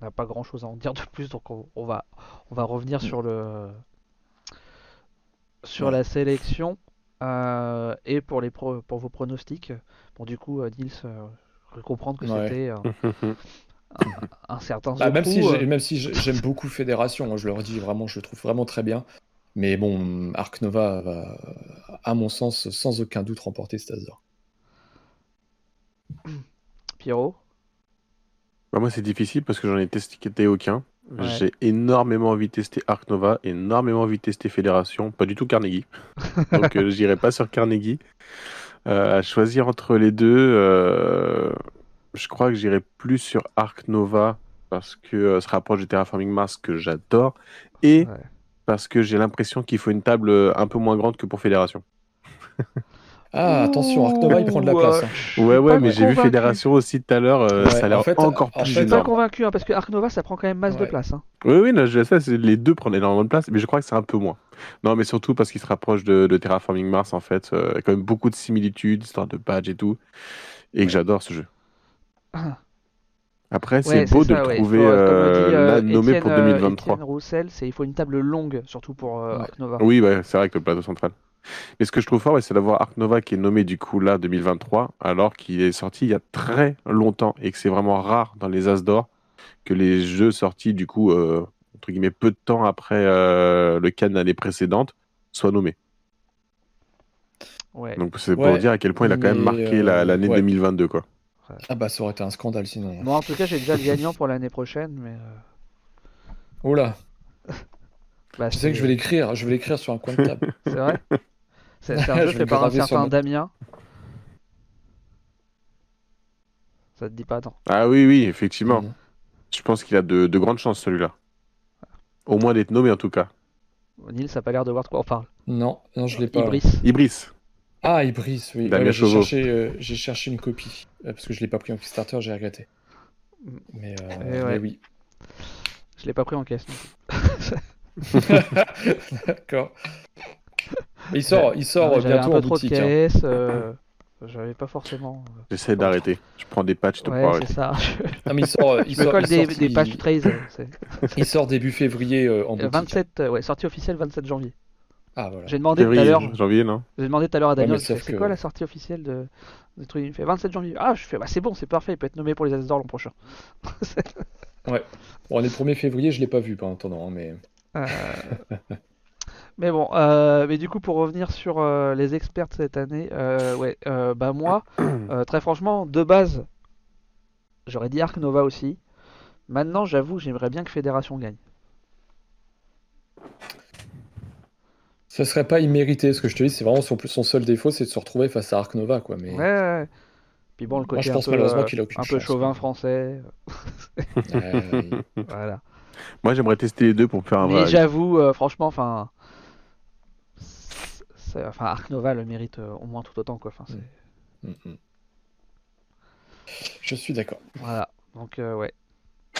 on n'a pas grand chose à en dire de plus, donc on, on va, on va revenir sur le, sur Ouais. la sélection euh, et pour les pro- pour vos pronostics. Bon, du coup, euh, Nils, euh, je comprendre que Ouais. c'était un, certain Bah, même, si même si j'ai- j'aime beaucoup Fédération, moi, je le redis vraiment, je le trouve vraiment très bien. Mais bon, Arc Nova va, à mon sens, sans aucun doute remporter cet Azor. Pierrot. Bah, moi, c'est difficile parce que j'en ai testé aucun. Ouais. J'ai énormément envie de tester Arc Nova, énormément envie de tester Fédération, pas du tout Carnegie. Donc, euh, j'irai pas sur Carnegie. Euh, à choisir entre les deux, euh, je crois que j'irai plus sur Arc Nova parce que euh, se rapproche du Terraforming Mars que j'adore et Ouais. parce que j'ai l'impression qu'il faut une table euh, un peu moins grande que pour Fédération. Ah, attention, Arc Nova, il prend de la place. euh, hein. Ouais, ouais, mais j'ai vu. Fédération aussi tout à l'heure, euh, Ouais, ça a l'air en fait- encore en plus Je suis pas convaincu hein, parce que Arc Nova ça prend quand même masse de place. hein. Oui, oui, non, je sais, c'est- les deux prennent énormément de place, mais je crois que c'est un peu moins. Non, mais surtout parce qu'il se rapproche de, de Terraforming Mars, en fait. Euh, Il y a quand même beaucoup de similitudes, histoire de badge et tout, et que j'adore ce jeu. Après, c'est Ouais, beau de ça, le ouais. trouver Faut, euh, euh, le dit, euh, là, nommé pour euh, 2023. Étienne Roussel, c'est il faut une table longue, surtout pour euh, Ouais. Arc Nova. Oui, ouais, c'est vrai que le plateau central. Mais ce que je trouve fort, ouais, c'est d'avoir Arc Nova qui est nommé du coup là 2023, alors qu'il est sorti il y a très longtemps et que c'est vraiment rare dans les As d'or que les jeux sortis du coup euh, entre guillemets peu de temps après euh, le can l'année précédente soient nommés. Ouais. Donc c'est pour Ouais, dire à quel point il a quand même marqué la- euh, l'année ouais. 2022 quoi. Ah bah ça aurait été un scandale sinon. Moi en tout cas j'ai déjà le gagnant pour l'année prochaine, mais Oh là, bah, je sais que je vais l'écrire, je vais l'écrire sur un coin de table. C'est vrai? C'est un Je jeu vais fait par un certain Damien. Ça te dit pas non? Ah oui oui effectivement. Mhm. Je pense qu'il a de, de grandes chances celui-là. Au moins d'être nommé en tout cas. Nils ça a pas l'air de voir de quoi on parle. Non, non, je l'ai pas. Ibris. Ibris. Ah, Ibris, oui. Damien Ouais, j'ai Chauveau. cherché, euh, j'ai cherché une copie euh, parce que je l'ai pas pris en Kickstarter, j'ai regretté. Mm. Mais, euh, Eh mais ouais. oui. Je l'ai pas pris en caisse. D'accord. Il sort, il sort Non, J'avais un bientôt peu en trop de boutique. hein. euh, J'avais pas forcément. euh, J'essaie d'arrêter. Je prends des patchs pour Ouais, arrêter. c'est ça. Ah, mais il sort, il Je me sort, colle il des, sort- des il- patch trays. euh, c'est- il sort début février euh, en Euh, boutique. 27, euh, ouais, sortie officielle 27 janvier. Ah voilà. J'ai demandé tout à l'heure. janvier, non? J'ai demandé tout à l'heure à Daniel, c'est que- quoi la sortie officielle de, de truc? Il me fait 27 janvier. Ah, je fais, bah c'est bon, c'est parfait, il peut être nommé pour les As d'or l'an prochain. Bon, on est le 1er février, je l'ai pas vu pendant temps, hein, mais Euh, Mais bon, euh, mais du coup, pour revenir sur euh, les experts de cette année, euh, ouais, euh, bah moi, euh, très franchement, de base, j'aurais dit Arc Nova aussi. Maintenant, j'avoue, j'aimerais bien que Fédération gagne. ce serait pas immérité. Ce que je te dis, c'est vraiment son, son seul défaut, c'est de se retrouver face à Arc Nova, quoi. Mais Ouais, ouais, ouais. Puis bon, le côté je pense un peu, malheureusement qu'il a aucune un peu chauvin quoi. français, Euh, voilà. Moi, j'aimerais tester les deux pour faire un Mais j'avoue, euh, franchement, enfin, enfin, Arc Nova le mérite euh, au moins tout autant, quoi. Enfin, c'est- mm, mm. je suis d'accord. Voilà, donc euh, ouais.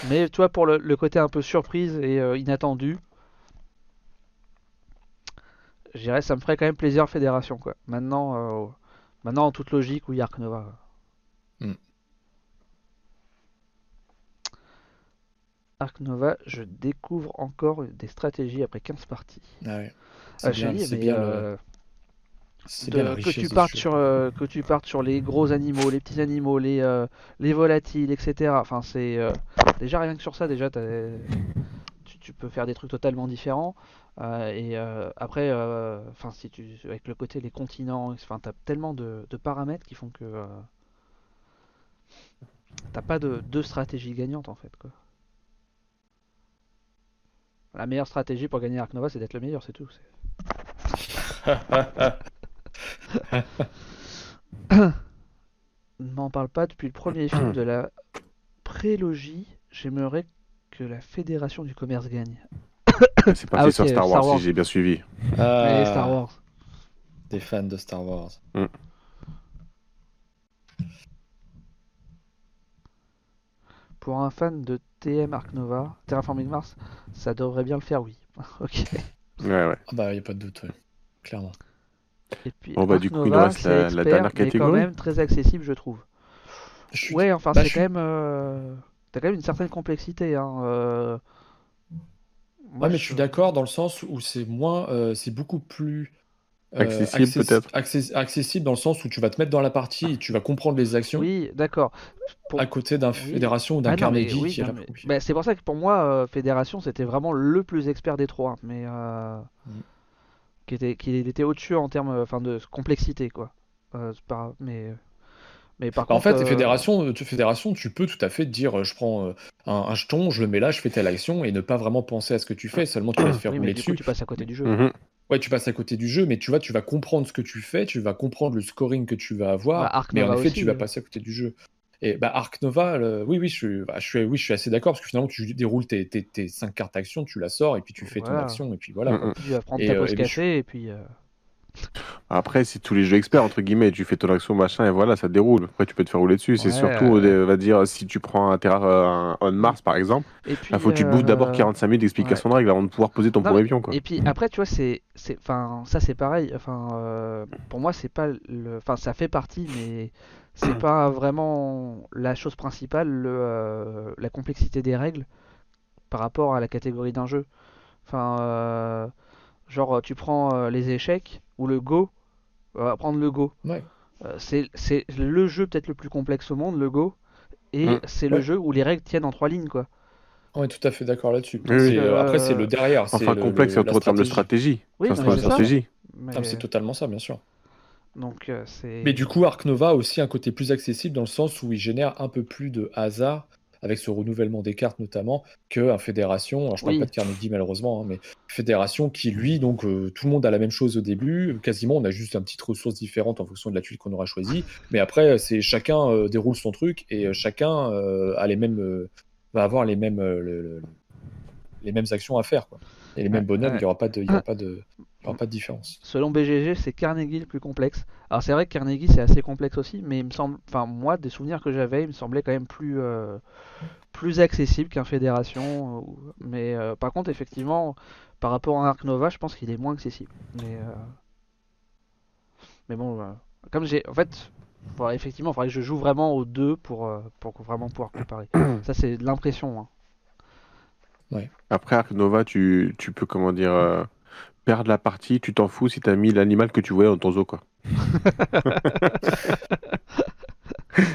Mais tu vois, pour le, le côté un peu surprise et euh, inattendu, je dirais ça me ferait quand même plaisir Fédération, quoi. Maintenant, euh, maintenant en toute logique, oui, Arc Nova. Ark Nova, je découvre encore des stratégies après 15 parties. Ah ouais. Ah, C'est bien, c'est mais, bien, le- c'est de- bien la que tu partes sur euh, que tu partes sur les gros animaux, les petits animaux, les euh, les volatiles, etc. Enfin c'est euh, déjà rien que sur ça déjà tu, tu peux faire des trucs totalement différents. Et après, enfin si tu avec le côté les continents, enfin t'as tellement de, de paramètres qui font que t'as pas de deux stratégies gagnantes en fait quoi. La meilleure stratégie pour gagner Ark Nova, c'est d'être le meilleur, c'est tout. Ne m'en parle pas depuis le premier film de la prélogie. J'aimerais que la Fédération du commerce gagne. C'est parti Ah, sur Star Star Wars, si j'ai bien suivi. Et Star Wars. Des fans de Star Wars. Pour un fan de TM Ark Nova, Terraforming Mars, ça devrait bien le faire, oui. ok. Ouais, ouais. Ah bah, il a pas de doute, ouais. clairement. Et puis Bon, bah, du coup, il nous Nova, reste c'est la- dernière mais quand catégorie. même très accessible, je trouve. Je Ouais, enfin, bah, c'est je quand même. euh, T'as quand même une certaine complexité. Hein. euh. Moi, Ouais, mais je suis d'accord dans le sens où c'est moins, euh, c'est beaucoup plus euh, Accessible, accessi- peut-être. access- accessible dans le sens où tu vas te mettre dans la partie et tu vas comprendre les actions Oui, d'accord. Pour- à côté d'un Oui. fédération ou d'un Ah Carnegie oui, qui mais- bah, c'est pour ça que pour moi, euh, Fédération, c'était vraiment le plus expert des trois. Mais euh, Mm. Qui était, qui était au-dessus en termes euh, enfin, de complexité, quoi. Euh, c'est pas- mais, mais par en contre. fait, euh, fédération, tu, fédération, tu peux tout à fait dire, euh, je prends euh, un, un jeton, je le mets là, je fais telle action et ne pas vraiment penser à ce que tu fais, seulement tu vas te faire oui, rouler mais du coup, dessus. tu passes à côté du jeu. Mhm. Ouais, tu passes à côté du jeu, mais tu vois, tu vas comprendre ce que tu fais, tu vas comprendre le scoring que tu vas avoir, Bah, mais en effet, aussi, tu vas euh. passer à côté du jeu. Et bah, Ark Nova, le- oui, oui, je suis, bah, je suis, oui, je suis assez d'accord parce que finalement, tu déroules tes, tes, tes cinq cartes action, tu la sors et puis tu fais ton action et puis voilà. Mhm. quoi. Tu vas prendre Et, ta euh, et je- et puis. euh, Après, c'est tous les jeux experts, entre guillemets. Tu fais ton action, machin, et voilà, ça déroule. Après, tu peux te faire rouler dessus. C'est Ouais, surtout, euh. euh, on va dire, si tu prends un Terra, euh, un On Mars, par exemple, il faut que tu bouffes d'abord euh, 45 minutes d'explication de règles avant de pouvoir poser ton Non, premier pion, quoi. Et puis après, tu vois, c'est, c'est, enfin, ça c'est pareil. Enfin, euh, pour moi, c'est pas le, enfin, ça fait partie, mais c'est pas vraiment la chose principale, le, euh, la complexité des règles par rapport à la catégorie d'un jeu. Enfin, euh, genre, tu prends euh, les échecs ou le Go. On va prendre le Go. Ouais. Euh, c'est, c'est le jeu peut-être le plus complexe au monde, le Go. Et Mm. c'est le jeu où les règles tiennent en trois lignes, quoi. On est tout à fait d'accord là-dessus. Oui, oui. C'est, euh, après, c'est Euh, le derrière. c'est Enfin, le- complexe, le- c'est termes de stratégie. Oui, C'est de c'est stratégie. Mais, Ah, c'est totalement ça, bien sûr. donc, euh, c'est. Mais du coup, Ark Nova a aussi un côté plus accessible dans le sens où il génère un peu plus de hasard avec ce renouvellement des cartes notamment que un Fédération. Alors, je parle Oui. pas de Carnegie malheureusement, hein, mais Fédération qui lui donc euh, tout le monde a la même chose au début. Quasiment, on a juste une petite ressource différente en fonction de la tuile qu'on aura choisie. Mais après, c'est chacun euh, déroule son truc et euh, chacun euh, a les mêmes euh, va avoir les mêmes euh, le- le- les mêmes actions à faire quoi. Et les mêmes bonhommes, il y aura pas de y aura pas de pas de différence. Selon BGG, c'est Carnegie le plus complexe. Alors c'est vrai que Carnegie c'est assez complexe aussi, mais il me semble, enfin moi des souvenirs que j'avais, il me semblait quand même plus euh, plus accessible qu'un Fédération. euh, Mais euh, par contre effectivement, par rapport à Ark Nova, je pense qu'il est moins accessible. Mais euh, mais bon, euh, comme j'ai, en fait, faudrait- effectivement, il faudrait que je joue vraiment aux deux pour pour vraiment pouvoir comparer. Ça c'est de l'impression. hein. Après Ark Nova, tu, tu peux, comment dire, euh, perdre la partie, tu t'en fous si t'as mis l'animal que tu voyais dans ton zoo, quoi.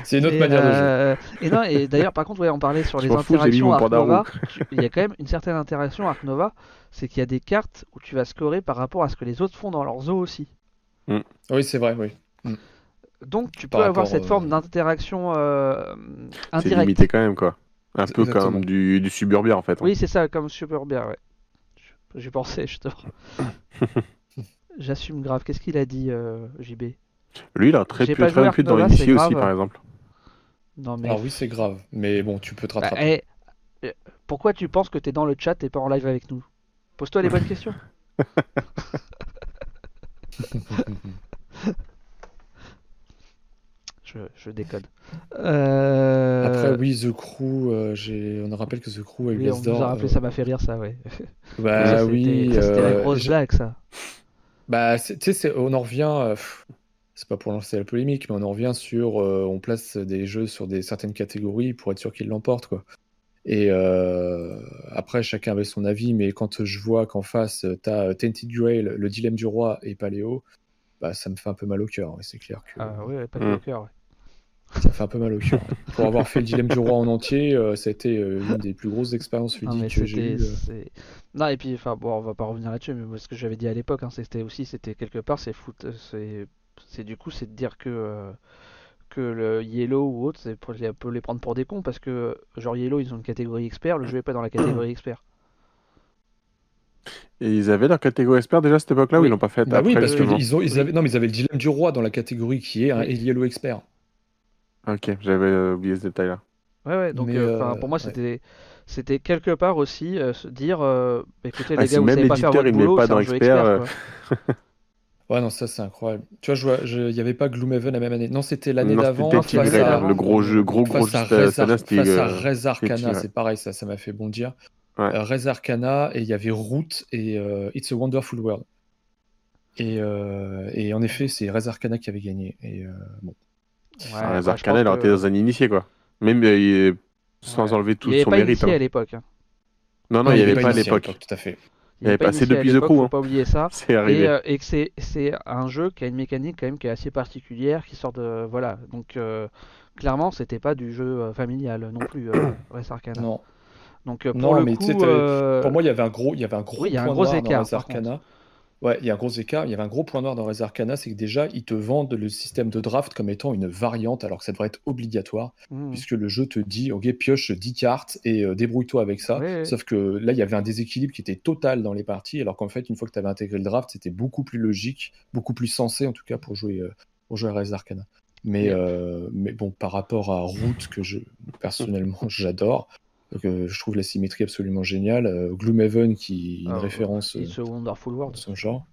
C'est une autre Et, manière de jouer. euh, Et non, et d'ailleurs, par contre, ouais, on parlait sur Je les fous, interactions mon Ark Nova. Il y a quand même une certaine interaction Ark Nova, c'est qu'il y a des cartes où tu vas scorer par rapport à ce que les autres font dans leur zoo aussi. Oui, c'est vrai, oui. Donc tu peux avoir cette euh, forme d'interaction euh, C'est indirecte. limité quand même, quoi. Un peu exactement. comme du, du suburbia, en fait. hein. Oui, c'est ça, comme super bien, ouais. J'ai pensé, justement. J'assume grave. Qu'est-ce qu'il a dit, euh, JB Lui, il a très, peu, Ark plus dans c'est aussi, par exemple. Non, mais. Alors oui, c'est grave, mais bon, tu peux te Bah, rattraper. eh, pourquoi tu penses que t'es dans le chat et pas en live avec nous? Pose-toi les bonnes questions. Je, je décode. Euh, Après, oui, The Crew, euh, j'ai... on rappelle que The Crew a eu oui, on l'As nous a d'or. rappelé, euh, ça m'a fait rire, ça, ouais. Bah Ça, oui, c'était ça, c'était la euh, grosse blague, ça. bah, tu sais, c'est- on en revient. euh, pff, c'est pas pour lancer la polémique, mais on en revient sur. euh, on place des jeux sur des certaines catégories pour être sûr qu'ils l'emportent, quoi. Et euh, après, chacun avait son avis, mais quand je vois qu'en face, tu as Tainted Grail, le dilemme du roi et Paléo, bah, ça me fait un peu mal au cœur. c'est clair que. Ah oui, pas mm. au cœur. Ça fait un peu mal au cœur. Pour avoir fait le dilemme du roi en entier, euh, ça a été euh, une des plus grosses expériences ludiques que j'ai eues. Euh. Non, et puis, enfin, bon, on va pas revenir là-dessus, mais ce que j'avais dit à l'époque, hein, c'était aussi, c'était quelque part, c'est foot, c'est du coup, c'est de dire que que le Yellow ou autre, c'est pour peut les prendre pour des cons parce que genre Yellow, ils ont une catégorie expert, le jeu est pas dans la catégorie expert. Et ils avaient leur catégorie expert déjà à cette époque-là ou ils l'ont pas fait bah Oui, parce qu'ils ont, ils avaient, non, mais ils avaient le dilemme du roi dans la catégorie qui est un Yellow expert. Ok, j'avais euh, oublié ce détail-là. Ouais, ouais, donc euh, euh, pour moi, c'était c'était quelque part aussi se dire écoutez, les gars, vous savez pas faire votre boulot, c'est un jeu expert. Ouais, non, ça c'est incroyable. Tu vois, il n'y avait pas Gloomhaven la même année. Non, c'était l'année d'avant. Le gros jeu, gros gros face à, Rez Arcana, c'est pareil, ça, ça m'a fait bondir. Ouais. Rez Arcana, et il y avait Root et It's a Wonderful World. Et, et en effet, c'est Rez Arcana qui avait gagné. Et bon. Ouais, bah, Arcana, il aurait été dans un initié, quoi. Même euh, sans enlever tout son mérite. Il n'y avait pas initié hein. à l'époque. Hein. Non, non, il n'y avait pas à l'époque. Tout à fait. Il n'y avait pas assez depuis The Crew. Faut pas oublier ça. C'est arrivé. Et, euh, et que c'est un jeu qui a une mécanique quand même qui est assez particulière, qui sort de voilà. Donc euh, clairement, c'était pas du jeu euh, familial non plus. Euh, Res Arcana. Non. Donc pour non, le mais coup, pour moi, il y avait un gros, il y avait un gros, oui, il y a un gros écart. Dans Res Arcana. Ouais, il y a un gros écart. Il y avait un gros point noir dans Res Arcana, c'est que déjà, ils te vendent le système de draft comme étant une variante, alors que ça devrait être obligatoire, mmh. puisque le jeu te dit, ok, pioche 10 cartes et euh, débrouille-toi avec ça. Sauf que là, il y avait un déséquilibre qui était total dans les parties, alors qu'en fait, une fois que tu avais intégré le draft, c'était beaucoup plus logique, beaucoup plus sensé, en tout cas, pour jouer, euh, pour jouer à Res Arcana. Mais, euh, mais bon, par rapport à Root, que je personnellement j'adore, euh, je trouve la symétrie absolument géniale. Euh, Gloomhaven, qui est une ah, référence. It's a Wonderful World. son genre.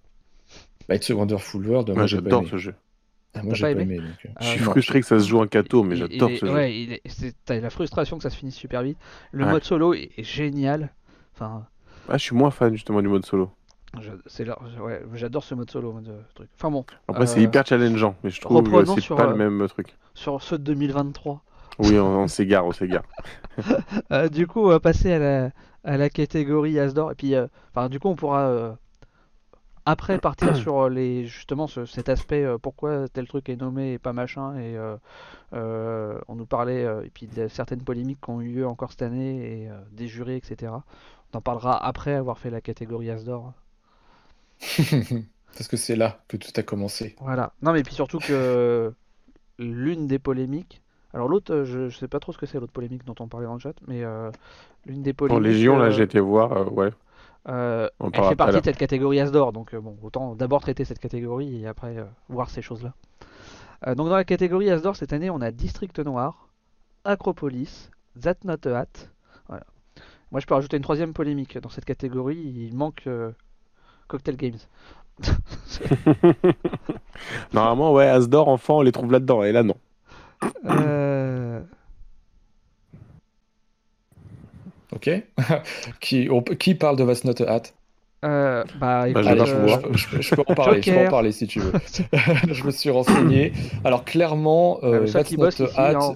Bah, It's a Wonderful World. moi, j'adore ce jeu. Ah, moi, j'ai pas aimé. donc, euh. je suis frustré que ça se joue en cateau, mais j'adore ce jeu. Ouais, t'as la frustration que ça se finisse super vite. Le mode solo est, génial. Enfin. Ah, je suis moins fan justement du mode solo. Ouais, j'adore ce mode solo. truc. Enfin bon. Après, c'est hyper challengeant, mais je trouve que c'est pas le même truc. Sur ceux de 2023. Oui, on, s'égare, on s'égare. Euh, du coup, on va passer à la, à la catégorie Asdor. Et puis, euh, enfin, du coup, on pourra euh, après partir sur les justement cet aspect pourquoi tel truc est nommé et pas machin. Et on nous parlait et puis de certaines polémiques qui ont eu lieu encore cette année et des jurés, etc. On en parlera après avoir fait la catégorie Asdor. Parce que c'est là que tout a commencé. Voilà. Non, mais puis surtout que l'une des polémiques alors l'autre, euh, je, ne sais pas trop ce que c'est l'autre polémique dont on parlait dans le chat, mais euh, l'une des polémiques. En Légion, là, euh, j'ai été voir, ouais. elle fait partie de cette catégorie Asdor, donc bon, autant d'abord traiter cette catégorie et après voir ces choses-là. donc dans la catégorie Asdor cette année, on a District Noir, Acropolis, That Not a Hat. Voilà. Moi, je peux rajouter une troisième polémique dans cette catégorie. Il manque Cocktail Games. Normalement, ouais, Asdor, enfant, on les trouve là-dedans, et là, non. Euh. Ok. qui, qui parle de Vast Not Hat? Euh, bah, bah je, peux en parler, je peux en parler si tu veux. je me suis renseigné. Alors clairement, euh, Not Hat,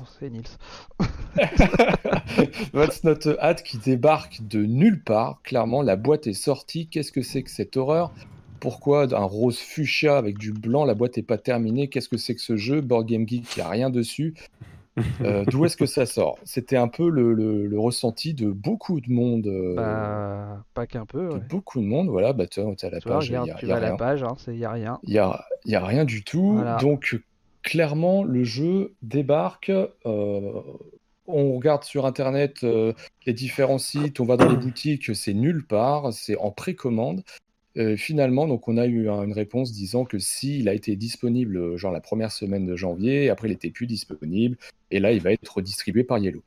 Not Hat qui débarque de nulle part. Clairement, la boîte est sortie. Qu'est-ce que c'est que cette horreur? Pourquoi un rose fuchsia avec du blanc La boîte n'est pas terminée? Qu'est-ce que c'est que ce jeu? Board Game Geek, il n'y a rien dessus. Euh, d'où est-ce que ça sort? C'était un peu le, ressenti de beaucoup de monde. Euh, bah, pas qu'un peu. Beaucoup de monde, voilà. Bah, tu as la page. il y a, la page, il n'y a rien. Il n'y a, y a rien du tout. Donc, clairement, le jeu débarque. Euh, on regarde sur Internet les différents sites, on va dans les boutiques, c'est nulle part, c'est en précommande. Euh, finalement, donc on a eu une réponse disant que s'il a été disponible euh, genre la première semaine de janvier, après il n'était plus disponible, et là il va être redistribué par Yellow.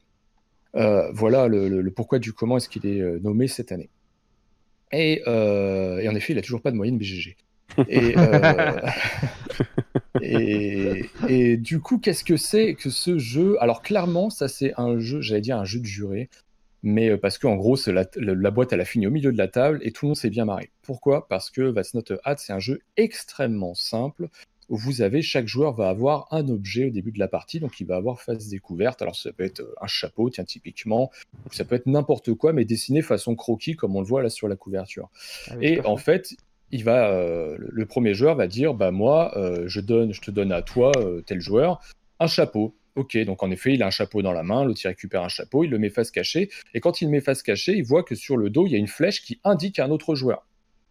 Euh, voilà le, pourquoi du comment est-ce qu'il est nommé cette année. Et, en effet, il n'a toujours pas de moyenne BGG. Et, et, du coup, qu'est-ce que c'est que ce jeu? Alors clairement, ça c'est un jeu, j'allais dire un jeu de juré mais euh, parce qu'en gros, la, la, boîte, elle a fini au milieu de la table et tout le monde s'est bien marré. Pourquoi? Parce que That's Not a Hat, c'est un jeu extrêmement simple où vous avez chaque joueur va avoir un objet au début de la partie, donc il va avoir face découverte. Alors ça peut être un chapeau, tiens typiquement, ça peut être n'importe quoi, mais dessiné façon croquis comme on le voit là sur la couverture. Ah Et en fait, il va, euh, le premier joueur va dire, bah moi, euh, je donne, je te donne à toi, euh, tel joueur, un chapeau. Ok, donc en effet, il a un chapeau dans la main, l'autre il récupère un chapeau, il le met face cachée, et quand il le met face cachée, il voit que sur le dos, il y a une flèche qui indique un autre joueur.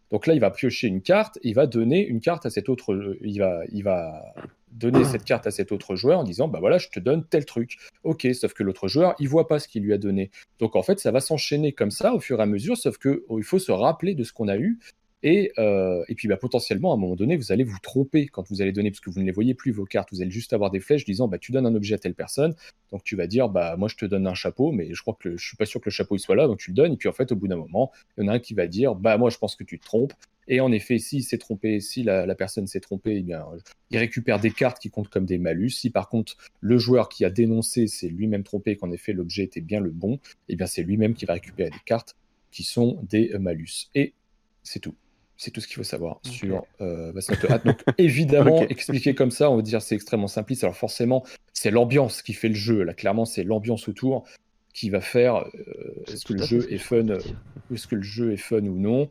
Donc là, il va piocher une carte, et il va donner une carte à cet autre, il va, donner cette carte à cet autre joueur en disant, bah voilà, je te donne tel truc. Ok, sauf que l'autre joueur, il voit pas ce qu'il lui a donné. Donc en fait, ça va s'enchaîner comme ça au fur et à mesure, sauf que oh, il faut se rappeler de ce qu'on a eu et, euh, et, puis bah, potentiellement, à un moment donné, vous allez vous tromper quand vous allez donner, parce que vous ne les voyez plus, vos cartes. Vous allez juste avoir des flèches disant bah, tu donnes un objet à telle personne. Donc tu vas dire bah, moi je te donne un chapeau, mais je crois que je suis pas sûr que le chapeau il soit là, donc tu le donnes. Et puis en fait, au bout d'un moment, il y en a un qui va dire bah, moi je pense que tu te trompes. Et en effet, s'il s'est trompé, si la, personne s'est trompée, eh bien, il récupère des cartes qui comptent comme des malus. Si par contre le joueur qui a dénoncé s'est lui-même trompé, qu'en effet l'objet était bien le bon, eh bien c'est lui-même qui va récupérer des cartes qui sont des malus. Et c'est tout. C'est tout ce qu'il faut savoir okay. sur euh, Donc évidemment, okay. expliqué comme ça, on va dire c'est extrêmement simpliste. Alors forcément, c'est l'ambiance qui fait le jeu. Là, clairement, c'est l'ambiance autour qui va faire euh, est-ce que le jeu est fun, euh, est-ce que le jeu est fun ou non.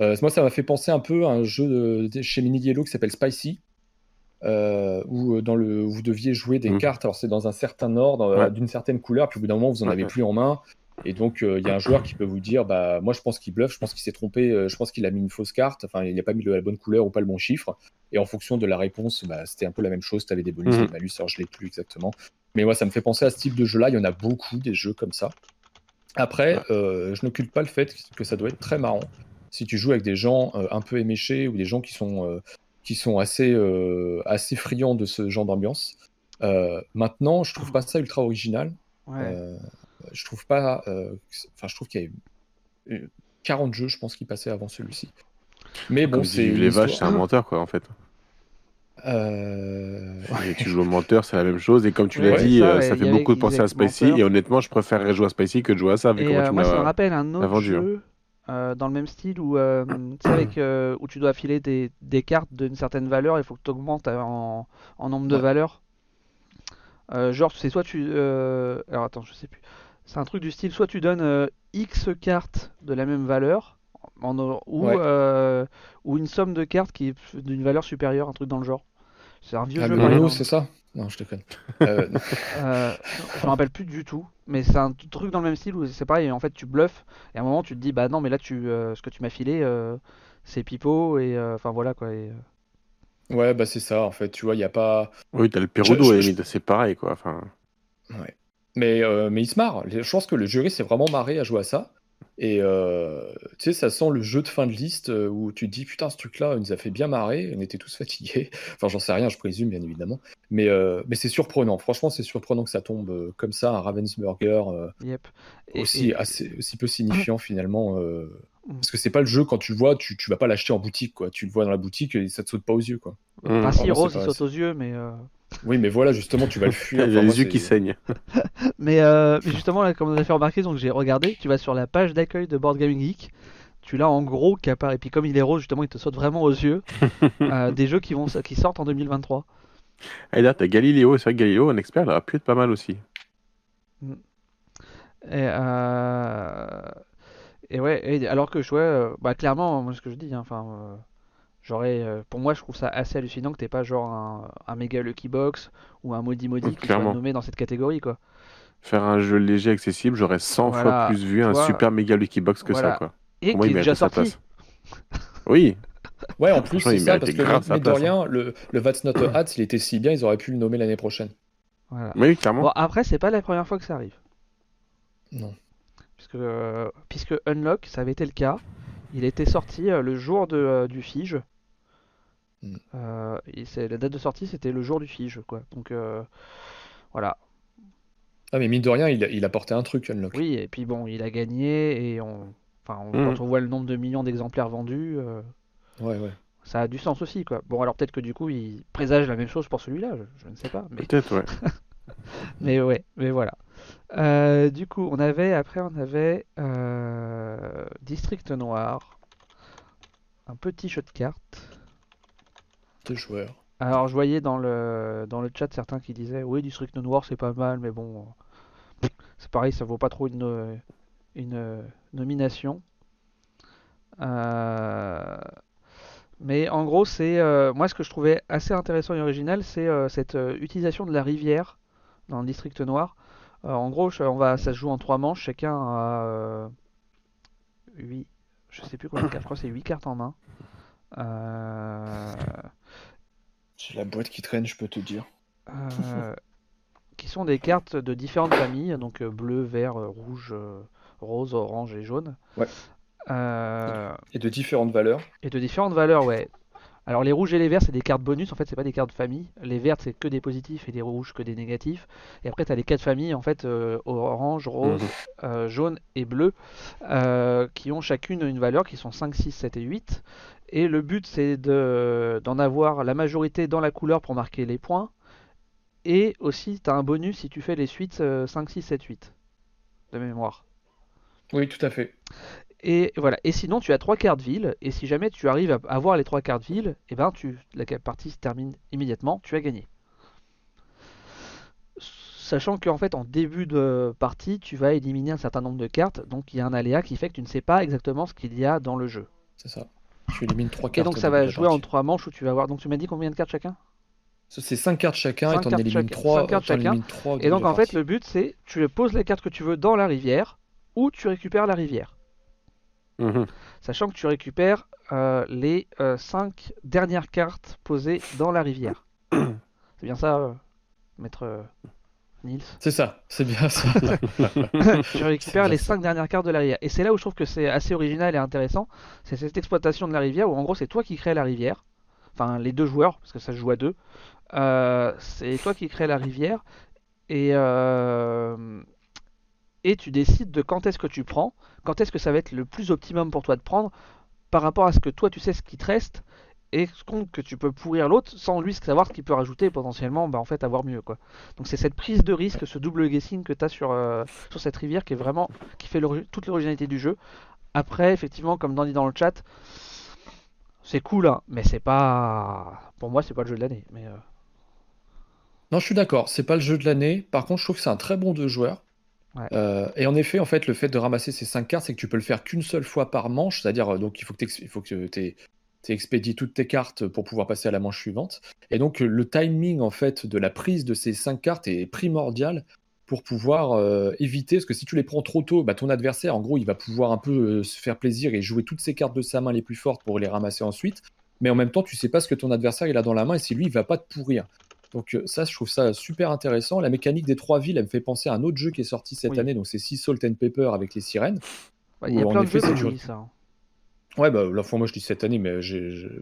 Euh, moi, ça m'a fait penser un peu à un jeu de, de, chez Mini Yellow qui s'appelle Spicy. Euh, où dans le vous deviez jouer des mmh. cartes alors c'est dans un certain ordre ouais. d'une certaine couleur puis au bout d'un moment vous en avez plus en main et donc, il euh, y a un joueur qui peut vous dire bah, Moi, je pense qu'il bluffe, je pense qu'il s'est trompé, euh, je pense qu'il a mis une fausse carte, enfin, il n'a pas mis la bonne couleur ou pas le bon chiffre. Et en fonction de la réponse, bah, c'était un peu la même chose. Tu avais des bonus, Mhm. des malus, alors je ne l'ai plus exactement. Mais moi, ça me fait penser à ce type de jeu-là. Il y en a beaucoup, des jeux comme ça. Après, euh, je n'occulte pas le fait que ça doit être très marrant. Si tu joues avec des gens euh, un peu éméchés ou des gens qui sont, euh, qui sont assez, euh, assez friands de ce genre d'ambiance. Euh, maintenant, je trouve pas ça ultra original. Ouais. Je trouve pas. euh, Enfin, je trouve qu'il y a eu euh, 40 jeux, je pense, qui passaient avant celui-ci. Mais bon, c'est. les vaches, c'est un menteur, quoi, en fait. Euh, Et tu joues au menteur, c'est la même chose. Et comme tu l'as Ouais, dit, ça, euh, ouais, ça fait beaucoup de penser à Spicy. menteur. Et honnêtement, je préférerais jouer à Spicy que de jouer à ça, vu Et euh, tu moi, ça me rappelle un autre hein. jeu euh, dans le même style où, euh, tu sais, avec, euh, où tu dois filer des, des cartes d'une certaine valeur, il faut que tu augmentes en, en nombre de Ouais. valeurs. Euh, genre, c'est soit tu. euh, Alors attends, je sais plus. C'est un truc du style soit tu donnes euh, X cartes de la même valeur, en, ou, Ouais. euh, ou une somme de cartes qui est d'une valeur supérieure, un truc dans le genre. C'est un vieux Ah, jeu. exemple. c'est ça? Non, je déconne. Euh, non. Euh, je me rappelle plus du tout, mais c'est un truc dans le même style où c'est pareil, en fait tu bluffes, et à un moment tu te dis bah non mais là tu euh, ce que tu m'as filé euh, c'est pipeau et euh, enfin voilà quoi. Et, euh, ouais, bah c'est ça, en fait. Tu vois, il n'y a pas. Oui, t'as le Perudo, Je- c'est pareil, quoi. Enfin, Ouais. Mais, euh, mais il se marre. Je pense que le jury s'est vraiment marré à jouer à ça. Et euh, tu sais, ça sent le jeu de fin de liste euh, où tu te dis putain, ce truc-là, il nous a fait bien marrer, on était tous fatigués. Enfin, j'en sais rien, je présume, bien évidemment. Mais, euh, mais c'est surprenant. Franchement, c'est surprenant que ça tombe comme ça, un Ravensburger euh, yep. Et- aussi, et- assez, aussi peu signifiant finalement. euh, Mm. parce que c'est pas le jeu, quand tu le vois, tu, tu vas pas l'acheter en boutique, quoi. Tu le vois dans la boutique et ça te saute pas aux yeux, quoi. Enfin si Rose il saute aux yeux mais euh, Oui, mais voilà, justement, tu vas le fuir. il Enfin, les yeux qui saignent. mais, euh, mais justement là comme on a fait remarquer donc j'ai regardé, tu vas sur la page d'accueil de Board Gaming Geek, tu l'as en gros qui apparaît et puis comme il est rose justement il te saute vraiment aux yeux euh, des jeux qui vont qui sortent en 2023. Et là, t'as Galiléo. C'est vrai que Galiléo, un expert, il aurait pu être pas mal aussi. Et, euh, et ouais, et alors que je ouais, bah clairement, moi ce que je dis, hein, enfin, euh, j'aurais, euh, pour moi je trouve ça assez hallucinant que t'aies pas genre un, un méga Lucky Box ou un Modi Modi Mm, qui soit nommé dans cette catégorie quoi. Faire un jeu léger, accessible, j'aurais 100 Voilà, fois plus vu un vois. super méga Lucky Box que Voilà. ça, quoi. Et Pour moi, qui il est déjà sorti. place. Oui, Ouais, en plus, c'est il ça, parce que grave sa mais de place, rien, le, le Vats Not a Hat, s'il était si bien, ils auraient pu le nommer l'année prochaine. Voilà. oui, clairement. Bon après c'est pas la première fois que ça arrive, Non. puisque euh, puisque Unlock ça avait été le cas, il était sorti euh, le jour de, euh, du Fige. Mm. Euh, et c'est- la date de sortie c'était le jour du Fige quoi. Donc euh, voilà. Ah, mais mine de rien, il, a- il apportait un truc, Unlock. Oui, et puis bon, il a gagné et on, enfin, on- Mm. quand on voit le nombre de millions d'exemplaires vendus, euh, Ouais, ouais. ça a du sens aussi, quoi. Bon, alors peut-être que du coup, il présage la même chose pour celui-là, je, je ne sais pas, mais, Peut-être, ouais. mais ouais, mais voilà. Euh, du coup, on avait, après, on avait euh, District Noir, un petit jeu de cartes, Joueurs. Alors, je voyais dans le, dans le chat certains qui disaient Oui, District Noir c'est pas mal, mais bon, c'est pareil, ça vaut pas trop une, une nomination. Euh, mais en gros, c'est euh, moi ce que je trouvais assez intéressant et original, c'est euh, cette utilisation de la rivière dans le District Noir. en gros, on va, ça se joue en trois manches, chacun a 8, je sais plus combien de cartes, c'est 8 cartes en main. Euh... J'ai la boîte qui traîne, je peux te dire. Euh, qui sont des cartes de différentes familles, donc euh, bleu, vert, rouge, rose, orange et jaune. Ouais. Et de différentes valeurs. Et de différentes valeurs, ouais. Alors les rouges et les verts, c'est des cartes bonus, en fait, c'est pas des cartes de famille. Les vertes, c'est que des positifs et des rouges que des négatifs. Et après, tu as les quatre familles, en fait, orange, rose, mhm. jaune et bleu, qui ont chacune une valeur qui sont 5, 6, 7 et 8. Et le but, c'est d'en avoir la majorité dans la couleur pour marquer les points. Et aussi, tu as un bonus si tu fais les suites 5, 6, 7, 8 de mémoire. Oui, tout à fait. Et voilà. Et sinon, tu as trois cartes ville. Et si jamais tu arrives à avoir les trois cartes ville, et eh ben tu, la partie se termine immédiatement. Tu as gagné. Sachant qu'en fait, en début de partie, tu vas éliminer un certain nombre de cartes. Donc, il y a un aléa qui fait que tu ne sais pas exactement ce qu'il y a dans le jeu. C'est ça. Tu élimines trois cartes. Et donc, ça va jouer en trois manches où tu vas avoir. Donc, tu m'as dit combien de cartes chacun? C'est 5 cartes chacun et t'en élimines 3, cartes chacun. et donc en fait le but c'est tu poses les cartes que tu veux dans la rivière ou tu récupères la rivière. Mhm. Sachant que tu récupères euh, les 5 euh, dernières cartes posées dans la rivière. c'est bien ça, euh, maître Nils? C'est ça, c'est bien ça. tu récupères les 5 dernières cartes de la rivière. Et c'est là où je trouve que c'est assez original et intéressant. C'est cette exploitation de la rivière où en gros c'est toi qui crée la rivière. Enfin les deux joueurs, parce que ça se joue à deux. c'est toi qui crée la rivière. Et, et tu décides de quand est-ce que tu prends, quand est-ce que ça va être le plus optimum pour toi de prendre par rapport à ce que toi tu sais ce qui te reste et compte que tu peux pourrir l'autre sans lui savoir ce qu'il peut rajouter et potentiellement bah, en fait avoir mieux quoi. Donc c'est cette prise de risque, ce double guessing que tu as sur, euh, sur cette rivière qui est vraiment qui fait toute l'originalité du jeu. Après effectivement comme dit dans le chat, c'est cool hein, mais c'est pas pour moi c'est pas le jeu de l'année euh. Non, je suis d'accord, c'est pas le jeu de l'année. Par contre, je trouve que c'est un très bon deux joueurs. Euh, et en effet, en fait, le fait de ramasser ces 5 cartes, c'est que tu peux le faire qu'une seule fois par manche, c'est-à-dire euh, donc il faut que tu expédies toutes tes cartes pour pouvoir passer à la manche suivante. Et donc le timing en fait de la prise de ces 5 cartes est primordial pour pouvoir euh, éviter, parce que si tu les prends trop tôt, bah, ton adversaire, en gros, il va pouvoir un peu se faire plaisir et jouer toutes ses cartes de sa main les plus fortes pour les ramasser ensuite. Mais en même temps, tu sais pas ce que ton adversaire il a dans la main et si lui, il va pas te pourrir. Donc euh, ça, je trouve ça super intéressant. La mécanique des trois villes, elle me fait penser à un autre jeu qui est sorti cette année, donc c'est Sea Salt and Pepper avec les sirènes. il y a plein de jeux qui ça. Hein. Ouais, bah, fois, moi, je dis cette année, mais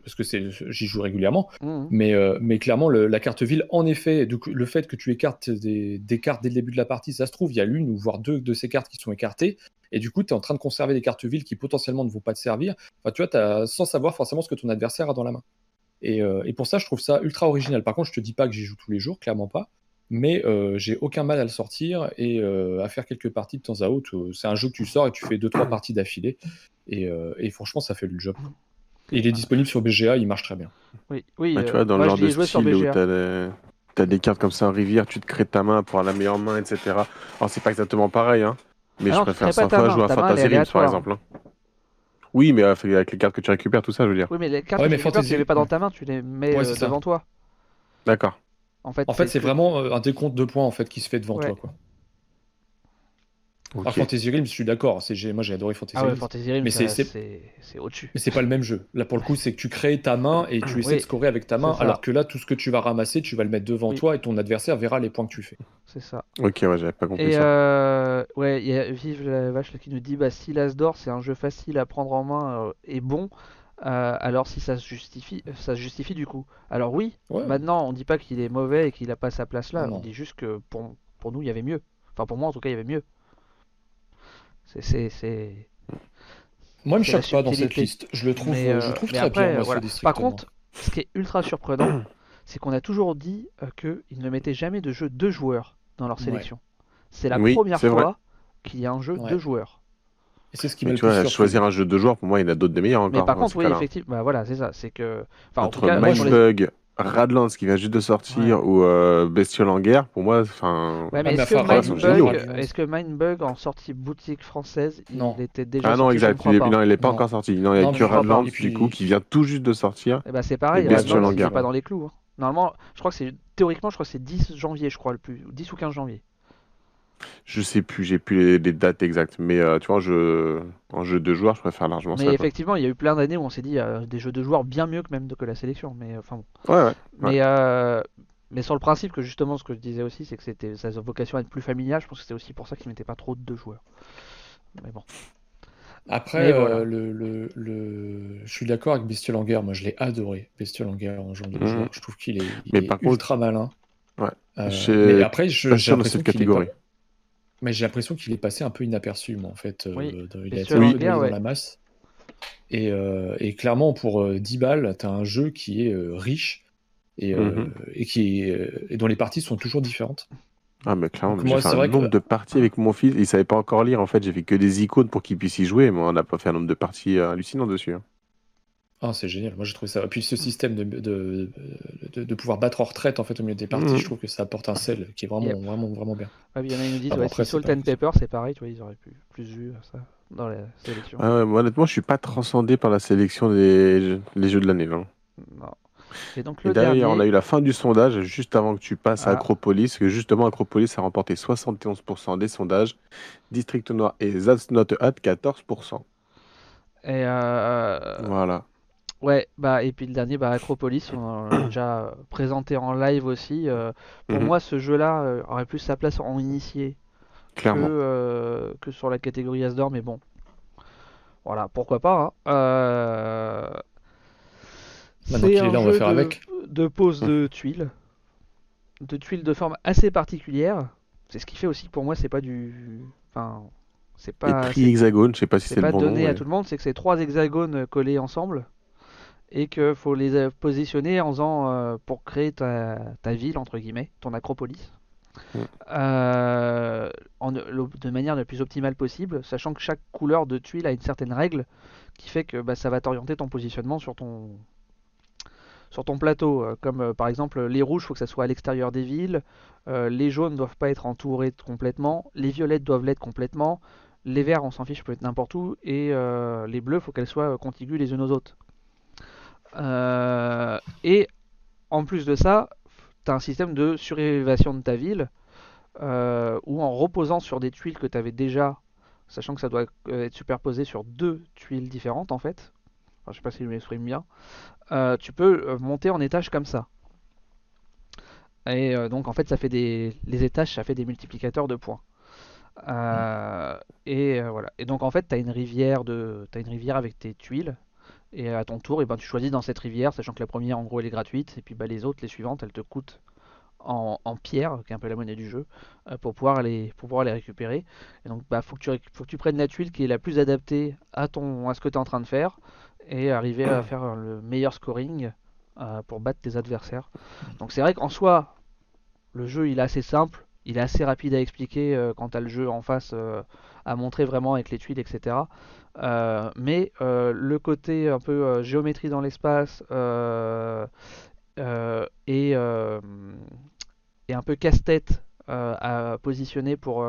parce que j'y joue régulièrement. Mmh. Mais, euh, mais clairement, la carte ville, en effet, le fait que tu écartes des, cartes dès le début de la partie, ça se trouve, il y a l'une ou voire deux de ces cartes qui sont écartées. Et du coup, tu es en train de conserver des cartes villes qui potentiellement ne vont pas te servir. Enfin, tu vois, as, sans savoir forcément ce que ton adversaire a dans la main. Euh, et, pour ça, je trouve ça ultra original. Par contre, je te dis pas que j'y joue tous les jours, clairement pas. Mais euh, j'ai aucun mal à le sortir et euh, à faire quelques parties de temps à autre. C'est un jeu que tu sors et tu fais 2-3 parties d'affilée. Et, franchement, ça fait le job. il est disponible sur BGA, il marche très bien. Oui, oui. Bah, tu vois, dans le genre de style où tu as, des cartes comme ça en rivière, tu te crées ta main pour la meilleure main, etc. Alors, c'est pas exactement pareil, hein. Mais ah je préfère 100 fois jouer à Fantasy par exemple. Hein. Oui, mais avec les cartes que tu récupères, tout ça, je veux dire. Oui, mais les cartes que tu récupères, tu les mets pas dans ta main, tu les mets euh, devant toi. D'accord. En fait, en fait c'est vraiment euh, un décompte de points en fait qui se fait devant toi, quoi. Okay. Fantasy Realms, je suis d'accord. Moi, j'ai adoré Fantasy ah ouais, Fantasy Realms, mais c'est au-dessus. Mais c'est pas le même jeu. Là, pour le coup, c'est que tu crées ta main et tu essaies de scorer avec ta main, alors que là, tout ce que tu vas ramasser, tu vas le mettre devant toi et ton adversaire verra les points que tu fais. C'est ça. Ok, ouais, j'avais pas compris et ça. Euh... Ouais, il y a Vive la vache qui nous dit bah, si l'Asdor, c'est un jeu facile à prendre en main euh, et bon. Euh, alors si ça se justifie, ça se justifie du coup. Alors oui, maintenant on dit pas qu'il est mauvais et qu'il a pas sa place là, on dit juste que pour, pour nous il y avait mieux. Enfin pour moi en tout cas il y avait mieux. C'est. Moi, il me choque pas dans cette liste. Je le trouve, je euh, trouve très bien. Par contre, ce qui est ultra surprenant, c'est qu'on a toujours dit euh, qu'ils ne mettaient jamais de jeu deux joueurs dans leur sélection. C'est la première fois qu'il y a un jeu deux joueurs. Et c'est ce qui m'a tu vois, choisir un jeu de deux joueurs, pour moi, il y en a d'autres des meilleurs encore. Mais par contre, oui, effectivement, bah, voilà, c'est ça. C'est que. Enfin, Entre en tout cas, Radlands qui vient juste de sortir ou euh, Bestiole en guerre, pour moi, enfin. Ouais, mais Ah, est-ce que, géniaux. Mindbug, est-ce que Mindbug en sortie boutique française, il Non. était déjà Ah non, exact. Il est, pas. non, il est pas Non. encore sorti. Non, il y a Non, que. Radlands, puis- du coup, qui vient tout juste de sortir. Et bah c'est pareil, Bestiole en il est guerre. pas dans les clous. hein. Normalement, je crois que c'est théoriquement, je crois que c'est 10 janvier, je crois le plus, 10 ou 15 janvier. Je sais plus, j'ai plus les, les dates exactes. Mais euh, tu vois, en jeu, en jeu de joueur, je préfère largement Mais ça. effectivement, il y a eu plein d'années où on s'est dit euh, des jeux de joueurs bien mieux que même de- que la sélection. Mais euh, enfin bon. Ouais, ouais. Mais, euh, mais sur le principe que justement, ce que je disais aussi, c'est que c'était sa vocation à être plus familiale. Je pense que c'était aussi pour ça qu'il mettait pas trop de deux joueurs. Mais bon. Après, Mais voilà. euh, le, le, le- je suis d'accord avec guerre. Moi, je l'ai adoré, Bestiole en guerre en janvier. Mhm. Je trouve qu'il est, il Mais est par contre- ultra malin. Ouais. Euh, mais après, je- j'ai de l'impression cette est catégorie. pas- Mais j'ai l'impression qu'il est passé un peu inaperçu, moi, en fait. euh, dans- il a été un peu ouais. dans la masse. Et, euh, et clairement, pour euh, 10 balles, tu as un jeu qui est euh, riche et, euh, Mhm. et, qui est, euh, et dont les parties sont toujours différentes. Ah, mais clairement, Donc mais moi, j'ai fait c'est un vrai que- nombre de parties avec mon fils. Il savait pas encore lire, en fait. J'ai fait que des icônes pour qu'il puisse y jouer, mais on n'a pas fait un nombre de parties hallucinant dessus. hein. Ah, c'est génial. Moi, j'ai trouvé ça. Et puis, ce système de, de, de, de pouvoir battre en retraite en fait au milieu des parties, Mhm. je trouve que ça apporte un sel qui est vraiment, Yep. vraiment, vraiment bien. Ouais, il y en a qui nous disent Ah bon, ouais, après, si c'est Salt and Pepper, c'est pareil, tu vois, ils auraient pu plus vu ça dans la sélection. Ah ouais, moi, honnêtement, je suis pas transcendé par la sélection des jeux- les jeux de l'année. Non. Et donc Et le d'ailleurs, dernier, on a eu la fin du sondage juste avant que tu passes à Ah. Acropolis, que justement Acropolis a remporté 71% des sondages, District Noir et That's Not a Hat 14%. et euh, Voilà. Ouais, bah et puis le dernier, bah Acropolis, on l'a déjà présenté en live aussi. euh, pour Mhm. moi, ce jeu-là euh, aurait plus sa place en initié que, Clairement. euh, que sur la catégorie Asdor, mais bon, voilà, pourquoi pas. hein. Euh, Maintenant c'est qu'il est un là, on va jeu faire de, avec. de pose de tuiles, de tuiles de forme assez particulière. C'est ce qui fait aussi que pour moi, c'est pas du, enfin, c'est pas, tri c'est- hexagone, je sais pas si c'est c'est pas le bon donné nom. à tout le monde, c'est que c'est trois hexagones collés ensemble et qu'il faut les euh, positionner en faisant euh, pour créer ta, ta ville entre guillemets, ton acropolis. Mm. Euh, en- de manière la plus optimale possible, sachant que chaque couleur de tuile a une certaine règle qui fait que bah, ça va t'orienter ton positionnement sur ton sur ton plateau. Comme euh, par exemple les rouges, il faut que ça soit à l'extérieur des villes, les jaunes ne doivent pas être entourés complètement, les violettes doivent l'être complètement, les verts, on s'en fiche, peut être n'importe où, et les bleus, faut qu'elles soient contiguës les unes aux autres. Euh, et en plus de ça, tu as un système de surélévation de ta ville, euh, où en reposant sur des tuiles que tu avais déjà, sachant que ça doit euh, être superposé sur deux tuiles différentes en fait, enfin, je sais pas si je m'exprime bien, euh, tu peux monter en étage comme ça. Et donc en fait ça fait des les étages ça fait des multiplicateurs de points. Euh, et euh, voilà. Et donc en fait tu as une rivière de t'as une rivière avec tes tuiles et à ton tour et ben tu choisis dans cette rivière sachant que la première en gros elle est gratuite et puis bah, les autres les suivantes elles te coûtent en, pierre qui est un peu la monnaie du jeu euh, pour pouvoir les récupérer. Et donc bah faut que tu prennes la tuile qui est la plus adaptée à ton à ce que tu es en train de faire et arriver à faire le meilleur scoring euh, pour battre tes adversaires. Donc c'est vrai qu'en soi, le jeu il est assez simple, il est assez rapide à expliquer euh, quand tu as le jeu en face à montrer vraiment avec les tuiles, etc. Euh, mais euh, le côté un peu euh, géométrie dans l'espace et, et un peu casse-tête à positionner pour,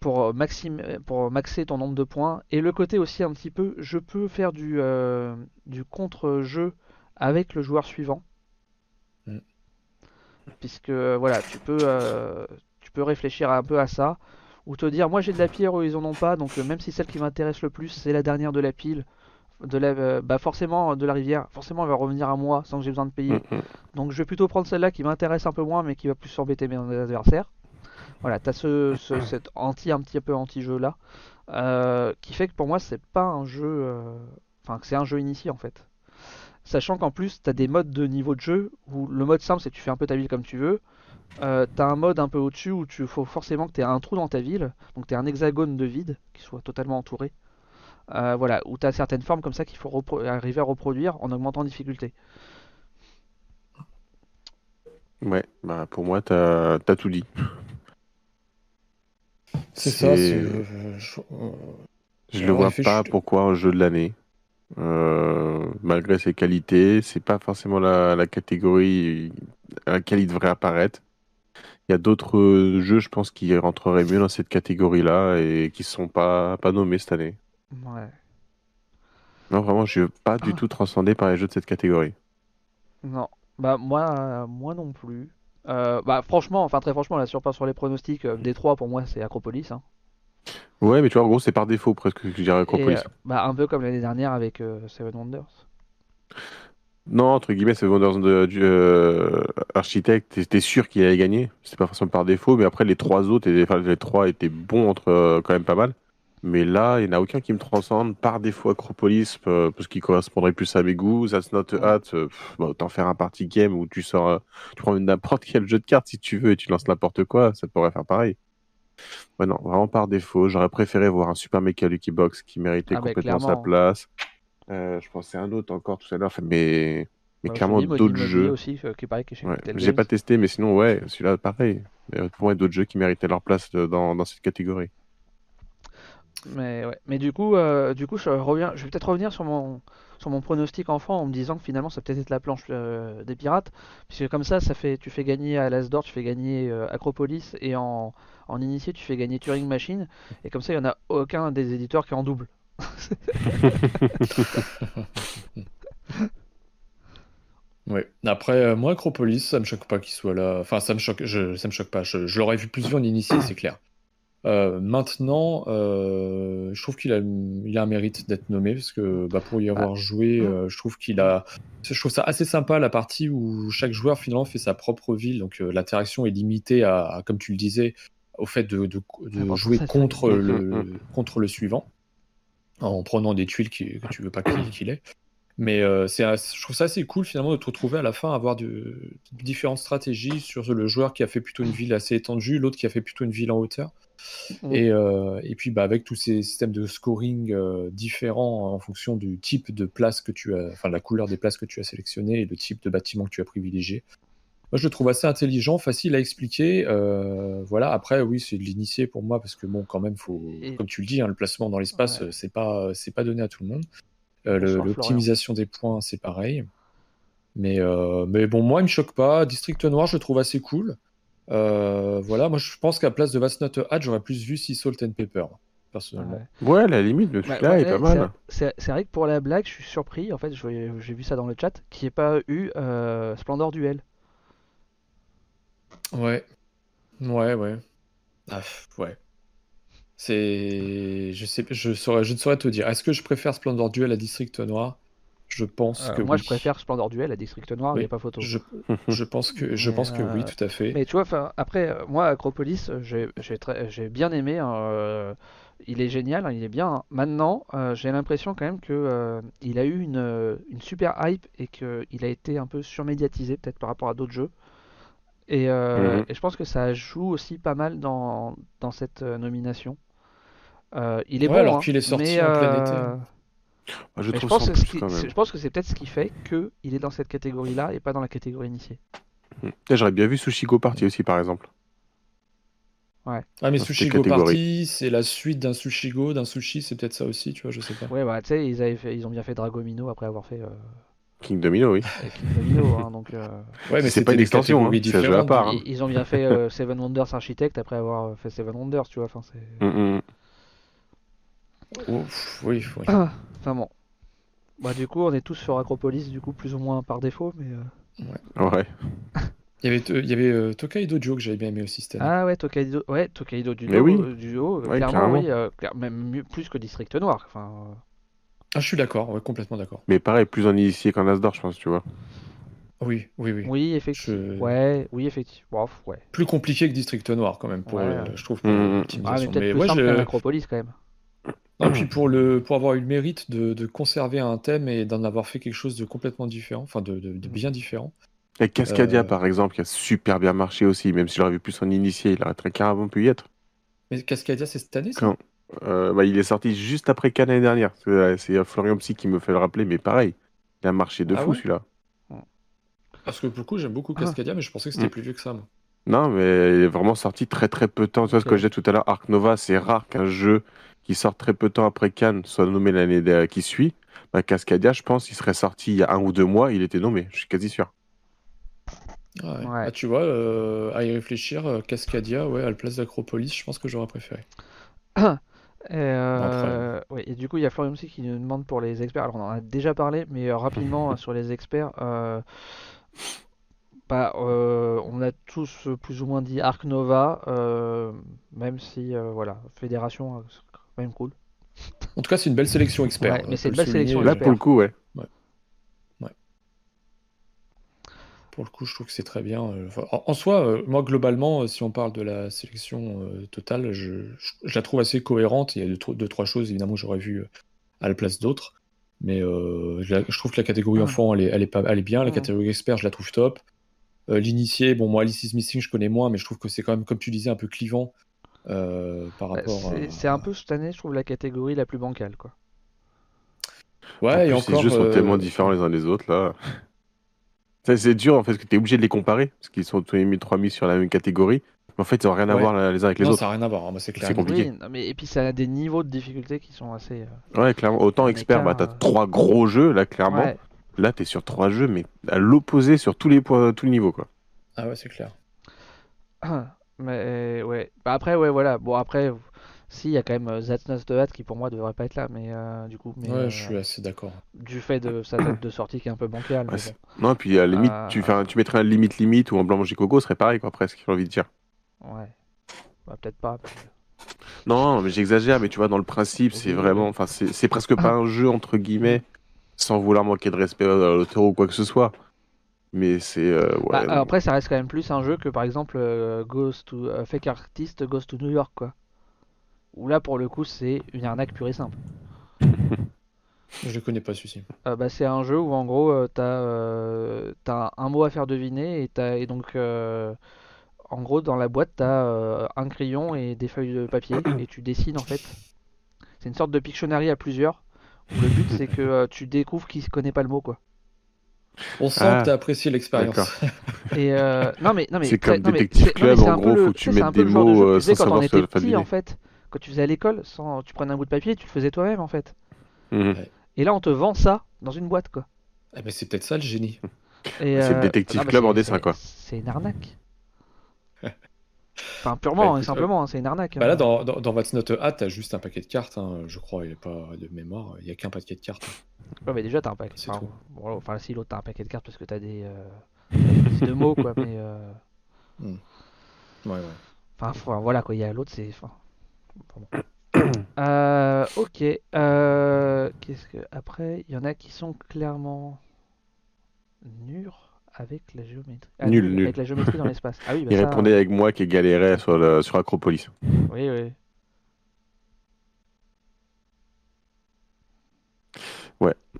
pour, maxim- pour maxer ton nombre de points. Et le côté aussi un petit peu, je peux faire du, du contre-jeu avec le joueur suivant. Mm. Puisque voilà, tu peux, tu peux réfléchir un peu à ça. Ou te dire, moi j'ai de la pierre, eux ils en ont pas, donc euh, même si celle qui m'intéresse le plus c'est la dernière de la pile, de la, euh, bah forcément de la rivière, forcément elle va revenir à moi sans que j'ai besoin de payer. Mm, mm. Donc je vais plutôt prendre celle-là qui m'intéresse un peu moins mais qui va plus embêter mes adversaires. Voilà, t'as ce, ce, cet anti un petit peu anti-jeu là, euh, qui fait que pour moi c'est pas un jeu, euh, enfin que c'est un jeu initié en fait. Sachant qu'en plus t'as des modes de niveau de jeu où le mode simple c'est tu fais un peu ta ville comme tu veux. Euh, t'as un mode un peu au-dessus où tu faut forcément que tu aies un trou dans ta ville, donc tu un hexagone de vide qui soit totalement entouré. Euh, voilà, où tu as certaines formes comme ça qu'il faut arriver à reproduire en augmentant en difficulté. Ouais, bah pour moi, t'as as tout dit. C'est ça. Euh, je- Je le vois effet, pas je- pourquoi un jeu de l'année. Euh, malgré ses qualités. C'est pas forcément la, la catégorie à laquelle il devrait apparaître. Il y a d'autres euh, jeux, je pense, qui rentreraient mieux dans cette catégorie-là et qui sont pas, pas nommés cette année. Ouais. Non, vraiment, je suis pas du Ah. tout transcendé par les jeux de cette catégorie. Non. Bah, moi, euh, moi non plus. Euh, bah, franchement, enfin, très franchement, on part sur les pronostics, euh, Détroit, pour moi, c'est Acropolis. hein. Ouais, mais tu vois, en gros, c'est par défaut presque que je dirais Acropolis. bah, un peu comme l'année dernière avec Seven Wonders. Non, entre guillemets, c'est Wonders de, euh, Architect. T'es sûr qu'il allait gagner? C'est pas forcément par défaut, mais après, les trois autres, enfin, les trois étaient bons entre euh, quand même pas mal. Mais là, il n'y en a aucun qui me transcende. Par défaut, Acropolis, euh, parce qu'il correspondrait plus à mes goûts. That's not a hat. euh, pff, bah, autant faire un party game où tu sors, tu prends n'importe quel jeu de cartes si tu veux et tu lances n'importe quoi. Ça pourrait faire pareil. Ouais, non, vraiment par défaut. J'aurais préféré voir un Super Mecha Lucky Box qui méritait Ah, bah, complètement sa place. Euh, je pensais à un autre encore tout à l'heure, enfin, mais, mais clairement d'autres jeux. aussi, euh, qui paraît que chez Ouais, j'ai pas testé, mais sinon, ouais, celui-là, pareil. Euh, pour moi, il y a d'autres jeux qui méritaient leur place dans, dans cette catégorie. Mais ouais. Mais du coup, euh, du coup, je reviens, je vais peut-être revenir sur mon, sur mon pronostic enfant en me disant que finalement, ça peut être être la planche euh, des pirates, puisque comme ça, ça fait, tu fais gagner à l'Asdor, tu fais gagner euh, Acropolis, et en, en initié, tu fais gagner Turing Machine, et comme ça, il y en a aucun des éditeurs qui est en double. Ouais. Après, euh, moi, Acropolis, ça me choque pas qu'il soit là. Enfin, ça me choque, je, ça me choque pas. Je, je l'aurais vu plus vite en initié, c'est clair. Euh, maintenant, euh, je trouve qu'il a, il a un mérite d'être nommé parce que bah, pour y avoir joué, euh, je trouve qu'il a, je trouve ça assez sympa la partie où chaque joueur finalement fait sa propre ville, donc l'interaction est limitée à, à, comme tu le disais, au fait de, de, de Ah, bon, jouer le contre le suivant en prenant des tuiles qui- que tu veux pas qu'il ait. Mais euh, c'est, je trouve ça assez cool finalement de te retrouver à la fin à avoir de, différentes stratégies sur le joueur qui a fait plutôt une ville assez étendue, l'autre qui a fait plutôt une ville en hauteur. Mm. Et, euh, et puis bah, avec tous ces systèmes de scoring euh, différents en fonction du type de place que tu as, enfin la couleur des places que tu as sélectionnées et le type de bâtiment que tu as privilégié. Moi, je le trouve assez intelligent, facile à expliquer. euh, voilà. Après, oui, c'est de l'initié pour moi parce que bon, quand même, faut, Et- comme tu le dis, hein, le placement dans l'espace, Ouais. c'est pas, c'est pas donné à tout le monde. Euh, L'optimisation des points, c'est pareil. Mais, euh, mais bon, moi, il me choque pas. District Noir, je le trouve assez cool. Euh, voilà, moi, je pense qu'à place de Vast Not Hat, j'aurais plus vu Sea Salt and Pepper, personnellement. Ouais. La limite, le Bah, ouais, est pas mal. C'est vrai que pour la blague, je suis surpris, en fait, j'ai vu ça dans le chat, qu'il n'y ait pas eu euh, Splendor Duel. Ouais, ouais, ouais. Ah, ouais. C'est, je sais, je saurais, je ne saurais te dire. Est-ce que je préfère Splendor Duel à District Noir? Je pense Euh, que moi, oui. je préfère Splendor Duel à District Noir, il n'y a pas photo. Je, je pense que, je Mais, pense que oui, euh, tout à fait. Mais tu vois, après, euh, moi, Acropolis, j'ai très- bien aimé. hein, il est génial, hein, il est bien. Maintenant, euh, j'ai l'impression quand même que euh, il a eu une, une super hype et qu'il a été un peu surmédiatisé, peut-être par rapport à d'autres jeux. Et, euh, Mhm. et je pense que ça joue aussi pas mal dans, dans cette euh, nomination. Euh, il est Ouais, bon, alors hein, qu'il est sorti mais, en plein euh, été. Moi, je mais je trouve pense, plus qui- je pense que c'est peut-être ce qui fait que il est dans cette catégorie-là et pas dans la catégorie initiée. Hmm. J'aurais bien vu Sushi Go Party aussi, par exemple. Ah, mais dans cette Sushi Go catégorie. Party, c'est la suite d'un Sushi Go, d'un sushi, c'est peut-être ça aussi, tu vois, je sais pas. Ouais, bah, tu sais, ils, avaient fait- ils ont bien fait Dragomino après avoir fait euh, King Domino, oui. King Domino, hein, donc euh, Ouais, mais C'est pas une extension, hein, c'est un jeu à part. hein. ils, ils ont bien fait euh, Seven Wonders Architect après avoir fait Seven Wonders, tu vois. Enfin, c'est. Mm, mm. Pff, oui, oui. Enfin bon. Bah, du coup, on est tous sur Acropolis, du coup, plus ou moins par défaut, mais. euh, Ouais. Il y avait, il y avait euh, Tokaido Joe que j'avais bien aimé aussi cette année. Ah ouais, Tokaido, ouais, Tokaido du Mais duo, oui. euh, duo, euh, Ouais, clairement, oui, euh, clair- même mieux, plus que District Noir. Enfin, euh, Ah, je suis d'accord, ouais, complètement d'accord. Mais pareil, plus en initié qu'en Asdor, je pense, tu vois. Oui, oui, oui. oui, effectivement. Je- Ouais, oui, effectivement. Bof, ouais. Plus compliqué que District Noir quand même, pour, Ouais, euh, je trouve, pour Mm, mm. Ah, mais l'optimisation. peut-être Mais plus ouais, simple je- Acropolis quand même. Non, puis pour, le, pour avoir eu le mérite de, de conserver un thème et d'en avoir fait quelque chose de complètement différent, enfin de, de- de bien différent. Et Cascadia, Euh. par exemple, qui a super bien marché aussi, même si j'aurais vu plus en initié, il aurait très carrément pu y être. Mais Cascadia, c'est cette année, ça? Quand Euh, bah, il est sorti juste après Cannes l'année dernière. C'est euh, c'est, euh, Florian Psy qui me fait le rappeler, mais pareil, il a marché de Ah fou ouais celui-là. Parce que pour le coup, j'aime beaucoup Ah. Cascadia, mais je pensais que c'était Mm. plus vieux que ça. moi. Non, mais il est vraiment sorti très très peu de temps. Tu vois ce que je disais tout à l'heure, Ark Nova, c'est rare qu'un jeu qui sort très peu de temps après Cannes soit nommé l'année de- qui suit. Bah, Cascadia, je pense, il serait sorti il y a un ou deux mois, il était nommé, je suis quasi sûr. Ouais. Ouais. Ah, tu vois, euh, à y réfléchir, Cascadia, ouais, à la place d'Acropolis, je pense que j'aurais préféré. Et, euh, ouais, et du coup, il y a Florian aussi qui nous demande pour les experts. Alors, on en a déjà parlé, mais euh, rapidement sur les experts, euh, bah, euh, on a tous plus ou moins dit Arc Nova, euh, même si, euh, voilà, Fédération, c'est quand même cool. En tout cas, c'est une belle sélection expert. Ouais, mais c'est une le belle sélection Là, pour le coup, ouais. Pour le coup, je trouve que c'est très bien. euh, enfin, en, en soi, euh, moi, globalement, euh, si on parle de la sélection euh, totale, je, je- je la trouve assez cohérente. Il y a deux, tro- deux, trois choses, évidemment, que j'aurais vu à la place d'autres. Mais euh, je, la- je trouve que la catégorie enfant, elle est, elle est, pas, elle est bien. La catégorie expert, je la trouve top. Euh, L'initié, bon, moi, Alice is Missing, je connais moins, mais je trouve que c'est quand même, comme tu disais, un peu clivant euh, par Bah, rapport c'est à... c'est un peu cette année, je trouve, la catégorie la plus bancale, quoi. En Ouais, et encore. ces jeux sont euh, tellement différents les uns des autres, là. Ça, C'est dur, en fait, parce que tu es obligé de les comparer, parce qu'ils sont tous mis 3 mis sur la même catégorie. Mais en fait, ils n'ont rien à Ouais. voir les uns avec les Non, autres. ça n'a rien à voir, hein, moi, c'est clair. C'est compliqué. Oui, non, mais, et puis ça a des niveaux de difficulté qui sont assez. euh, Ouais, clairement. Autant expert, bah, t'as euh, trois gros jeux, là, clairement. ouais. Là, t'es sur trois jeux, mais à l'opposé sur tous les points, tous les niveaux, quoi. Ah ouais, c'est clair. Mais ouais. Bah après, ouais, voilà. Bon, après, si, il y a quand même euh, That's Not the Hat qui pour moi devrait pas être là, mais euh, du coup, mais, Ouais, euh, je suis assez d'accord. du fait de sa date de sortie qui est un peu bancale. Ouais, Non, puis à la limite, tu, Euh, fais un- tu mettrais un limite limite ou un blanc manger coco, ce serait pareil, quoi, presque, j'ai envie de dire. ouais. Bah, peut-être pas. Non, mais j'exagère, mais tu vois, dans le principe, c'est vraiment. Enfin, c'est presque pas un jeu, entre guillemets, sans vouloir manquer de respect à l'auteur ou quoi que ce soit. Mais c'est. euh, ouais, Bah, après, ça reste quand même plus un jeu que par exemple euh, Ghost to euh, Fake Artist Ghost to New York, quoi. Où là, pour le coup, c'est une arnaque pure et simple. Je le connais pas celui-ci. Euh, bah, c'est un jeu où en gros euh, t'as euh, t'as un mot à faire deviner et, t'as- et donc euh, en gros dans la boîte t'as euh, un crayon et des feuilles de papier et tu dessines en fait. C'est une sorte de Pictionary à plusieurs. où le but c'est que euh, tu découvres qui connaît pas le mot quoi. On sent Ah, que tu as apprécié l'expérience. Et euh, non mais non mais C'est très- comme Détective c'est- non, mais Club, en un peu gros, le- faut que tu tu mettes des de mots, tu sans quand on savoir était petit en fait. Quand tu faisais à l'école, sans tu prenais un bout de papier et tu le faisais toi-même en fait. Mhm. Et là on te vend ça dans une boîte quoi. Eh ben, c'est peut-être ça le génie. Et, C'est le euh, Détective non, Club en c'est- dessin, c'est- quoi. C'est une arnaque. Enfin, purement et simplement, hein, c'est une arnaque. Bah là, hein. dans, dans, dans What's Not a Hat, t'as juste un paquet de cartes, hein, je crois, il n'y a pas de mémoire, il n'y a qu'un paquet de cartes. Ouais, mais déjà, t'as un paquet. C'est Enfin, tout. bon, enfin, si l'autre, t'as un paquet de cartes parce que t'as des. Euh... t'as des listes de mots, quoi. Mais. euh, Ouais, ouais. Enfin, voilà, quoi. Il y a l'autre, c'est. Enfin. Euh, ok. Euh, Qu'est-ce que. Après, il y en a qui sont clairement. nuls avec la géométrie. Ah, Nul, nuls nul. Avec la géométrie dans l'espace. Ah oui, bah Il ça. répondait avec moi qui galérait sur, le- sur Acropolis. Oui, oui.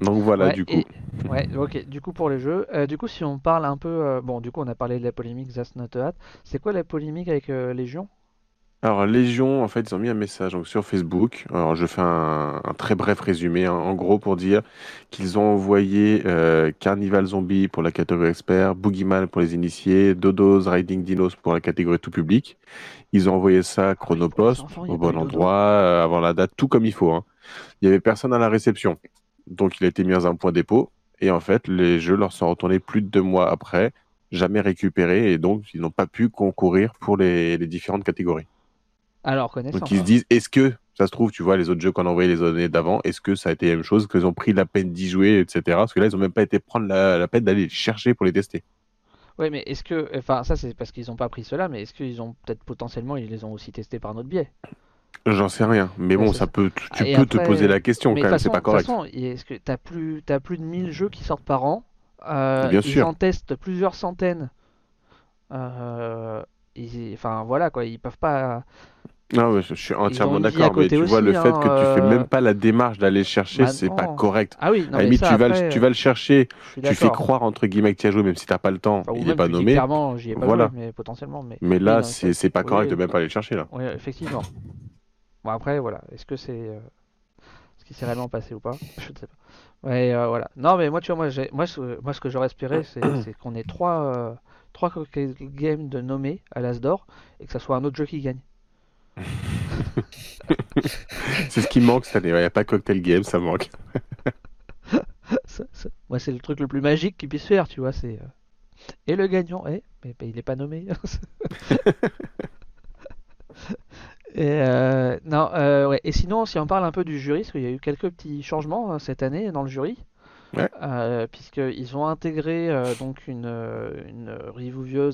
Donc voilà, Ouais, du coup. et- Ouais, ok. Du coup, pour les jeux, euh, du coup, si on parle un peu, euh, bon, du coup, on a parlé de la polémique That's Not a Hat. C'est quoi la polémique avec euh, Légion? Alors, Légion, en fait, ils ont mis un message donc, sur Facebook. Alors, je fais un, un très bref résumé, hein, en gros, pour dire qu'ils ont envoyé euh, Carnival Zombie pour la catégorie expert, Boogeyman pour les initiés, Dodo's Riding Dinos pour la catégorie tout public. Ils ont envoyé ça à Chronopost, enfants, il y a au bon endroit, euh, avant la date, tout comme il faut. hein. Il y avait personne à la réception. Donc, il a été mis dans un point dépôt. Et en fait, les jeux leur sont retournés plus de deux mois après, jamais récupérés. Et donc, ils n'ont pas pu concourir pour les- les différentes catégories. Alors, connaissance. Donc ils se disent, est-ce que, ça se trouve, tu vois, les autres jeux qu'on a envoyés les années d'avant, est-ce que ça a été la même chose, qu'ils ont pris la peine d'y jouer, etc. Parce que là, ils ont même pas été prendre la, la peine d'aller les chercher pour les tester. Ouais, mais est-ce que, enfin, ça c'est parce qu'ils ont pas pris cela, mais est-ce qu'ils ont peut-être potentiellement, ils les ont aussi testés par notre biais? J'en sais rien. Mais Ouais, bon, ça peut, tu peux te poser la question Mais quand même, c'est pas façon- de toute correct. façon, est-ce que t'as plus, t'as plus de 1000 jeux qui sortent par an? Euh, Bien ils sûr. en testent plusieurs centaines. Euh, ils- enfin, voilà quoi, ils peuvent pas. Non, je, suis entièrement d'accord. Mais tu vois, le fait hein, que tu fais euh, même pas la démarche d'aller chercher, Bah c'est pas correct. Ah oui, non, mais ça, tu, vas le, tu vas le chercher, je suis tu fais croire, entre guillemets, que tu y as joué, même si t'as pas le temps, Enfin, ou il même est pas nommé. clairement, j'y ai pas Voilà. joué, mais potentiellement. Mais, Mais oui, là, non, c'est pas oui, correct de oui. même pas aller le chercher, là. Oui, effectivement. Bon, après, voilà. Est-ce que c'est euh, ce qui s'est réellement passé ou pas? Je ne sais pas. Ouais, euh, voilà. Non, mais moi, tu vois, moi, moi, ce, moi, ce que j'aurais espéré, c'est, qu'on ait trois, euh, trois games de nommés à l'As d'or et que ça soit un autre jeu qui gagne. C'est ce qui manque cette année. Il n'y a pas Cocktail Game, ça manque. Ça- ça- Moi, c'est le truc le plus magique qu'il puisse faire, tu vois. C'est euh, et le gagnant, eh, mais, mais il est pas nommé. Et euh, non, euh, ouais. Et sinon, si on parle un peu du jury, parce qu'il y a eu quelques petits changements euh, cette année dans le jury, Ouais. euh, puisqu'ils ont intégré euh, donc une, une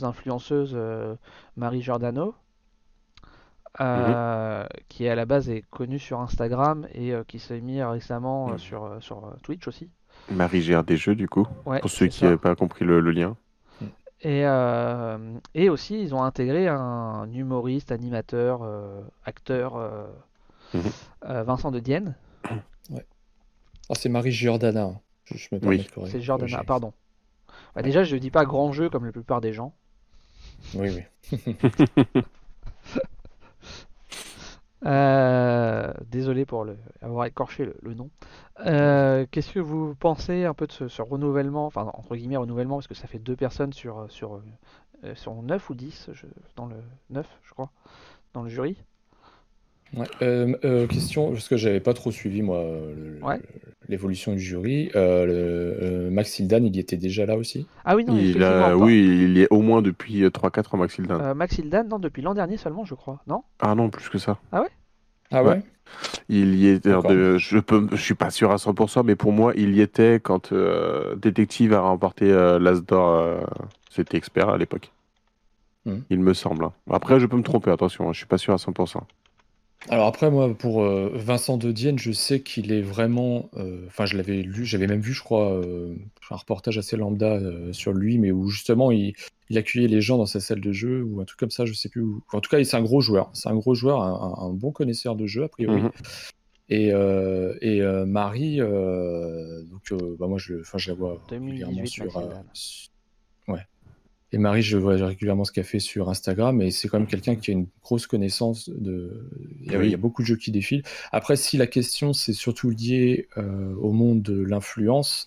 influenceuse, euh, Marie Giordano, euh, qui à la base est connue sur Instagram et euh, qui s'est mis récemment euh, Mhm. sur, euh, sur Twitch aussi. Marie gère des jeux, du coup, Ouais, pour ceux qui n'avaient pas compris le, le lien. Et, euh, et aussi, ils ont intégré un humoriste, animateur, euh, acteur, euh, Mhm. euh, Vincent de Dienne. Ah, c'est Marie Giordana. hein. Je, je me Oui. C'est corriger. pardon. Bah, déjà, je dis pas grand jeu comme la plupart des gens. Oui, oui. Euh, désolé pour avoir écorché le, nom. Euh, Qu'est-ce que vous pensez un peu de ce, renouvellement, enfin entre guillemets renouvellement, parce que ça fait deux personnes sur, sur, euh, sur 9 ou 10, je- dans le 9 je crois, dans le jury. Ouais. Euh, euh, question, parce que j'avais pas trop suivi moi Ouais. l'évolution du jury. Euh, le- euh, Max Hildan, il y était déjà là aussi? Ah oui, non, Il effectivement a, oui, il y est au moins depuis 3-4 ans, Max Hildan. Euh, Max Hildan, non, depuis l'an dernier seulement, je crois, non? Ah non, plus que ça. Ah ouais, Ouais? Il y de- je peux, je suis pas sûr à 100%, mais pour moi, il y était quand euh, Détective a remporté euh, l'As d'or. euh, C'était expert à l'époque. Mhm. Il me semble. hein. Après, je peux me tromper, attention, hein, je suis pas sûr à 100%. Alors après, moi, pour euh, Vincent de Dienne, je sais qu'il est vraiment. euh, Enfin, je l'avais lu, j'avais même vu, je crois, euh, un reportage assez lambda euh, sur lui, mais où justement il, il accueillait les gens dans sa salle de jeu ou un truc comme ça, je sais plus. où. En tout cas, c'est un gros joueur. C'est un gros joueur, un, un- un bon connaisseur de jeu, a priori. Mhm. Et, euh, et euh, Marie, euh, donc, euh, bah, moi, je, enfin, je la vois 2018, régulièrement sur. Max euh, Hildan. su- ouais. Et Marie, je vois régulièrement ce qu'elle fait sur Instagram, et c'est quand même quelqu'un qui a une grosse connaissance de. Il y, a, Oui. il y a beaucoup de jeux qui défilent. Après, si la question c'est surtout lié euh, au monde de l'influence,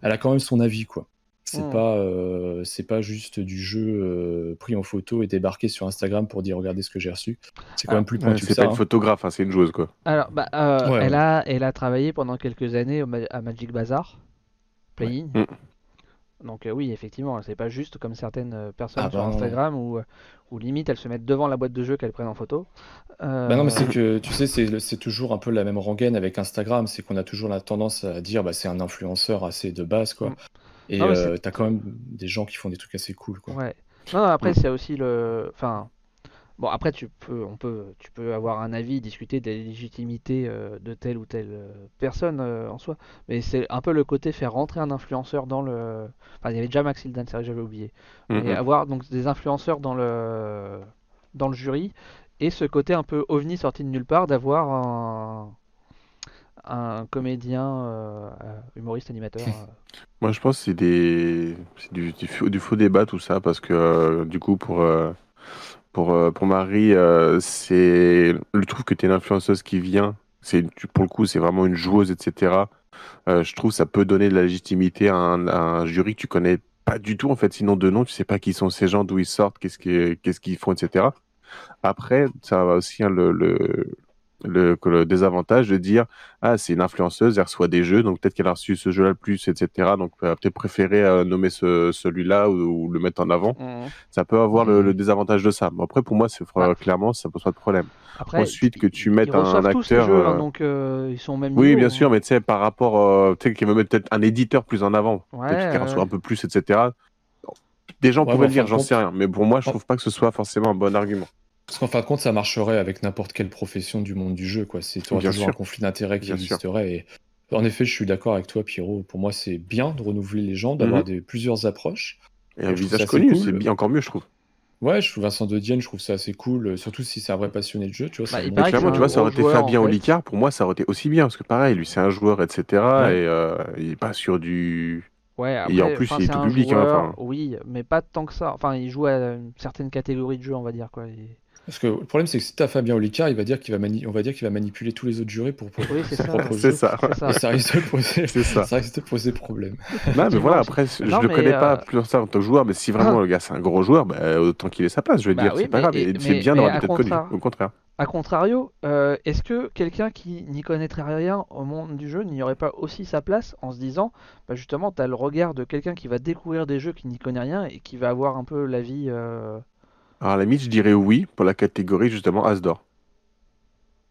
elle a quand même son avis, quoi. C'est Hmm. pas, euh, c'est pas juste du jeu euh, pris en photo et débarqué sur Instagram pour dire regardez ce que j'ai reçu. C'est quand Ah, même plus pointu que c'est ça. pas une hein. photographe, hein, c'est une joueuse, quoi. Alors, bah, euh, Ouais, elle ouais. a, elle a travaillé pendant quelques années à Magic Bazaar, Playing. Mm. Donc euh, oui, effectivement, c'est pas juste comme certaines euh, personnes Ah sur bah non. Instagram où, euh, où limite elles se mettent devant la boîte de jeu qu'elles prennent en photo. Euh, Bah non, mais c'est que tu sais, c'est toujours un peu la même rengaine avec Instagram, c'est qu'on a toujours la tendance à dire bah c'est un influenceur assez de base quoi. Mm. Et euh, t'as quand même des gens qui font des trucs assez cool quoi. Ouais. Non, non, après Mm. c'est aussi le. Enfin, bon après tu peux, on peut, tu peux avoir un avis, discuter de la légitimité euh, de telle ou telle euh, personne euh, en soi, mais c'est un peu le côté faire rentrer un influenceur dans le. Enfin, il y avait déjà Max Hildan, c'est vrai que j'avais oublié. Mhm. Et avoir donc des influenceurs dans le dans le jury et ce côté un peu ovni sorti de nulle part d'avoir un un comédien euh, humoriste animateur. euh. Moi, je pense que c'est des... c'est du, du faux, du faux débat, tout ça, parce que euh, du coup, pour, euh, pour, euh, pour Marie, euh, c'est le trouve que tu es une influenceuse qui vient, c'est pour le coup, c'est vraiment une joueuse, etc. Euh, je trouve que ça peut donner de la légitimité à un, jury que tu connais pas du tout, en fait, sinon de nom, tu sais pas qui sont ces gens, d'où ils sortent, qu'est-ce qu'ils font, etc. Après, ça va aussi hein, le, le, désavantage de dire ah, c'est une influenceuse, elle reçoit des jeux, donc peut-être qu'elle a reçu ce jeu-là le plus, etc. Donc elle a peut-être préféré euh, nommer ce, celui-là ou, ou le mettre en avant. Mhm. Ça peut avoir le, Mhm. le désavantage de ça. Mais après, pour moi, c'est Ah. clairement, ça pose pas de problème. Après, Ensuite, que tu mettes ils un reçoivent tous les acteur, jeux, hein, euh, donc euh, ils sont au même Oui, niveau, bien sûr, mais tu sais, par rapport, euh, tu sais, qu'il veut mettre peut-être un éditeur plus en avant, Ouais, peut-être qu'il reçoit un peu plus, etc. Des gens Ouais, pourraient mais le dire, j'en sais rien. Mais pour moi, je trouve pas que ce soit forcément un bon argument. Parce qu'en fin de compte, ça marcherait avec n'importe quelle profession du monde du jeu quoi. C'est toujours sûr. un conflit d'intérêts qui Bien existerait. Et en effet, je suis d'accord avec toi, Pierrot. Pour moi, c'est bien de renouveler les gens, d'avoir Mhm. plusieurs approches. Et un visage connu, cool. c'est bien encore mieux, je trouve. Ouais, je trouve Vincent de Dienne, je trouve ça assez cool, euh, surtout si c'est un vrai passionné de jeu, tu vois. Bah, il clairement, tu vois, ça aurait été Fabien. Olicard, pour moi, ça aurait été aussi bien, parce que pareil, lui, c'est un joueur, etc. Ouais. Et euh, il est pas sur du. Ouais, Et en plus, il est c'est tout un public, hein, joueur, oui, mais pas tant que ça. Enfin, il joue à une certaine catégorie de jeu, on va dire quoi. Parce que le problème, c'est que si t'as Fabien Olicard, il va dire qu'il va mani- on va dire qu'il va manipuler tous les autres jurés pour, pour Oui, c'est son ça. propre C'est jeu. ça. C'est ça. Et ça risque de poser, C'est ça. ça risque de poser problème. Non, mais voilà, après, je mais, connais pas euh, plus ça en tant que joueur, mais si vraiment Ah. le gars c'est un gros joueur, bah, autant qu'il ait sa place, je veux Bah dire, oui, c'est pas grave, c'est bien d'avoir des têtes connues, au contraire. A contrario, euh, est-ce que quelqu'un qui n'y connaîtrait rien au monde du jeu n'y aurait pas aussi sa place en se disant, bah justement, tu as le regard de quelqu'un qui va découvrir des jeux qui n'y connaît rien et qui va avoir un peu la vie. euh, Alors, à la limite, je dirais oui pour la catégorie justement Asdor.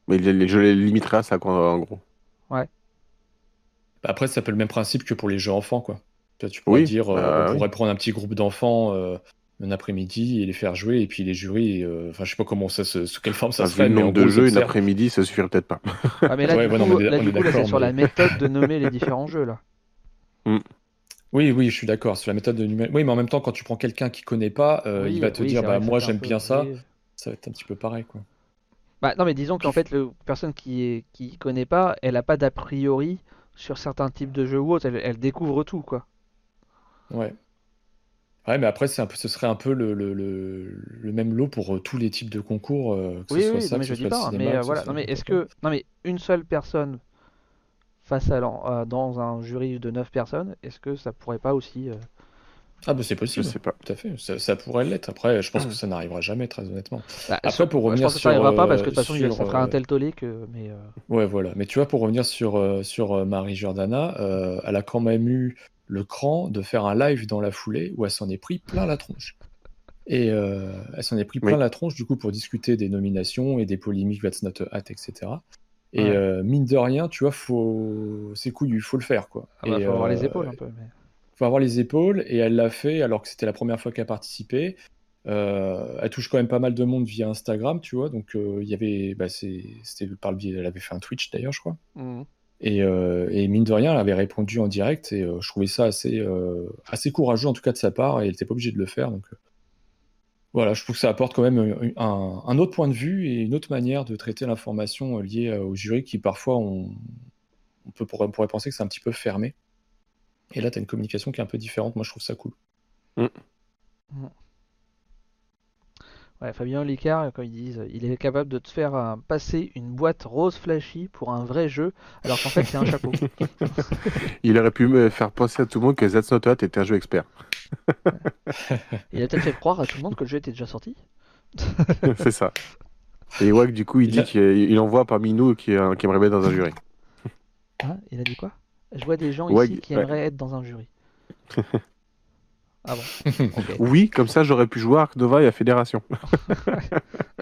Mais les- je les limiterais à ça, quoi, en gros. Bah, Après, c'est un peu le même principe que pour les jeux enfants, quoi. Tu pourrais Oui, dire, euh, bah, on oui. pourrait prendre un petit groupe d'enfants euh, un après-midi et les faire jouer, et puis les jurys, euh, enfin, je sais pas comment ça se, sous quelle forme ça Enfin, se fait, le mais nombre de jeux, une après-midi, ça suffirait peut-être pas. Ah, mais là, Ouais, du ouais, non, mais là, là, c'est sur la mais- méthode de nommer les différents jeux, là. Oui, oui, je suis d'accord, sur la méthode de numérique. Oui, mais en même temps, quand tu prends quelqu'un qui connaît pas, euh, Oui, il va te oui, dire, c'est bah, vrai que moi, un j'aime peu- bien ça, ça va être un petit peu pareil, quoi. Bah, non, mais disons qu'en fait, le personne qui est, qui connaît pas, elle a pas d'a priori sur certains types de jeux ou autres, elle, elle découvre tout, quoi. Ouais. Ouais, mais après, c'est un peu, ce serait un peu le, le, le, le même lot pour euh, tous les types de concours, euh, que Oui, ce soit oui, ça, non, mais que ce je dis soit le pas, cinéma, mais que ce voilà, soit non, mais n'importe est-ce quoi. que, non, mais une seule personne face à euh, dans un jury de 9 personnes, est-ce que ça pourrait pas aussi. euh, Ah, bah, c'est Je possible, sais pas. tout à fait. Ça, ça pourrait l'être. Après, je pense que ça n'arrivera jamais, très honnêtement. bah, Après, sur- pour je revenir pense que ça n'arrivera sur, pas parce que de euh, toute façon, il- ça sur, fera un euh, tel tollé que. Mais, euh, Ouais, voilà. Mais tu vois, pour revenir sur, euh, sur euh, Marie Giordana, euh, elle a quand même eu le cran de faire un live dans la foulée où elle s'en est pris plein la tronche. Et euh, elle s'en est pris plein Oui. la tronche, du coup, pour discuter des nominations et des polémiques, That's Not a Hat, etc. Et Ouais. euh, mine de rien, tu vois, faut... c'est couillu, il faut le faire, quoi. ah bah, Et, faut avoir les euh, épaules un peu. mais- faut avoir les épaules et elle l'a fait alors que c'était la première fois qu'elle participait. Euh, elle touche quand même pas mal de monde via Instagram, tu vois. Donc euh, il y avait, bah, c'était par le biais, elle avait fait un Twitch d'ailleurs, je crois. Mhm. Et, euh, et mine de rien, elle avait répondu en direct et je trouvais ça assez, assez courageux en tout cas de sa part et elle n'était pas obligée de le faire. Donc voilà, je trouve que ça apporte quand même euh, un, un autre point de vue et une autre manière de traiter l'information euh, liée euh, au jury qui parfois on, on peut, pourrait, on pourrait penser que c'est un petit peu fermé. Et là, tu as une communication qui est un peu différente. Moi, je trouve ça cool. Ouais, Fabien Licard, quand ils disent, il est capable de te faire euh, passer une boîte rose flashy pour un vrai jeu, alors qu'en fait c'est un chapeau. Il aurait pu me faire penser à tout le monde que That's Not a Hat était un jeu expert. Il a peut-être fait croire à tout le monde que le jeu était déjà sorti. c'est ça. Et Wack, du coup, il Il dit a- qu'il il envoie parmi nous qui, euh, qui aimerait bien dans un jury. Hein Il a dit quoi? Je vois des gens ici qui ouais. aimeraient être dans un jury. Ah bon. Oui, comme ça, j'aurais pu jouer à Ark Nova et à Fédération.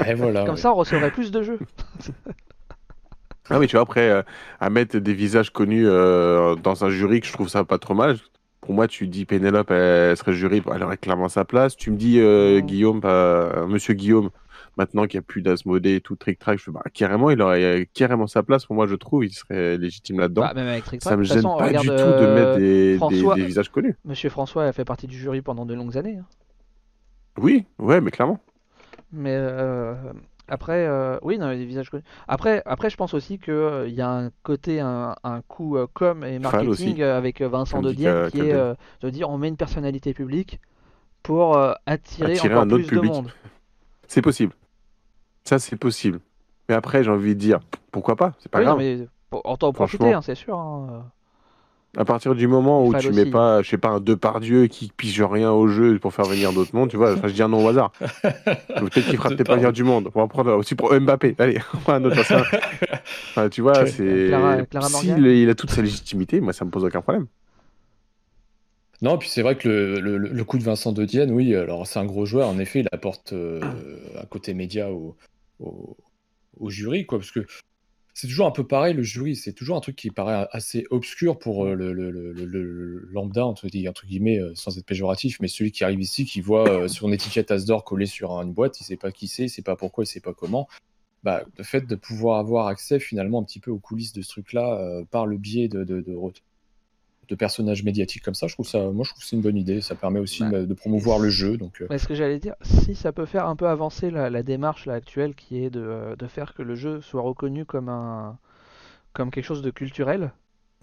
Et voilà. Comme ouais. ça, on recevrait plus de jeux. Ah oui, tu vois, après, euh, à mettre des visages connus euh, dans un jury, que je trouve ça pas trop mal. Pour moi, tu dis Pénélope, elle serait jury, elle aurait clairement sa place. Tu me dis euh. Guillaume, euh, Monsieur Guillaume, maintenant qu'il n'y a plus d'Asmodée et tout, Trick Track, je bah, carrément, il aurait euh, carrément sa place. Pour moi, je trouve, il serait légitime là-dedans. Bah, même avec Trick ça me de gêne façon, pas du tout de mettre euh, des, des- François- des visages connus. Monsieur François a fait partie du jury pendant de longues années. hein. Oui, ouais, mais clairement. Mais euh, après, euh, oui, non, des visages connus. Après, après, je pense aussi qu'il y a un côté, un, un coup euh, com et marketing euh, avec euh, Vincent de Dienne qui est euh, de dire on met une personnalité publique pour euh, attirer, Attirer encore un autre plus de public. monde. C'est possible. Ça, c'est possible. Mais après, j'ai envie de dire, pourquoi pas? C'est pas Oui, non, grave. mais en profiter, Franchement. hein, c'est sûr. hein. À partir du moment où tu mets aussi. pas, je sais pas, un Depardieu qui pige rien au jeu pour faire venir d'autres mondes, tu vois, enfin, je dis un nom au hasard. Peut-être qu'il fera peut-être pas venir du monde. On va prendre aussi pour Mbappé. Allez, on prend un autre. Enfin, tu vois, c'est. S'il il a toute sa légitimité, moi, ça me pose aucun problème. Non, puis c'est vrai que le, le- le coup de Vincent de Dienne, oui, alors c'est un gros joueur. En effet, il apporte euh, un côté média au, au, jury, quoi, parce que c'est toujours un peu pareil, le jury, c'est toujours un truc qui paraît assez obscur pour euh, le, lambda, entre, gui- entre guillemets, euh, sans être péjoratif, mais celui qui arrive ici, qui voit euh, une étiquette Asdor collée sur une boîte, il sait pas qui c'est, il sait pas pourquoi, il sait pas comment. Bah, le fait de pouvoir avoir accès finalement un petit peu aux coulisses de ce truc-là par le biais de, de, de, de personnages médiatiques comme ça, je trouve ça, moi je trouve que c'est une bonne idée. Ça permet aussi Bah, de, de promouvoir le jeu. Donc, euh, Mais ce que j'allais dire, si ça peut faire un peu avancer la, la démarche là, actuelle qui est de, de faire que le jeu soit reconnu comme un comme quelque chose de culturel,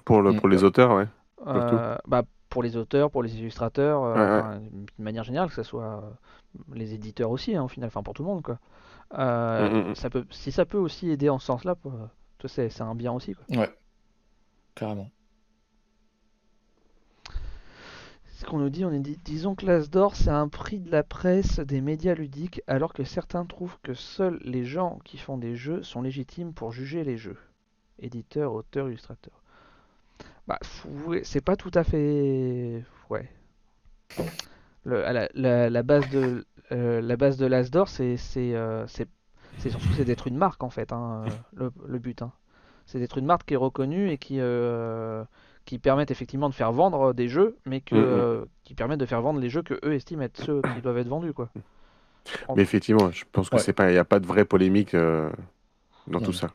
Pour, le, Mm. pour les auteurs, ouais. euh, bah, pour les auteurs, pour les illustrateurs, euh, Ouais, ouais. enfin, d'une manière générale, que ce soit euh, les éditeurs aussi, hein, au final, enfin pour tout le monde quoi. Euh, Mm, mm, ça peut, si ça peut aussi aider en ce sens-là, c'est un bien aussi. Quoi. Ouais, carrément. Ce qu'on nous dit, on dit, disons que l'As d'or, c'est un prix de la presse des médias ludiques, alors que certains trouvent que seuls les gens qui font des jeux sont légitimes pour juger les jeux. Éditeur, auteur, illustrateur. Bah, c'est pas tout à fait. Ouais. La, base de euh, d'or, c'est euh, surtout d'être une marque en fait, hein, le, le but. hein. C'est d'être une marque qui est reconnue et qui euh, qui permettent effectivement de faire vendre des jeux, mais que, Mhm. euh, qui permettent de faire vendre les jeux que eux estiment être ceux qui doivent être vendus, quoi. En- Mais effectivement, je pense que Ouais. c'est pas, il n'y a pas de vraie polémique euh, dans Non. tout ça.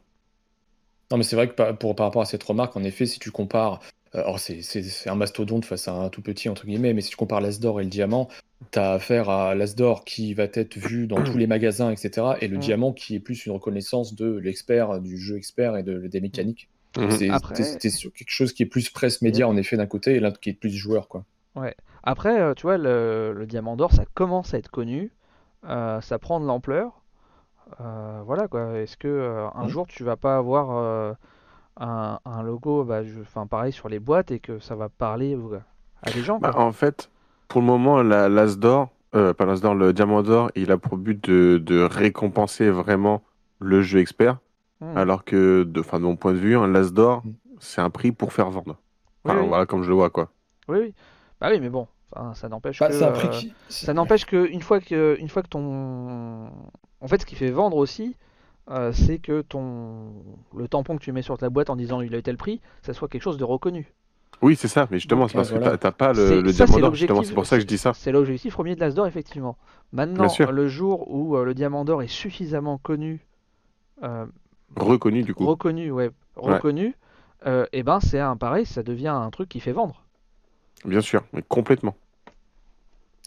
Non, mais c'est vrai que par, pour, par rapport à cette remarque, en effet, si tu compares, euh, alors c'est- un mastodonte face à un tout petit, entre guillemets, mais si tu compares l'As d'or et le diamant, tu as affaire à l'As d'or qui va être vu dans tous les magasins, etc., et le Mm. diamant qui est plus une reconnaissance de l'expert, du jeu expert et de, des mécaniques. Mhm. C'est Après- sur quelque chose qui est plus presse média, en effet, d'un côté, et l'autre qui est plus joueur, quoi. Après, euh, tu vois, le, le Diamant d'Or, ça commence à être connu, euh, ça prend de l'ampleur. Euh, voilà quoi. Est-ce que euh, un jour tu vas pas avoir euh, un, un logo, bah, je- enfin pareil sur les boîtes et que ça va parler au- à des gens Bah, en fait, pour le moment, la- l'As d'or, euh, pas l'As d'or, le Diamant d'or, il a pour but de, de récompenser vraiment le jeu expert, Hmm. alors que, de, enfin, de mon point de vue, un l'As d'or, Mm. c'est un prix pour faire vendre. Oui, Enfin, oui. Voilà comme je le vois, quoi. Oui, oui. Bah oui, mais bon, enfin, ça n'empêche Bah, que c'est un prix euh, qui. ça n'empêche que une fois que une fois que ton en fait ce qui fait vendre aussi euh, c'est que ton le tampon que tu mets sur ta boîte en disant il a eu tel prix, ça soit quelque chose de reconnu. Oui, c'est ça, mais justement, c'est parce ouais, que voilà. t'as- t'as pas C'est- le, le ça, Diamant c'est d'or, justement, c'est pour ça que je dis ça. C'est l'objectif premier de l'As d'or, effectivement. Maintenant, le jour où euh, le diamant d'or est suffisamment connu, euh, Reconnu, du coup. reconnu, ouais, reconnu, euh, et ben c'est un pareil, ça devient un truc qui fait vendre. Bien sûr, mais complètement.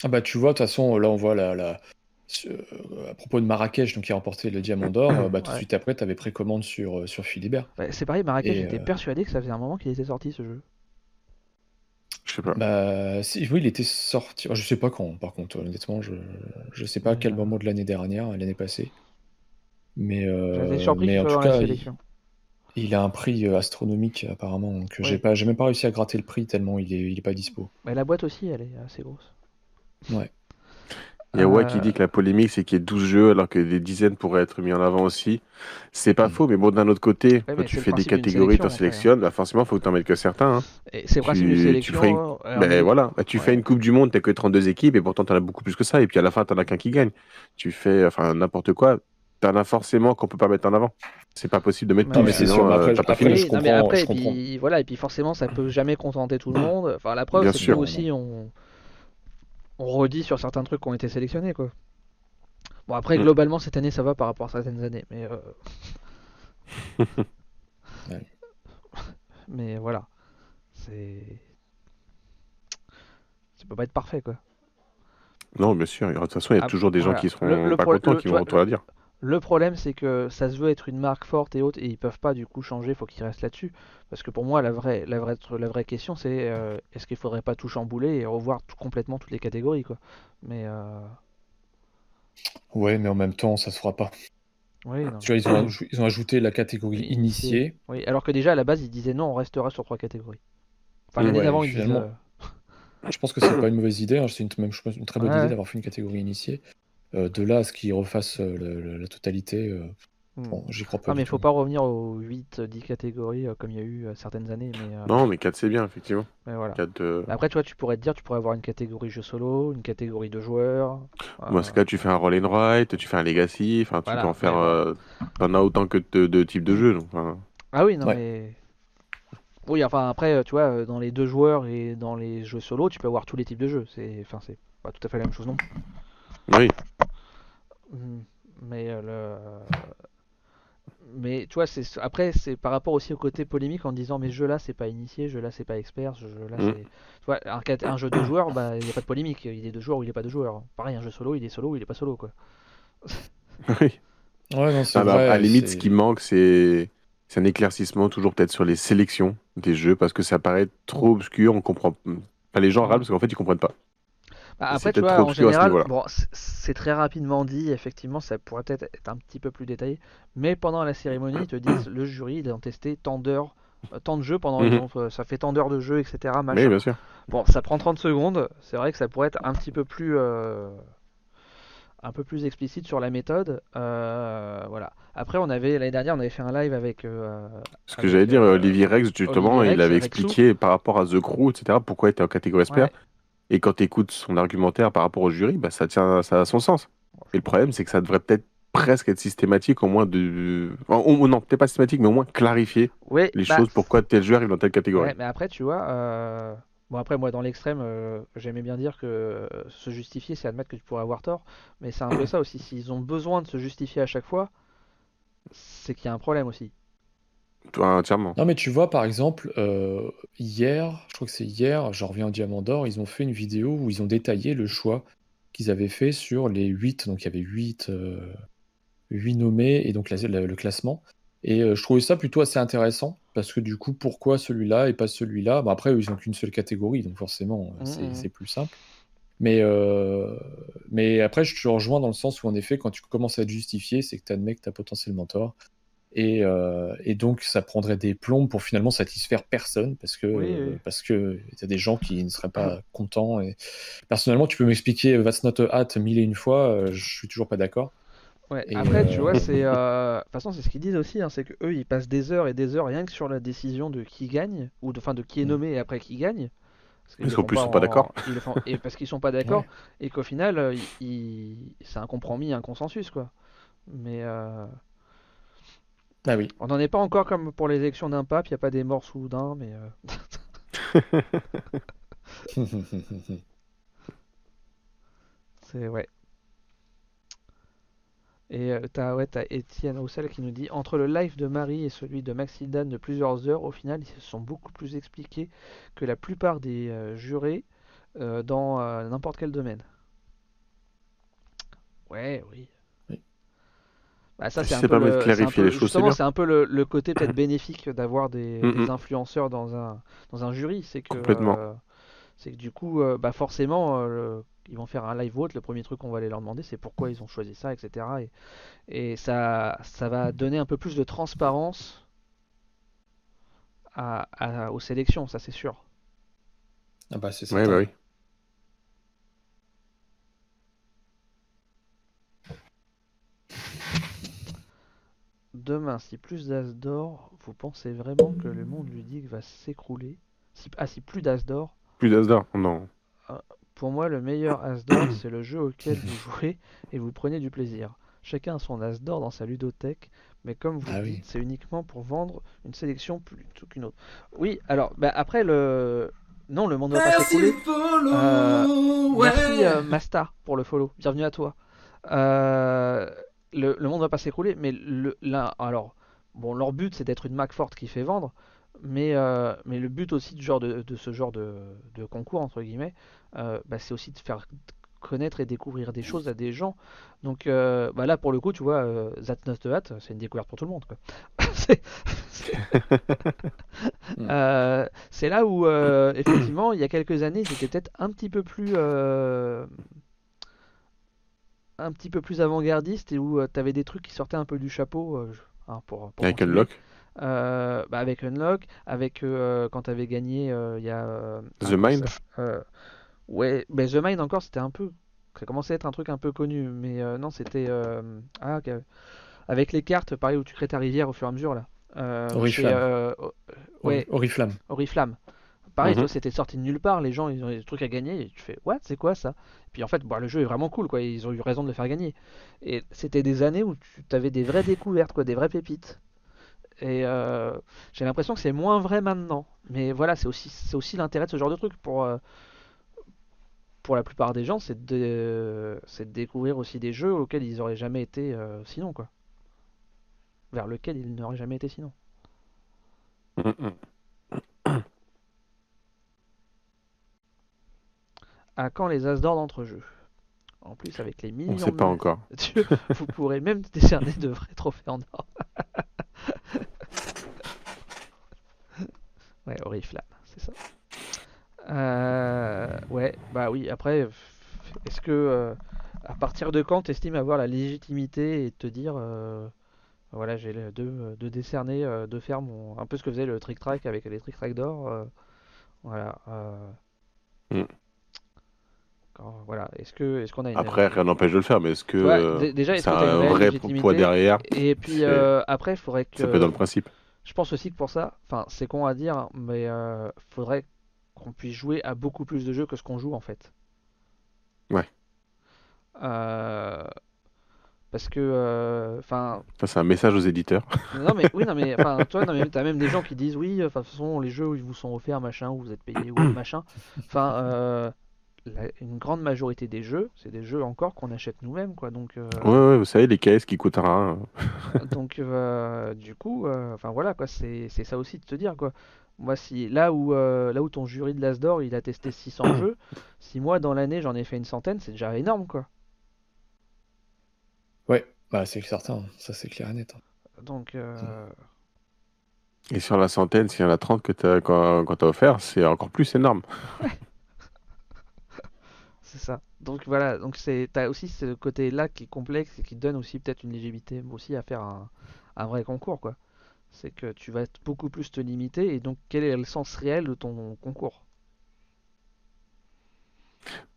Ah bah tu vois, de toute façon, là on voit la, la- euh, à propos de Marrakech, donc qui a remporté le Diamant d'Or, euh, bah, tout de Ouais. suite après, tu avais précommande sur, sur Philibert. Bah, c'est pareil, Marrakech, Et, j'étais euh, persuadé que ça faisait un moment qu'il était sorti ce jeu. Je sais pas. Bah si, oui, il était sorti. oh, Je sais pas quand, par contre, honnêtement, je, je sais pas à quel Euh. moment de l'année dernière, l'année passée. Mais, euh, surpris mais en tout cas, il, a un prix euh, astronomique apparemment, donc j'ai pas, j'ai même pas réussi à gratter le prix tellement il est, il est pas dispo. Mais la boîte aussi, elle est assez grosse. Ouais. Il y a Wack qui Euh, dit que la polémique, c'est qu'il y ait 12 jeux alors que des dizaines pourraient être mis en avant aussi. C'est pas Mm. faux, mais bon, d'un autre côté, quand tu fais des catégories, tu en sélectionnes, bah forcément, il faut que tu en mettes que certains. hein. C'est le principe Tu- tu sélection. ferais une- euh, alors, Ben mais- voilà, Bah, tu ouais. fais une Coupe du Monde, t'as que 32 équipes et pourtant t'en as beaucoup plus que ça. Et puis à la fin, t'en as qu'un qui gagne. Tu fais enfin n'importe quoi, t'en as forcément qu'on peut pas mettre en avant. C'est pas possible de mettre tout, mais c'est sinon sûr, euh, après, t'as pas après, fini. je comprends, après, je et puis, voilà, et puis forcément, ça peut jamais contenter tout le monde. Enfin, la preuve, c'est que nous aussi, on, on redit sur certains trucs qui ont été sélectionnés, quoi. Bon, après, Mm. globalement, cette année, ça va par rapport à certaines années, mais. euh, Ouais. mais voilà. C'est. Ça peut pas être parfait, quoi. Non, bien sûr. De toute façon, il y a Ah, toujours des gens qui seront Le- le pas contents, le- qui vont vois, retour à dire. Le problème, c'est que ça se veut être une marque forte et haute, et ils peuvent pas du coup changer, faut qu'ils restent là-dessus. Parce que pour moi, la vraie, la vraie, la vraie question, c'est euh, est-ce qu'il faudrait pas tout chambouler et revoir tout- complètement toutes les catégories, quoi. Mais euh, Ouais, mais en même temps, ça se fera pas. oui, non. Tu vois, ils ont, aj- ils ont ajouté la catégorie Initié. initiée. Oui, alors que déjà à la base, ils disaient non, on restera sur trois catégories. Enfin, l'année Ouais, d'avant, ils disaient. euh, Je pense que c'est pas une mauvaise idée. hein, C'est une, même, une très bonne Ouais, idée d'avoir fait une catégorie initiée. Euh, de là à ce qu'ils refassent euh, le- le- la totalité, euh, hmm. bon, j'y crois pas. Ah, mais il faut pas revenir aux 8, 10 catégories euh, comme il y a eu euh, certaines années. Mais, euh, Non, mais 4 c'est bien, effectivement. mais voilà. 4 de... Après, toi, tu pourrais te dire, tu pourrais avoir une catégorie jeu solo, une catégorie de joueurs. Euh, ce cas, tu fais un roll and write, tu fais un legacy, enfin, tu Voilà, peux en faire. ouais, euh, T'en as autant que de, de types de jeux. Ah oui, non, Ouais. mais. Oui, enfin, après, tu vois, dans les deux joueurs et dans les jeux solo, tu peux avoir tous les types de jeux. C'est enfin, c'est pas tout à fait la même chose non? Plus. Oui, Mais euh, le. Mais tu vois, c'est après, c'est par rapport aussi au côté polémique en disant, mais ce jeu-là, c'est pas initié, ce jeu-là, c'est pas expert, ce jeu-là, Mm. c'est. Tu vois, un, jeu de joueurs, bah, il n'y a pas de polémique. Il est de joueurs ou il n'est pas de joueurs. Pareil, un jeu solo, il est solo ou il est pas solo, quoi. oui. Ouais, non, c'est Alors, vrai. à la limite, ce qui manque, c'est c'est un éclaircissement, toujours peut-être sur les sélections des jeux, parce que ça paraît trop obscur, on comprend. Enfin, les gens râlent parce qu'en fait, ils comprennent pas. Bah, Après, tu vois, en ce général, bon, c'est très rapidement dit, effectivement, ça pourrait peut-être être un petit peu plus détaillé, mais pendant la cérémonie, ils te disent, le jury, ils ont testé tant d'heures, euh, tant de jeux pendant, ont, euh, ça fait tant d'heures de jeu, etc., Oui, machin. bien sûr. Bon, ça prend 30 secondes, c'est vrai que ça pourrait être un petit peu plus, euh, un peu plus explicite sur la méthode, euh, voilà. Après, on avait, l'année dernière, on avait fait un live avec, euh, Ce que j'allais dire, Olivier Rex, justement, Olivier il avait Rexou. expliqué par rapport à The Crew, etc., pourquoi il était en catégorie expert. Ouais. Et quand tu écoutes son argumentaire par rapport au jury, bah, ça tient, ça a son sens. Et le problème, c'est que ça devrait peut-être presque être systématique, au moins de. non, peut-être pas systématique, mais au moins clarifier les bah, choses, pourquoi tel joueur arrive dans telle catégorie. Ouais, mais après, tu vois, euh, bon, après, moi, dans l'extrême, euh, j'aimais bien dire que euh, se justifier, c'est admettre que tu pourrais avoir tort, mais c'est un peu ça aussi. S'ils ont besoin de se justifier à chaque fois, c'est qu'il y a un problème aussi. Toi, entièrement. Non, mais tu vois, par exemple, euh, hier, je crois que c'est hier, j'en reviens au Diamant d'Or, ils ont fait une vidéo où ils ont détaillé le choix qu'ils avaient fait sur les 8, donc il y avait 8, euh, 8 nommés et donc la- la- le classement. Et euh, je trouvais ça plutôt assez intéressant parce que du coup, pourquoi celui-là et pas celui-là? Bon, après, eux, ils n'ont qu'une seule catégorie, donc forcément, euh, c'est plus simple. Mais, euh, mais après, je te rejoins dans le sens où, en effet, quand tu commences à te justifier, c'est que tu admets que tu as potentiellement tort. Et, euh, et donc, ça prendrait des plombes pour finalement satisfaire personne parce que Oui, euh, oui. parce que il y a des gens qui ne seraient pas contents. Et personnellement, tu peux m'expliquer That's not a hat mille et une fois, euh, je suis toujours pas d'accord. Ouais, Et, après, tu euh, vois, c'est. euh, De toute façon, c'est ce qu'ils disent aussi, hein, c'est que eux, ils passent des heures et des heures rien que sur la décision de qui gagne, ou de, enfin, de qui est Mm. nommé et après qui gagne. Parce qu'en plus, ils pas sont pas d'accord. Et parce qu'ils sont pas d'accord, et qu'au final, euh, ils- c'est un compromis, un consensus, quoi. Mais. euh, Ah oui. On n'en est pas encore comme pour les élections d'un pape, il n'y a pas des morts soudains, mais euh, c'est ouais. Et euh, t'as ouais, Étienne Roussel qui nous dit entre le live de Marie et celui de Maxildan de plusieurs heures, au final, ils se sont beaucoup plus expliqués que la plupart des euh, jurés euh, dans n'importe quel domaine. Ouais, oui. Bah, ça, c'est un peu le- un peu- les choses, c'est justement, bien. c'est un peu le, le côté peut-être bénéfique d'avoir des, Mm, des mm. influenceurs dans un, dans un jury. C'est que, Complètement. euh, c'est que du coup, euh, bah forcément, euh, le- ils vont faire un live vote. Le premier truc qu'on va aller leur demander, c'est pourquoi ils ont choisi ça, etc. Et, et ça, ça va donner un peu plus de transparence à, à- aux sélections, ça c'est sûr. Ah bah, c'est Ouais, bah oui. Demain, si plus d'As d'or, vous pensez vraiment que le monde ludique va s'écrouler? Si, Ah, si plus d'As d'or, Plus d'Asdor. Non. Pour moi, le meilleur as d'or, c'est le jeu auquel vous jouez et vous prenez du plaisir. Chacun a son as d'or dans sa ludothèque, mais comme vous Ah oui. dites, c'est uniquement pour vendre une sélection plutôt qu'une autre. Oui, alors, bah, après, le... Non, le monde va pas s'écouler. Euh, Merci euh, Masta pour le follow. Bienvenue à toi. Euh, le, le monde va pas s'écrouler, mais le, là, alors, bon, leur but c'est d'être une Mac forte qui fait vendre, mais, euh, mais le but aussi genre de, de ce genre de, de concours entre guillemets, euh, bah, c'est aussi de faire connaître et découvrir des choses à des gens. Donc euh, bah là pour le coup, tu vois, Not a Hat, c'est une découverte pour tout le monde. c'est là où effectivement, il y a quelques années, c'était peut-être un petit peu plus un petit peu plus avant-gardiste et où tu avais des trucs qui sortaient un peu du chapeau euh, je- hein, pour, pour Avec. Unlock. Euh, bah, avec Unlock, avec euh, quand tu avais gagné euh, il y a euh, The ah, Mind euh, ouais, mais The Mind encore c'était un peu ça commençait à être un truc un peu connu, mais euh, non c'était euh, ah, ok. avec les cartes pareil où tu crées ta rivière au fur et à mesure là. Euh, Oriflamme. euh, ouais, Oriflamme. Oriflamme. Pareil, toi, c'était sorti de nulle part, les gens ils ont des trucs à gagner, et tu fais What, c'est quoi ça? Et puis en fait, bah, le jeu est vraiment cool, quoi, ils ont eu raison de le faire gagner. Et c'était des années où tu avais des vraies découvertes, quoi, des vraies pépites. Et euh, j'ai l'impression que c'est moins vrai maintenant. Mais voilà, c'est aussi, l'intérêt de ce genre de truc pour, euh, pour la plupart des gens, c'est de, de découvrir aussi des jeux auxquels ils auraient jamais été euh, sinon, quoi. Vers lequel ils n'auraient jamais été sinon. Mm, mm. À quand les As d'or d'entre-jeux? En plus, avec les On millions sait de pas mains encore. Vous pourrez même décerner de vrais trophées en or. ouais, Oriflamme, c'est ça. Euh, ouais, bah oui, après, est-ce que euh, à partir de quand t'estimes avoir la légitimité et te dire euh, voilà j'ai de, de décerner de faire mon un peu ce que faisait le Trick Track avec les Trick Track d'or voilà Mm. Quand- voilà est-ce que est-ce qu'on a une Après, rien n'empêche de le faire, mais est-ce que Ouais, euh, dé- déjà est-ce une un vrai poids derrière? Et puis C'est- euh, après il faudrait que Ça peut être dans le principe. je pense aussi que pour ça enfin c'est con à dire mais euh, faudrait qu'on puisse jouer à beaucoup plus de jeux que ce qu'on joue en fait Ouais. Euh, parce que euh, enfin Ça, c'est un message aux éditeurs. non mais oui non mais enfin toi non mais t'as même des gens qui disent oui de toute façon les jeux où ils vous sont offerts machin où vous êtes payé ou machin enfin euh, la- une grande majorité des jeux c'est des jeux encore qu'on achète nous-mêmes quoi donc euh, Ouais, ouais, vous savez, les caisses qui coûtent rien. donc euh, du coup euh, enfin voilà quoi c'est c'est ça aussi de te dire quoi moi si là où euh, là où ton jury de l'Asdor il a testé 600 jeux si moi dans l'année j'en ai fait une centaine c'est déjà énorme quoi Ouais, bah c'est certain, ça c'est clair et net. hein. donc euh, Et sur la centaine, s'il y en a 30 que t'as, quand, quand t'as offert, c'est encore plus énorme. C'est ça. Donc voilà, donc c'est t'as aussi ce côté-là qui est complexe et qui donne aussi peut-être une légitimité aussi à faire un, un vrai concours quoi. C'est que tu vas être beaucoup plus te limiter et donc quel est le sens réel de ton concours?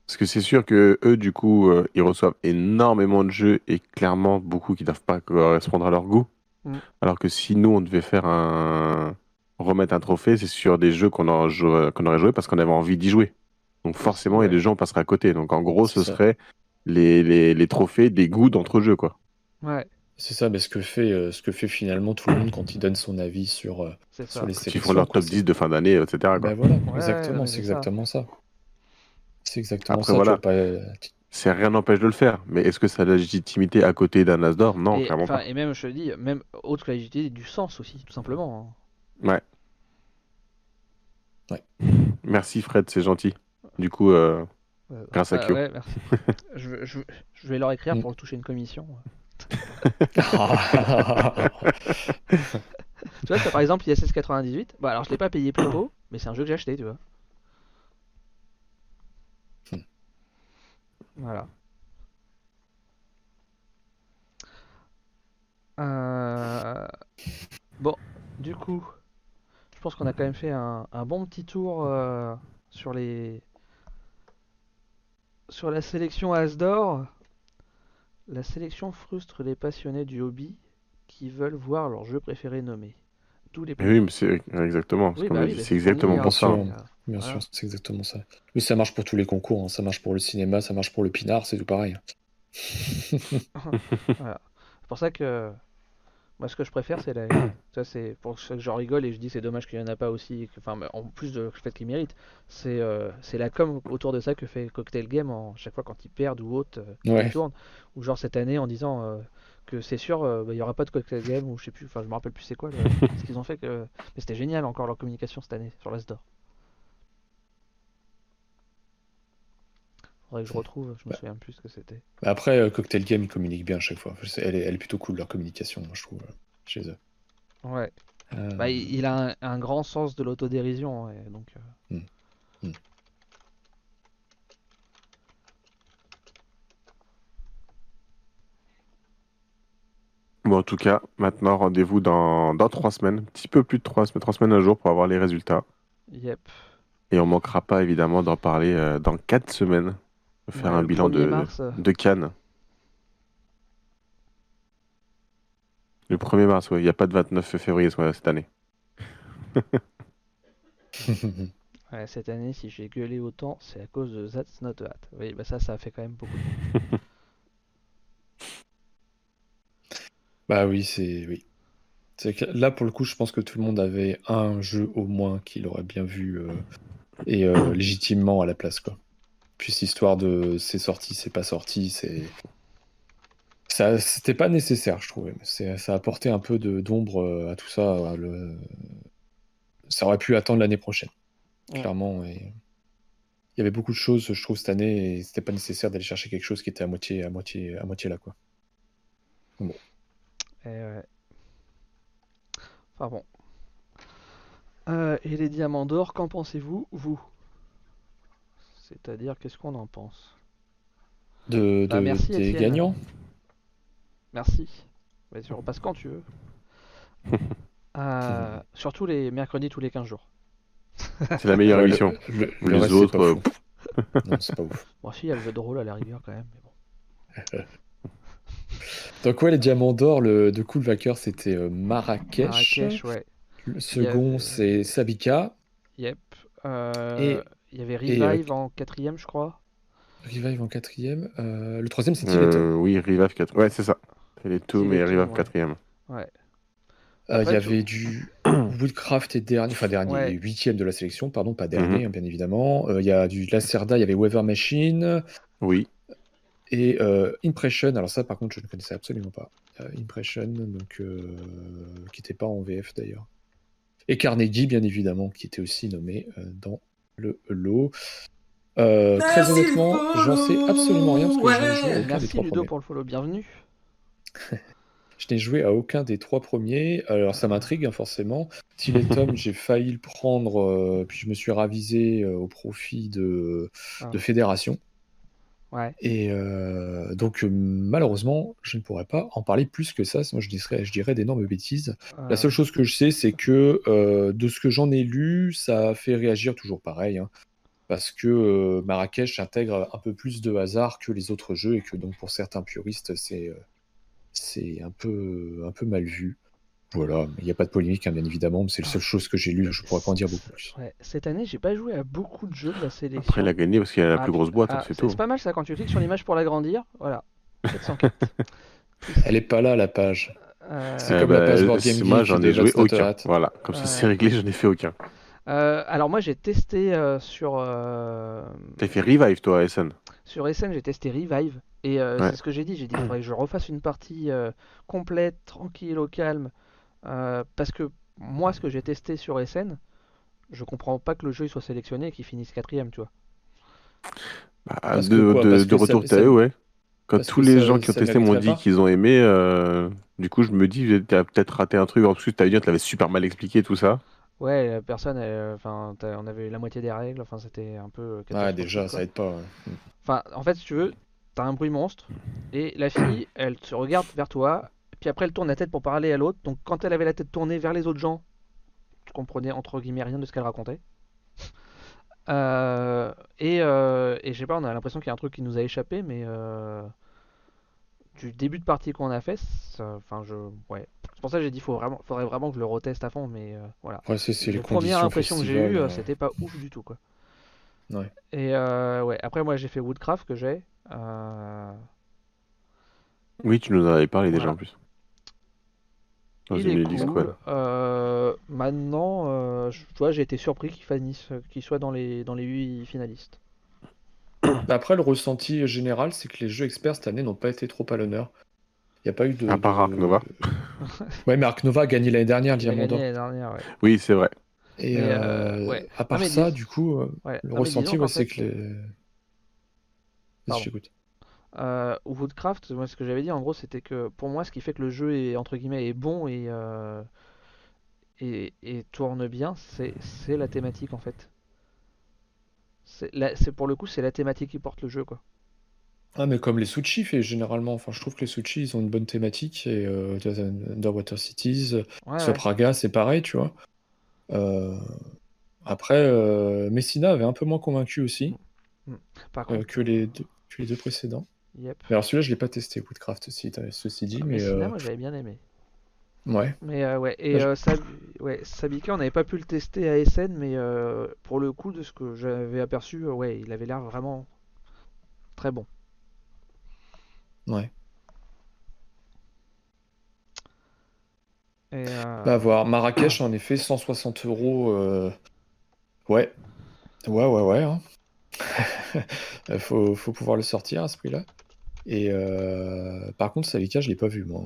Parce que c'est sûr que eux, du coup, euh, ils reçoivent énormément de jeux et clairement beaucoup qui ne doivent pas correspondre à leur goût. Mm. Alors que si nous, on devait faire un remettre un trophée, c'est sur des jeux qu'on aurait joué, qu'on aurait joué parce qu'on avait envie d'y jouer. Donc forcément, il y a Ouais. des gens passeraient à côté. Donc en gros, ce ça. serait les, les, les trophées des goûts d'entre jeux, quoi. Ouais, C'est ça, mais ce que fait, euh, ce que fait finalement tout le monde quand il donne son avis sur, euh, sur ça. les Qui sélections. font leur top c'est- 10 de fin d'année, etc. quoi. Ben voilà, Ouais, exactement, c'est ça. exactement ça. C'est exactement Après, ça. voilà. pas- euh, C'est rien n'empêche de le faire. Mais est-ce que ça a la légitimité à côté d'un Asdor? Non, Et, clairement pas. et même, je te dis, même autre que la légitimité, du sens aussi, tout simplement. hein. Ouais. Ouais. Merci Fred, c'est gentil. Du coup, euh, Euh, Grâce à ah, Kyo. ouais, merci. je, vais- je, je vais leur écrire pour toucher une commission. Tu vois, ça, par exemple, ISS 98, bon, alors je l'ai pas payé plus tôt, mais c'est un jeu que j'ai acheté, tu vois. Hmm. Voilà. Euh, Bon, du coup, je pense qu'on a quand même fait un, un bon petit tour euh, sur les sur la sélection Asdor. La sélection frustre les passionnés du hobby qui veulent voir leur jeu préféré nommé. Les oui, mais c'est exactement. Oui, bah oui, dit, bah, c'est on y exactement pour hein, ça. sûr. euh, Bien Voilà. sûr, c'est exactement ça. Mais ça marche pour tous les concours, hein. ça marche pour le cinéma, ça marche pour le pinard, c'est tout pareil. C'est pour ça que moi ce que je préfère c'est la ça c'est pour ça que j'en rigole et je dis c'est dommage qu'il y en a pas aussi enfin mais en plus de le fait qu'il mérite c'est euh, c'est la com autour de ça que fait Cocktail Game en chaque fois quand ils perdent ou autre euh, qu'ils Ouais. tournent ou genre cette année en disant euh, que c'est sûr euh, bah, il y aura pas de Cocktail Game ou je sais plus enfin je me rappelle plus c'est quoi le- ce qu'ils ont fait que mais c'était génial encore leur communication cette année sur l'Asdor faudrait que je retrouve je me Bah. souviens plus ce que c'était Mais Après, euh, Cocktail Game, ils communiquent bien à chaque fois. Elle est, elle est plutôt cool, leur communication, moi, je trouve, euh, chez eux. ouais Euh, Bah, il, il a un, un grand sens de l'autodérision, donc. euh, Mm. Mm. Bon, en tout cas, maintenant, rendez-vous dans, dans trois semaines, un petit peu plus de trois semaines, trois semaines un jour pour avoir les résultats. Yep. Et on manquera pas évidemment d'en parler euh, dans quatre semaines, faire Ouais, un bilan 1er de, mars, euh, de Cannes. Le 1er mars, ouais, il n'y a pas de 29 février cette année. ouais, cette année, si j'ai gueulé autant, c'est à cause de That's Not a Hat. Oui, bah ça, ça a fait quand même beaucoup. de- Bah oui, c'est oui. C'est que là pour le coup, je pense que tout le monde avait un jeu au moins qu'il aurait bien vu euh, et euh, légitimement à la place quoi. Puis cette histoire de c'est sorti, c'est pas sorti, c'est ça, c'était pas nécessaire, je trouvais. c'est- ça a apporté un peu de d'ombre euh, à tout ça. à le- Ça aurait pu attendre l'année prochaine, Ouais. clairement. Et... Il y avait beaucoup de choses, je trouve, cette année, et c'était pas nécessaire d'aller chercher quelque chose qui était à moitié, à moitié, à moitié là, quoi. Et ouais. Enfin bon. Euh, et les diamants d'or, qu'en pensez-vous, vous? C'est-à-dire, qu'est-ce qu'on en pense? De, Bah, de- merci, des Étienne. gagnants. Merci. Mais tu repasses quand tu veux. Euh, surtout les mercredis tous les 15 jours. C'est la meilleure le- émission. le- le les autres, euh. Non, c'est pas ouf. Bon, si, il y a le jeu de rôle à la rigueur quand même. Mais bon. Donc ouais, les diamants d'or, le de Cool Vacker, c'était euh, Marrakech. Marrakech, ouais. Le second, c'est Sabika. Yep. Euh, Et- Il y avait et, euh, Revive en quatrième, je crois. Revive en quatrième. Euh, le troisième, c'est euh, oui, Revive 4. Ouais, c'est ça. C'est les Toom et Revive ouais. 4 Ouais. Euh, Il y avait du Woodcraft et dernier, enfin dernier, Ouais. huitième de la sélection, pardon, pas dernier, hein, bien évidemment. Euh, Il y a du Lacerda, il y avait Weather Machine Oui. et euh, Impression. Alors ça, par contre, je ne connaissais absolument pas. Euh, Impression, donc euh, qui n'était pas en VF d'ailleurs. Et Carnegie, bien évidemment, qui était aussi nommé euh, dans le lot. Euh, très honnêtement, j'en sais absolument rien parce que je n'ai joué à aucun des Merci trois Ludo premiers. pour le follow, bienvenue. Je n'ai joué à aucun des trois premiers. Alors ça m'intrigue hein, forcément. Tiletum, j'ai failli le prendre, euh, puis je me suis ravisé euh, au profit de, Ah. de Fédération. Ouais. Et euh, donc euh, malheureusement, je ne pourrais pas en parler plus que ça. Moi, je dirais, je dirais d'énormes bêtises. La seule chose que je sais, c'est que euh, de ce que j'en ai lu, ça a fait réagir toujours pareil. hein. parce que euh, Marrakech intègre un peu plus de hasard que les autres jeux et que donc pour certains puristes, c'est c'est un peu, un peu mal vu. Voilà, il n'y a pas de polémique, hein, bien évidemment, mais c'est la seule chose que j'ai lue, je pourrais pas en dire beaucoup plus. ouais. Cette année, j'ai pas joué à beaucoup de jeux de la sélection. Après, elle a gagné parce qu'il a la Ah, plus grosse boîte, hein, ah, c'est tout. C'est pas mal ça quand tu cliques sur l'image pour l'agrandir. Voilà. 704. Elle est pas là, la page. Euh, C'est comme la ben, page Board c'est- Game Moi, j'en ai joué aucun. Voilà, comme ça c'est réglé, je n'ai fait aucun. euh, alors moi j'ai testé euh, sur euh, T'as fait Revive, toi, à SN sur SN j'ai testé Revive et euh, Ouais. c'est ce que j'ai dit j'ai dit il faudrait que je refasse une partie euh, complète tranquille au calme euh, parce que moi ce que j'ai testé sur SN je comprends pas que le jeu il soit sélectionné et qu'il finisse quatrième tu vois Bah, Parce de, que quoi de- Parce de que ça- retour ça- à eux, ouais. Quand parce tous les ça- gens qui ont testé m'ont dit qu'ils ont aimé, euh, du coup, je me dis, t'as peut-être raté un truc. En plus, t'avais dit, tu l'avais super mal expliqué, tout ça. ouais la personne elle, enfin t'as- on avait la moitié des règles enfin c'était un peu euh, Ouais, catastrophique, déjà, quoi. ça aide pas. ouais. Enfin, en fait, si tu veux, t'as un bruit monstre, et la fille, elle se regarde vers toi, puis après elle tourne la tête pour parler à l'autre, donc quand elle avait la tête tournée vers les autres gens, tu comprenais entre guillemets rien de ce qu'elle racontait. Euh, et, euh, et je sais pas, on a l'impression qu'il y a un truc qui nous a échappé, mais euh, du début de partie qu'on a fait, enfin je, ouais, c'est pour ça que j'ai dit faut vraiment, faudrait vraiment que je le reteste à fond, mais euh, voilà. Ouais, c'est les La première conditions impression que j'ai festival, eue, euh, c'était pas ouf du tout, quoi. Ouais. Et euh, ouais, après moi j'ai fait Woodcraft que j'ai. euh, Oui, tu nous en avais parlé déjà en plus. Il est cool. Euh, maintenant, euh, je- tu vois, j'ai été surpris qu'il finisse- qu'il soit dans les dans les 8 finalistes. Bah, Après, le ressenti général, c'est que les jeux experts cette année n'ont pas été trop à l'honneur. Il n'y a pas eu de. À part de- Ark Nova. Ouais, mais Ark Nova a gagné l'année dernière, Diamant d'Or. l'année dernière, ouais. Oui, c'est vrai. Et euh, euh, ouais. à part ça, dis- du coup, Ouais. le Non, ressenti, c'est que les. Pardon. Euh, Woodcraft, moi ce que j'avais dit en gros, c'était que pour moi, ce qui fait que le jeu est entre guillemets est bon et euh, et, et tourne bien, c'est la thématique en fait. C'est pour le coup, c'est la thématique qui porte le jeu quoi. Ah, mais comme les sushi fait généralement. Enfin, je trouve que les sushi, ils ont une bonne thématique. Et euh, Underwater Cities, Ouais, sur ouais. Praga, c'est pareil, tu vois. Euh, Après, Messina avait un peu moins convaincu aussi Par euh, contre, que, les deux, que les deux précédents. Yep. Alors celui-là, je l'ai pas testé, Woodcraft, aussi, ceci dit, mais Messina, euh, moi j'avais bien aimé. ouais. Mais euh, ouais, et euh, Sab- ouais, Sabika, on n'avait pas pu le tester à SN, mais euh, pour le coup, de ce que j'avais aperçu, euh, ouais, il avait l'air vraiment très bon. Ouais. Et, euh, Bah, voir. Marrakech, en effet, 160 euros. euh, Ouais. Ouais, ouais, ouais. hein. Euh, faut, faut pouvoir le sortir à ce prix-là. Et euh, par contre, Savika, je l'ai pas vu moi,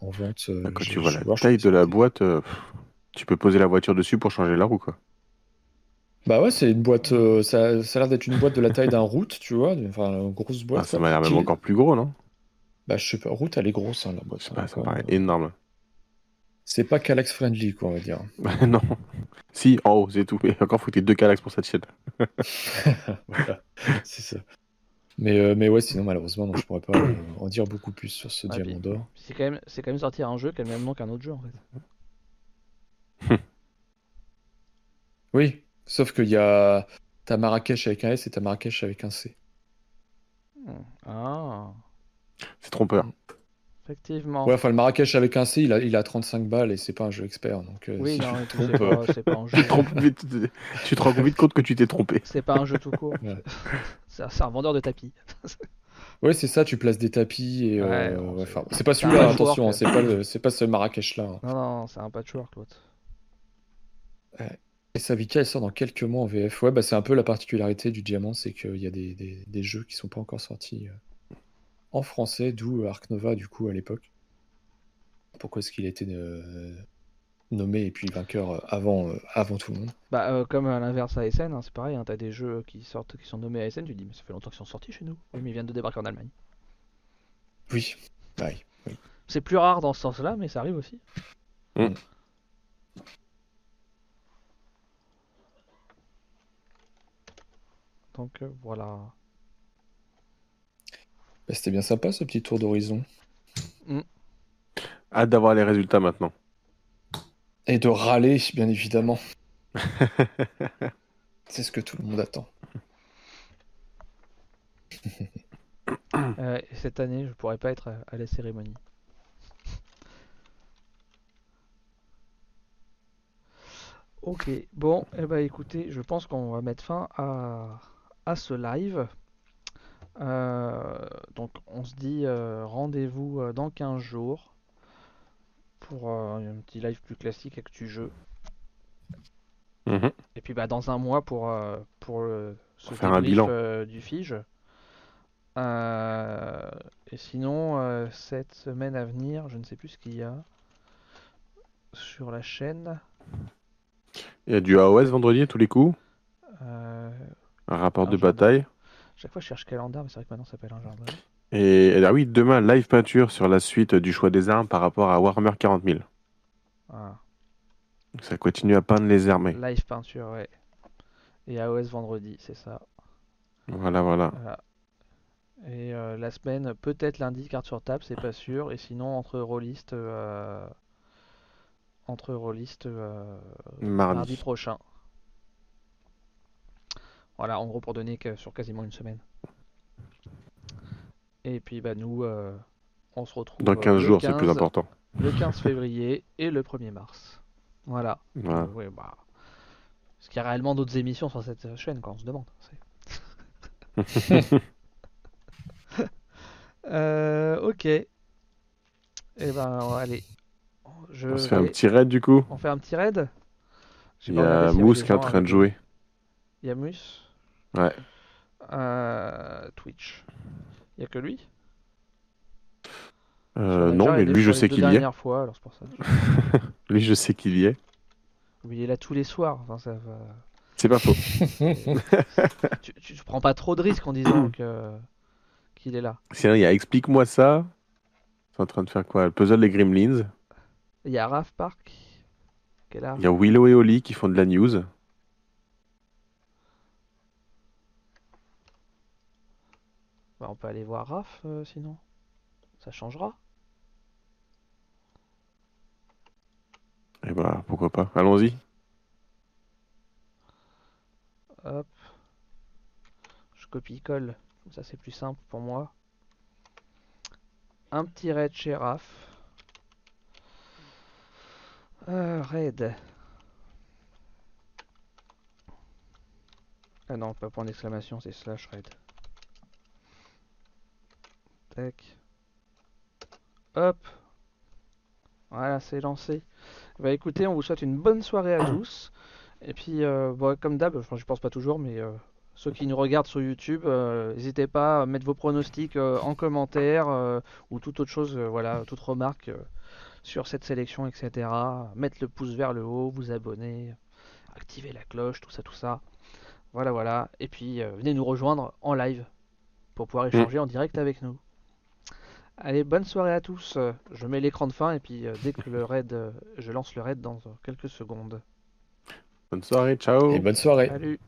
en, en vente. euh, Quand tu vois la voir, taille de la boîte, euh, tu peux poser la voiture dessus pour changer la roue, quoi. Bah ouais, c'est une boîte. euh, ça, ça a l'air d'être une boîte de la taille d'un route, tu vois. Enfin, une grosse boîte. Ah, ça m'a l'air même encore plus gros, non? Bah, je sais pas. Route, elle est grosse, hein, la boîte. Sais pas, hein, ça paraît énorme. C'est pas Calax friendly, quoi, on va dire. non. Si, en haut, c'est tout. Mais encore, faut que tu aies deux calax pour cette chaîne. voilà, c'est ça. Mais, euh, mais ouais, sinon, malheureusement, non, je pourrais pas euh, en dire beaucoup plus sur ce Ah, diamant d'or. C'est quand même, c'est quand même sortir un jeu qui a le même nom qu'un autre jeu en fait. Oui, sauf qu'il y a. T'as Marrakech avec un S et t'as Marrakech avec un C. Ah, C'est trompeur. Effectivement. Ouais, enfin, le Marrakech avec un C, il a, il a 35 balles et c'est pas un jeu expert. Donc, euh, oui, si non, tu te trompes, pas, un jeu. Tu te, trompes vite, tu te rends vite compte que tu t'es trompé. C'est pas un jeu tout court. Ouais. c'est un, c'est un vendeur de tapis. Ouais, c'est ça, tu places des tapis et. euh, Ouais, non, ouais, c'est- pas celui-là, attention, hein, c'est pas, le- c'est pas ce Marrakech-là. hein. Non, non, c'est un patchwork l'autre. Et Savica, elle sort dans quelques mois en VF. Ouais, bah, c'est un peu la particularité du Diamant, c'est qu'il y a des, des- des jeux qui sont pas encore sortis euh, en français, d'où Ark Nova, du coup, à l'époque. Pourquoi est-ce qu'il a été euh, nommé et puis vainqueur euh, avant, euh, avant tout le monde? Bah, euh, comme à l'inverse à ASN, hein, c'est pareil, hein, t'as des jeux qui sortent, qui sont nommés ASN, tu te dis, mais ça fait longtemps qu'ils sont sortis chez nous. Oui, mais ils viennent de débarquer en Allemagne. Oui, pareil. C'est plus rare dans ce sens-là, mais ça arrive aussi. Mm. Donc euh, voilà. Bah, C'était bien sympa ce petit tour d'horizon. Hâte d'avoir les résultats maintenant. Et de râler, bien évidemment. c'est ce que tout le monde attend. Euh, et cette année, je pourrais pas être à, à la cérémonie. Ok, bon, eh ben écoutez, je pense qu'on va mettre fin à, à ce live. Euh, donc on se dit euh, rendez-vous euh, dans 15 jours pour un petit live plus classique avec du jeu. Mhm. Et puis bah, dans un mois pour, euh, pour euh, ce Pour faire un bilan. euh, du Fige. Et sinon, cette semaine à venir, je ne sais plus ce qu'il y a sur la chaîne. Il y a du AOS vendredi à tous les coups? Un rapport de bataille? Chaque fois, je cherche calendar, mais c'est vrai que maintenant, ça s'appelle un jardin. Et ah oui, demain, live peinture sur la suite du choix des armes par rapport à Warhammer 40 000. Ah, Donc Ça continue à peindre les armées. live peinture, ouais. Et AOS vendredi, c'est ça. Voilà, voilà. Voilà. Et euh, la semaine, peut-être lundi, carte sur table, c'est pas sûr. Et sinon, entre rôlistes, euh, entre rôlistes euh, Mardi. mardi prochain. Voilà, en gros, pour donner que sur quasiment une semaine. Et puis, bah, nous, euh, on se retrouve Dans euh, 15 le jours, c'est le plus 15 important. Le 15 février et le 1er mars. Voilà. Voilà. Euh, ouais, bah, Est-ce qu'il y a réellement d'autres émissions sur cette euh, chaîne, quand on se demande Euh, ok. Et ben, allez. Je On se fait un petit raid du coup. on fait un petit raid Il y a Mousse qui est en train de jouer. Il y a Mousse Ouais. Euh, Twitch. Il y a que lui? Euh, non, mais lui, je sais qu'il y est. fois, alors c'est pour ça. Lui, je sais qu'il y est. Il est là tous les soirs. Enfin, ça va... C'est pas faux. tu, tu, tu prends pas trop de risques en disant que qu'il est là. Sinon, il y a Explique-moi ça. C'est en train de faire quoi? Le puzzle des Gremlins. Il y a Raph Park qui est là. Il y a Willow et Oli qui font de la news. Bah, on peut aller voir Raph euh, sinon. Ça changera. Et bah, pourquoi pas. Allons-y. Hop. Je copie-colle. Ça, c'est plus simple pour moi. Un petit raid chez Raph. Euh, raid. Ah non, pas point d'exclamation, c'est slash raid. Tac. Hop. Voilà, c'est lancé. Bah écoutez, on vous souhaite une bonne soirée à tous. Et puis, euh, bon, comme d'hab, enfin, je pense pas toujours, mais euh, ceux qui nous regardent sur YouTube, euh, n'hésitez pas à mettre vos pronostics en commentaire ou toute autre chose, voilà, toute remarque sur cette sélection, etc. Mettre le pouce vers le haut, vous abonner, activer la cloche, tout ça, tout ça. Voilà, voilà. Et puis, venez nous rejoindre en live pour pouvoir échanger en direct avec nous. Allez, bonne soirée à tous. Je mets l'écran de fin et puis euh, dès que le raid, euh, je lance le raid dans quelques secondes. Bonne soirée, ciao. Et bonne soirée. Salut